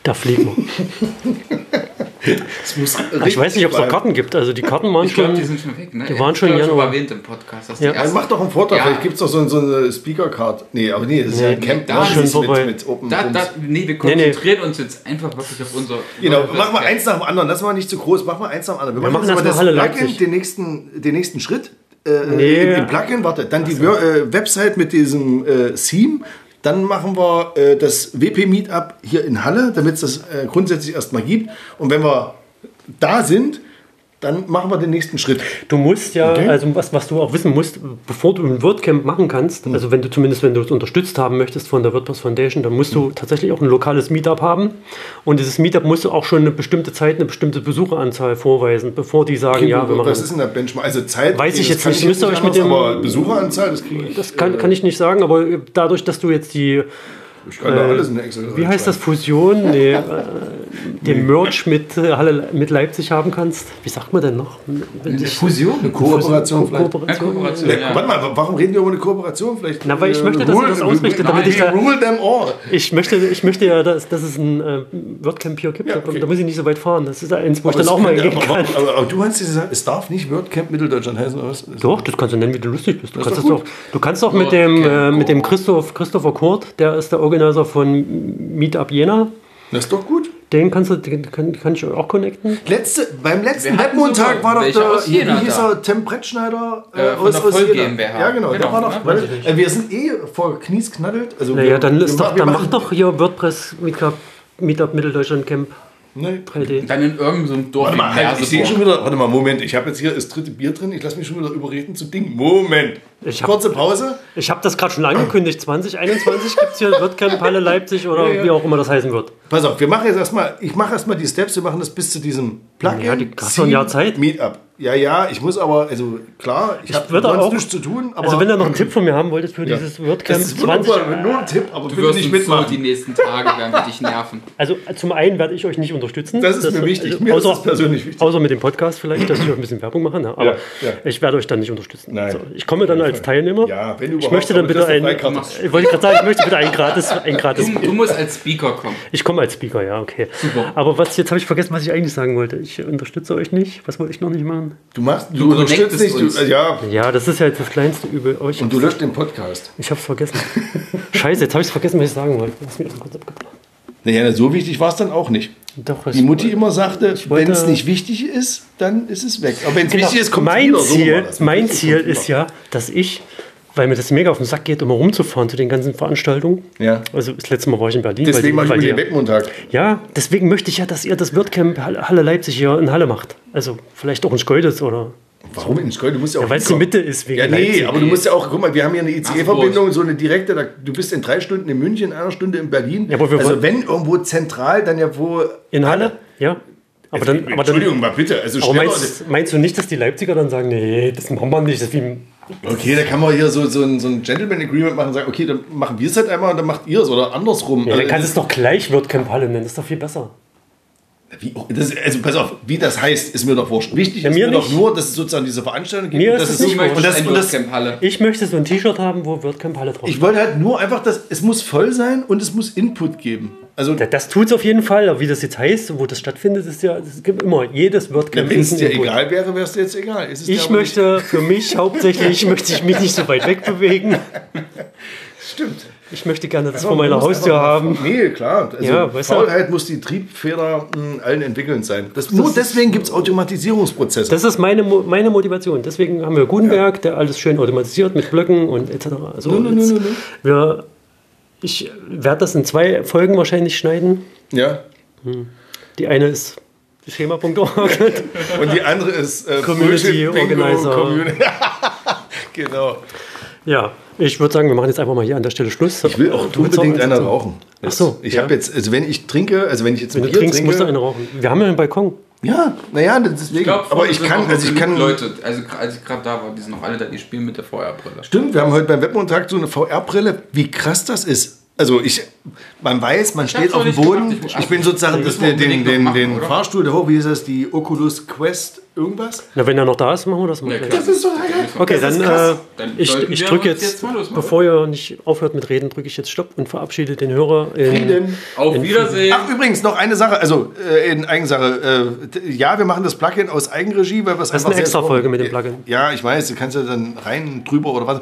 Da fliegen wir. Das muss Ich weiß nicht, ob es noch Karten gibt. Also die Karten waren Ich glaube, die schon. sind schon weg, ne? die waren Ich schon glaub, im Januar. erwähnt im Podcast. Dass Ja. die mach doch einen Vortrag. Ja. Vielleicht gibt es doch so, so eine Speaker-Card. Nee, aber nee, das ist ja ein Camp. da ist Das schon vorbei. mit, mit Open Da, da, nee, wir nee. konzentrieren uns jetzt einfach wirklich auf unser. Genau, WordPress. mach mal eins nach dem anderen. Lass mal nicht zu groß. Mach mal eins nach dem anderen. Wir, machen machen erst das Halle Plugin, Leipzig. den nächsten, den nächsten Schritt. Äh, Nee. im Plugin, warte, dann die äh, Website mit diesem äh, Theme. Dann machen wir äh, das WP-Meetup hier in Halle, damit es das äh, grundsätzlich erstmal gibt. Und wenn wir da sind, dann machen wir den nächsten Schritt. Du musst ja, Okay. also was, was du auch wissen musst, bevor du ein WordCamp machen kannst, Hm. also wenn du zumindest, wenn du es unterstützt haben möchtest von der WordPress Foundation, dann musst Hm. du tatsächlich auch ein lokales Meetup haben. Und dieses Meetup musst du auch schon eine bestimmte Zeit, eine bestimmte Besucheranzahl vorweisen, bevor die sagen, ja, wir machen Was ist denn der Benchmark? Also Zeit, Weiß ich das jetzt nicht. Müsst ihr euch mit dem- Aber Besucheranzahl, das kriege ich. Das kann, kann ich nicht sagen, aber dadurch, dass du jetzt die, Ich kann da alles in Excel wie heißt das, Fusion, nee, äh, den Merch mit, äh, Halle, mit Leipzig haben kannst, wie sagt man denn noch? Wenn sich- Fusion? Kooperation vielleicht. Ja, Kooperation. Kooperation, Ja, ja. Warte mal, warum reden wir über eine Kooperation? Vielleicht, Na, weil ich äh, möchte, dass ihr das ausrichtet, damit nein, ich da- Rule them all. Ich möchte, ich möchte ja, dass, dass es ein äh, WordCamp hier gibt, Ja, aber okay. da muss ich nicht so weit fahren. Das ist eins, wo ich Aber dann es auch mal kann- gehen aber, kann. aber, aber du hast gesagt, es darf nicht WordCamp Mitteldeutschland heißen, oder was? Doch, das kannst du nennen, wie du lustig bist. Du kannst, doch du kannst doch mit dem, äh, mit dem Christoph, Christopher Kurt, der ist der Organisator von Meetup Jena. Das ist doch gut. Den kannst du, den kann, kann ich auch connecten. Letzte, beim letzten Wir Webmontag war doch der, aus hier, Jena wie hieß er, Tim Brettschneider Äh, von der Voll Jena. GmbH. Ja, genau, der Genau, war doch, weil, nicht. äh, wir sind eh vor Knies knaddelt. Also Naja, wir, dann wir ist ma- doch, wir dann mach doch hier WordPress Meetup, Meetup Mitteldeutschland Camp Nee. 3D. Dann in irgendeinem Dorf Warte mal, halt, ich sehe schon wieder, warte mal, Moment, ich habe jetzt hier das dritte Bier drin, ich lasse mich schon wieder überreden zu Ding. Moment. Ich hab- Kurze Pause. Ich habe das gerade schon angekündigt. 2021 gibt es hier WordCamp Halle Leipzig oder Ja, ja. wie auch immer das heißen wird. Pass auf, wir machen jetzt erstmal, ich mache erstmal die Steps, wir machen das bis zu diesem Plugin. Ja, die- hast du ein Jahr Zeit? Meetup. Ja, ja, ich muss aber, also klar, ich, habe würde sonst auch- nichts zu tun, aber Also wenn ihr noch einen Tipp von mir haben wolltet für Ja. dieses WordCamp das ist 20. wunderbar, nur ein Tipp, aber Du wirst nicht uns so mitmachen. die nächsten Tage werden wir dich nerven. Also zum einen werde ich euch nicht unterstützen. Das ist mir wichtig. Mir ist außer, das persönlich wichtig. Außer mit dem Podcast vielleicht, dass ich euch ein bisschen Werbung mache. Ne? Aber Ja, ja. ich werde euch dann nicht unterstützen. Nein. So, ich komme dann als Teilnehmer. Ja, wenn du ich überhaupt, möchte dann bitte kriegst du ein. Freikarte. Ich wollte gerade sagen, ich möchte bitte ein gratis, ein gratis. Du, du musst als Speaker kommen. Ich komme als Speaker, ja, okay. Super. Aber was jetzt habe ich vergessen, was ich eigentlich sagen wollte. Ich unterstütze euch nicht. Was wollte ich noch nicht machen? Du machst, du, Du unterstützt nicht, du, äh, ja, Ja, das ist ja jetzt das kleinste Übel. Oh, und du löscht den Podcast. ich habe es vergessen. Scheiße, jetzt habe ich es vergessen, was ich sagen wollte. Lass mich das kurz abgebracht. Naja, so wichtig war es dann auch nicht. Doch, Die Mutti immer sagte, wenn es nicht wichtig ist, dann ist es weg. Aber wenn es Genau. wichtig ist, kommt es mein wieder. So Ziel, das. mein Ziel ist ja, dass ich, weil mir das mega auf den Sack geht, immer rumzufahren zu den ganzen Veranstaltungen. Ja. Also das letzte Mal war ich in Berlin. Deswegen mache ich mir den. Ja, deswegen möchte ich ja, dass ihr das WordCamp Halle Halle Leipzig hier in Halle macht. Also vielleicht auch in Schkeuditz oder. Warum in Skol? Du musst ja auch. Ja, weil es die. Mitte ist wegen Ja, nee, Leipzig. aber du musst ja auch, guck mal, wir haben hier eine ICE-Verbindung, so eine direkte, da, du bist in drei Stunden in München, in einer Stunde in Berlin. Ja, aber wir also wenn irgendwo zentral, dann ja wo... In Halle? Ja. Aber dann, aber Entschuldigung, dann, mal bitte, also aber meinst, meinst du nicht, dass die Leipziger dann sagen, nee, das machen wir nicht, das wie Okay, da kann man hier so, so ein, so ein Gentleman-Agreement machen und sagen, okay, dann machen wir es halt einmal und dann macht ihr es oder andersrum. Ja, Also, dann kannst du es doch gleich WordCamp Halle nennen, das ist doch viel besser. Wie, das, also pass auf, wie das heißt, ist mir doch wurscht. Wichtig Ja, ist mir mir doch nur, dass es sozusagen diese Veranstaltung gibt. Mir und ist das es nicht und das, und das, WordCamp Halle. Ich möchte so ein T-Shirt haben, wo WordCamp Halle drauf ich wollte halt nur einfach, dass es muss voll sein und es muss Input geben. Also Ja, Das tut es auf jeden Fall, aber wie das jetzt heißt, wo das stattfindet, ist ja, es gibt immer, jedes WordCamp wenn es ist dir Input. egal wäre, wäre es dir jetzt egal. Ist Ich aber nicht. möchte für mich hauptsächlich, möchte ich mich nicht so weit wegbewegen. Stimmt. Ich möchte gerne das Aber vor meiner Haustür einfach- haben. Nee, klar. Also Ja, du- Faulheit muss die Triebfeder mh, allen entwickelnd sein. Das, nur deswegen gibt es Automatisierungsprozesse. Das ist meine, meine Motivation. Deswegen haben wir Gutenberg, der alles schön automatisiert mit Blöcken und etc. Also Nö, nö, nö. Wir, ich werde das in zwei Folgen wahrscheinlich schneiden. ja. Die eine ist schema.org. Und die andere ist äh, Community Organizer. Community. genau. ja, ich würde sagen, wir machen jetzt einfach mal hier an der Stelle Schluss. Ich will auch unbedingt einer rauchen. Ach so, Ich ja. habe jetzt, also wenn ich trinke, also wenn ich jetzt Wenn ein du Bier trinkst, musst du trinke, eine rauchen. Wir haben ja einen Balkon. ja, naja, deswegen. glaub, aber ich kann, also ich kann, Leute, also als ich gerade da war, die sind noch alle da, die spielen mit der VR-Brille. Stimmt, wir haben heute beim Webmontag so eine VR-Brille. Wie krass das ist. Also ich, man weiß, man steht hab's auf dem Boden. gemacht, ich Ich bin sozusagen das, den, den, den, den? Fahrstuhl, der hoch, wie ist das, die Oculus Quest irgendwas? Na, wenn er noch da ist, machen wir das mal. Ja. Das ist total geil. Okay, dann, äh, Dann ich, ich drücke jetzt, jetzt losmachen. bevor ihr nicht aufhört mit Reden, drücke ich jetzt Stopp und verabschiede den Hörer. In, Frieden. Auf Wiedersehen. Ach, übrigens noch eine Sache, also äh, in Eigensache. Äh, ja, wir machen das Plugin aus Eigenregie, weil wir es Das ist eine Extra-Folge brauchen. mit dem Plugin. Ja, ich weiß, du kannst ja dann rein drüber oder was.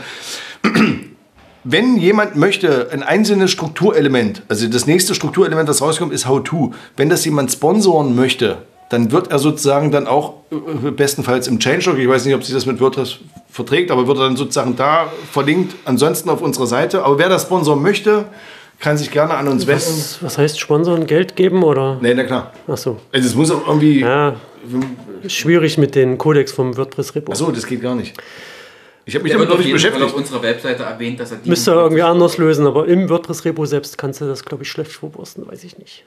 Wenn jemand möchte, ein einzelnes Strukturelement, also das nächste Strukturelement, das rauskommt, ist How-To. Wenn das jemand sponsoren möchte, dann wird er sozusagen dann auch äh, bestenfalls im Changelog, ich weiß nicht, ob sich das mit WordPress verträgt, aber wird er dann sozusagen da verlinkt, ansonsten auf unserer Seite. Aber wer das sponsoren möchte, kann sich gerne an uns wenden. was, was heißt Sponsoren? Geld geben oder? Nee, na klar. Ach so. Also es muss auch irgendwie. Ja, schwierig mit den Codex vom WordPress-Repo. Achso, das geht gar nicht. Ich habe mich damit noch nicht jeden Fall beschäftigt. auf unserer Webseite erwähnt, dass er die Müsste irgendwie anders lösen, aber im WordPress-Repo selbst kannst du das, glaube ich, schlecht verwursten, weiß ich nicht.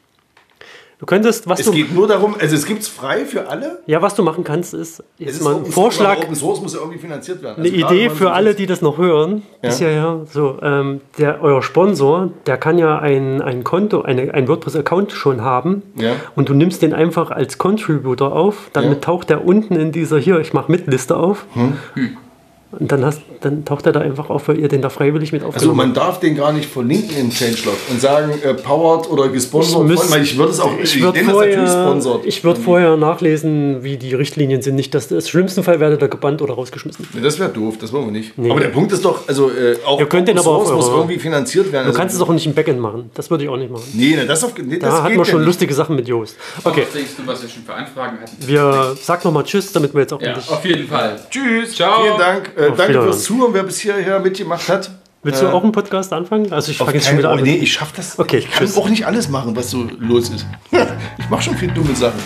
Du könntest, was Es du, geht nur darum, also es gibt es frei für alle. ja, was du machen kannst, ist Es jetzt ist mal ein Vorschlag, Open Source muss ja irgendwie finanziert werden. eine Also klar, Idee für alle, die das noch hören. Ist ja ja so, ähm, der euer Sponsor, der kann ja ein, ein Konto, eine, ein WordPress-Account schon haben. Ja. Und du nimmst den einfach als Contributor auf. Damit Ja. taucht der unten in dieser hier, ich mache mit Liste auf. Und dann, hast, dann taucht er da einfach auf, weil ihr den da freiwillig mit Also aufgenommen man darf den gar nicht verlinken im Changelog und sagen, äh, powered oder gesponsert. Ich müsst- ich würde es auch, Ich ich, würde vorher, sponsored. ich würd vorher nachlesen, wie die Richtlinien sind. Nicht, dass das schlimmsten Fall werdet ihr gebannt oder rausgeschmissen. Nee, das wäre doof, das wollen wir nicht. Aber der Punkt ist doch, also äh, auch Ihr könnt den aber auf Source muss irgendwie finanziert werden. Du kannst es auch nicht im Backend machen. Das würde ich auch nicht machen. Nee, ne, das, auf, nee, das Da hatten wir schon ja nicht. lustige Sachen mit Joost. Okay, Was denkst du, was wir schon für Anfragen hatten? wir sag nochmal Tschüss, damit wir jetzt auch Ja, endlich. auf jeden Fall. Tschüss, Ciao. vielen Dank. Äh, danke fürs Zuhören, wer bis hierher mitgemacht hat. Willst du auch einen Podcast anfangen? Also ich fange jetzt schon wieder an. nee, ich schaff das. Okay, ich kann tschüss. auch nicht alles machen, was so los ist. ich mache schon viele dumme Sachen.